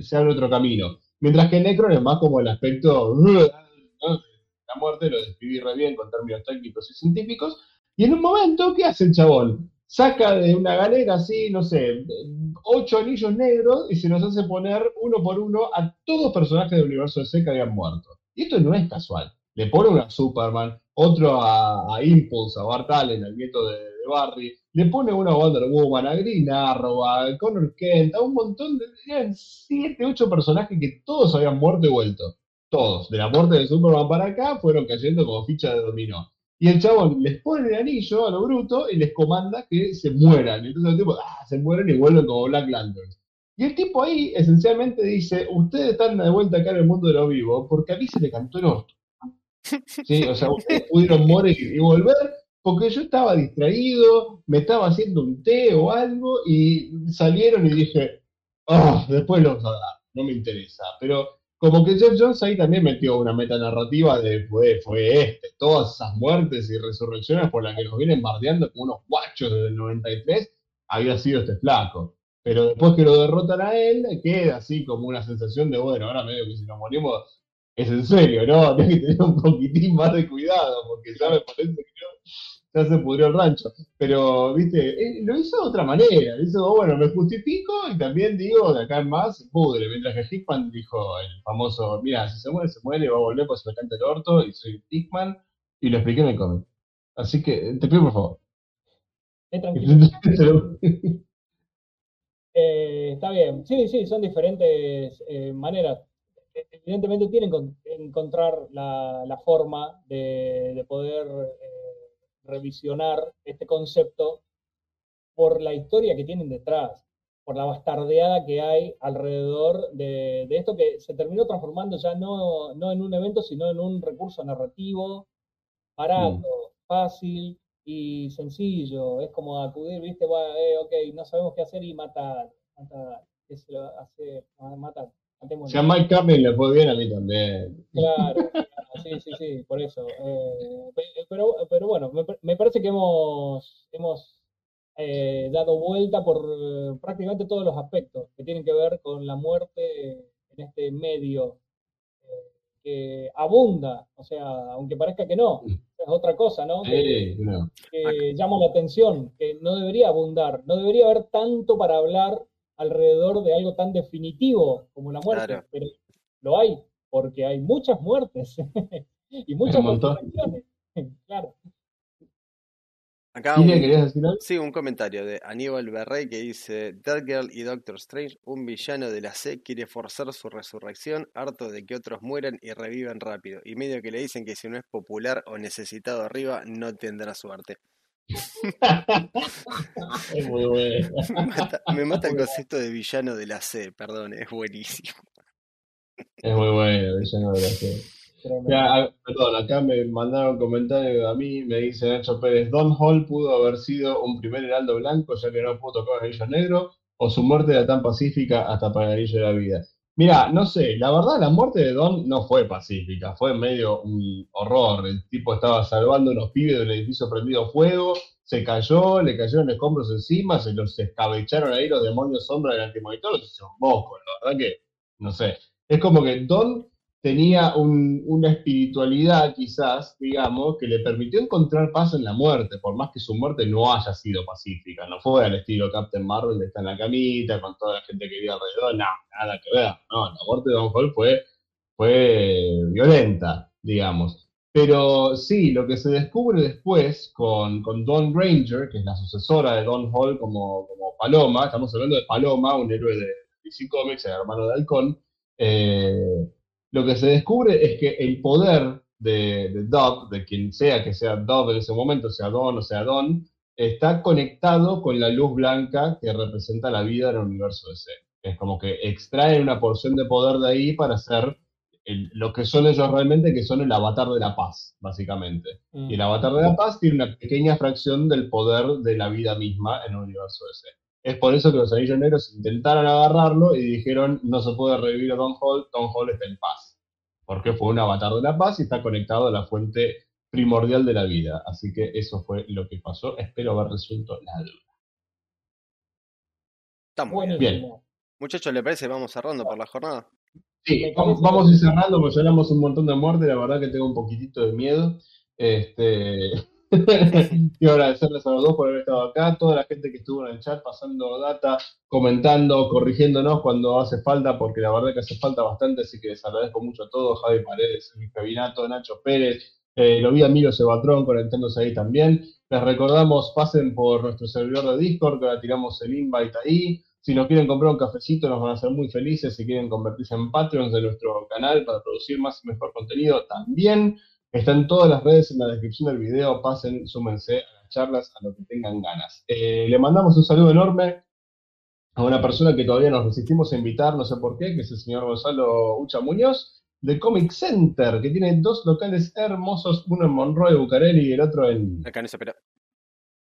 S2: se abre otro camino. Mientras que Necron es más como el aspecto, la muerte, lo describí re bien con términos técnicos y científicos. Y en un momento, ¿qué hace el chabón? Saca de una galera así, no sé, ocho anillos negros y se nos hace poner uno por uno a todos los personajes del universo de C que habían muerto. Y esto no es casual. Le pone uno a Superman, otro a, Impulse, a Bart Allen, al nieto de, Barry, le pone uno a Wonder Woman, a Green Arrow, a Connor Kent, a un montón de. Eran siete, ocho personajes que todos habían muerto y vuelto. Todos. De la muerte de Superman para acá fueron cayendo como ficha de dominó. Y el chabón les pone el anillo a lo bruto y les comanda que se mueran. Entonces el tipo, ah, se mueren y vuelven como Black Lanterns. Y el tipo ahí esencialmente dice, ustedes están de vuelta acá en el mundo de lo vivo porque a mí se le cantó el orto. ¿Sí? O sea, ustedes pudieron morir y volver porque yo estaba distraído, me estaba haciendo un té o algo y salieron y dije, oh, después lo vamos a dar, no me interesa. Pero como que Jeff Jones ahí también metió una metanarrativa de fue, fue este, todas esas muertes y resurrecciones por las que nos vienen bardeando como unos guachos desde el 93, había sido este flaco. Pero después que lo derrotan a él, queda así como una sensación de, bueno, ahora medio que si nos morimos es en serio, ¿no? Tienes que tener un poquitín más de cuidado, porque ya me parece que ya se pudrió el rancho. Pero, viste, lo hizo de otra manera. Hizo, bueno, me justifico y también digo, de acá en más, se pudre. Mientras que Hickman dijo el famoso, mira, si se muere, se muere, va a volver pues se me canta el orto y soy Hickman. Y lo expliqué en el cómic. Así que, te pido por favor.
S3: Eh, está bien. Sí, sí, son diferentes eh, maneras. Evidentemente tienen que encontrar la, forma de, poder eh, revisionar este concepto por la historia que tienen detrás, por la bastardeada que hay alrededor de, esto que se terminó transformando ya no, no, en un evento, sino en un recurso narrativo barato, mm. fácil, y sencillo, es como acudir, viste, eh, ok, no sabemos qué hacer y matar, matar, ¿qué se lo hace? Matar.
S2: Si a Mike Campbell le fue bien, a mí también.
S3: Claro, sí, sí, sí, por eso. Eh, pero, pero bueno, me, parece que hemos, hemos eh, dado vuelta por eh, prácticamente todos los aspectos que tienen que ver con la muerte en este medio que abunda, o sea, aunque parezca que no, es otra cosa, ¿no?
S2: que,
S3: llama la atención, que no debería abundar, no debería haber tanto para hablar alrededor de algo tan definitivo como la muerte, pero lo hay, porque hay muchas muertes y muchas
S2: resurrecciones.
S3: claro.
S1: Acá un, sí, un comentario de Aníbal Berrey que dice, Dead Girl y Doctor Strange, un villano de la C quiere forzar su resurrección, harto de que otros mueran y revivan rápido, y medio que le dicen que si no es popular o necesitado arriba, no tendrá suerte.
S2: es muy bueno.
S1: Me mata, el concepto de villano de la C, perdón, es buenísimo.
S2: Es muy bueno, villano de la C. perdón, acá me mandaron comentario a mí, me dice Nacho Pérez, Don Hall pudo haber sido un primer heraldo blanco ya que no pudo tocar el anillo negro, o su muerte era tan pacífica hasta para el anillo de la vida. Mira, no sé, la verdad la muerte de Don no fue pacífica, fue medio un horror. El tipo estaba salvando a unos pibes de un edificio prendido fuego, se cayó, le cayeron escombros encima, se los escabecharon ahí los demonios sombra del antimonitor, se hizo un la verdad que, no sé. Es como que Don tenía una espiritualidad quizás, digamos, que le permitió encontrar paz en la muerte, por más que su muerte no haya sido pacífica. No fue al estilo Captain Marvel de estar en la camita con toda la gente que vive alrededor, no, nada que ver. No, la muerte de Don Hall fue, fue violenta, digamos. Pero sí, lo que se descubre después con, con Don Ranger, que es la sucesora de Don Hall como, como Paloma, estamos hablando de Paloma, un héroe de DC Comics, el hermano de Halcón, eh, lo que se descubre es que el poder de, de Dove, de quien sea que sea Dove en ese momento, sea Don o sea Don, está conectado con la luz blanca que representa la vida en el universo de C. Es como que extraen una porción de poder de ahí para hacer lo que son ellos realmente, que son el avatar de la paz, básicamente. Y el mm. avatar de la paz tiene una pequeña fracción del poder de la vida misma en el universo de C. Es por eso que los anillos negros intentaron agarrarlo y dijeron, no se puede revivir a Don Hall, Don Hall está en paz. Porque fue un avatar de la paz y está conectado a la fuente primordial de la vida. Así que eso fue lo que pasó. Espero haber resuelto la duda.
S1: Está muy bien. Muchachos, ¿le parece? Vamos cerrando por la jornada.
S2: Sí, vamos, vamos a
S3: que-
S2: ir cerrando porque hablamos un montón de muerte, la verdad que tengo un poquitito de miedo. Este, quiero agradecerles a los dos por haber estado acá, toda la gente que estuvo en el chat pasando data, comentando, corrigiéndonos cuando hace falta, porque la verdad que hace falta bastante, así que les agradezco mucho a todos, Javi Paredes, Luis Pavinato, Nacho Pérez, eh, lo vi a Milo Sebatrón conectándose ahí también. Les recordamos, pasen por nuestro servidor de Discord, que ahora tiramos el invite ahí. Si nos quieren comprar un cafecito, nos van a hacer muy felices. Si quieren convertirse en Patreons de nuestro canal para producir más y mejor contenido, también. Están todas las redes en la descripción del video. Pasen, súmense a las charlas, a lo que tengan ganas. Eh, le mandamos un saludo enorme a una persona que todavía nos resistimos a invitar, no sé por qué, que es el señor Gonzalo Ucha Muñoz, de Comic Center, que tiene dos locales hermosos, uno en Monroe, Bucareli, y el otro en,
S1: Acá no se espera.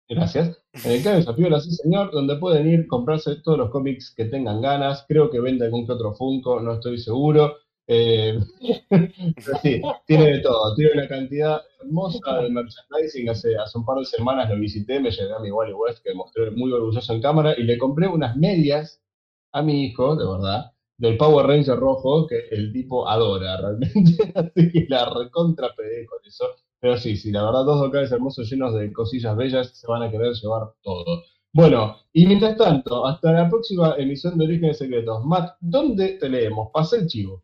S2: Gracias. En el Cabe Desafío, sí señor, donde pueden ir, comprarse todos los cómics que tengan ganas. Creo que vende algún que otro Funko, no estoy seguro. Eh, pero sí, tiene de todo. Tiene una cantidad hermosa de merchandising. Hace, hace un par de semanas lo visité, me llevé a mi Wally West, que mostré muy orgulloso en cámara, y le compré unas medias a mi hijo, de verdad, del Power Ranger rojo, que el tipo adora realmente. Así que la recontra pedí con eso. Pero sí, sí, la verdad, dos locales hermosos llenos de cosillas bellas, se van a querer llevar todo. Bueno, y mientras tanto, hasta la próxima emisión de Orígenes Secretos. Matt, ¿dónde te leemos? Pasa el chivo.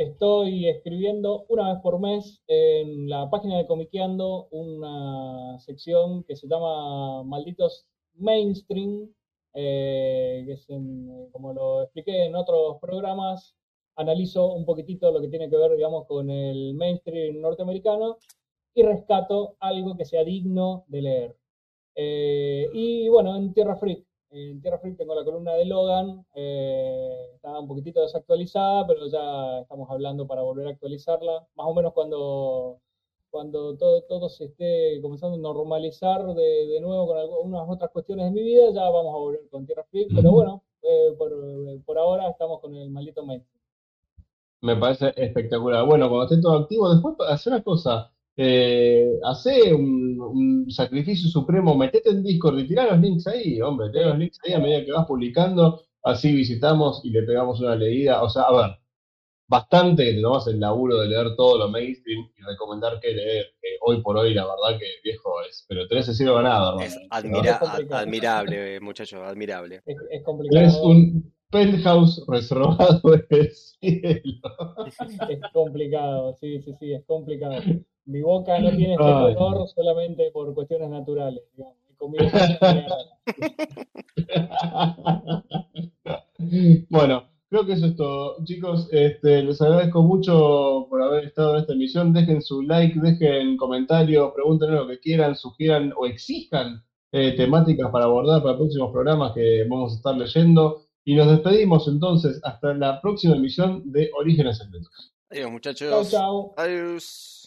S3: Estoy escribiendo una vez por mes en la página de Comiqueando una sección que se llama Malditos Mainstream, eh, que es en- como lo expliqué en otros programas, analizo un poquitito lo que tiene que ver, digamos, con el mainstream norteamericano y rescato algo que sea digno de leer. Eh, y bueno, en Tierra Freak, en Tierra Freak tengo la columna de Logan, eh, está un poquitito desactualizada, pero ya estamos hablando para volver a actualizarla, más o menos cuando, cuando todo, todo se esté comenzando a normalizar de, de nuevo con algunas otras cuestiones de mi vida, ya vamos a volver con Tierra Freak, pero bueno, eh, por, por ahora estamos con el maldito mes.
S2: Me parece espectacular. Bueno, cuando esté todo activo, después hacer una cosa. Eh, hace un, un sacrificio supremo, metete en Discord y tirá los links ahí, hombre, tirá los links ahí a medida que vas publicando, así visitamos y le pegamos una leída. O sea, a ver, bastante que te tomas el laburo de leer todo lo mainstream y recomendar qué leer. que hoy por hoy, la verdad que viejo es, pero tenés el cielo ganado,
S1: Es
S2: hermano.
S1: admira-
S3: Es complicado.
S1: admirable, eh, muchacho, admirable.
S3: Es, es complicado.
S2: Tenés un penthouse reservado en el cielo.
S3: Es complicado, sí, sí, sí, es complicado. Mi boca no tiene este color solamente por cuestiones naturales, digamos.
S2: Bueno, creo que eso es todo. Chicos, este, les agradezco mucho por haber estado en esta emisión. Dejen su like, dejen comentarios, pregunten lo que quieran, sugieran o exijan eh, temáticas para abordar para próximos programas que vamos a estar leyendo. Y nos despedimos entonces hasta la próxima emisión de Orígenes Secretos.
S1: Adiós,
S3: Chau,
S1: muchachos.
S3: chau.
S1: Adiós.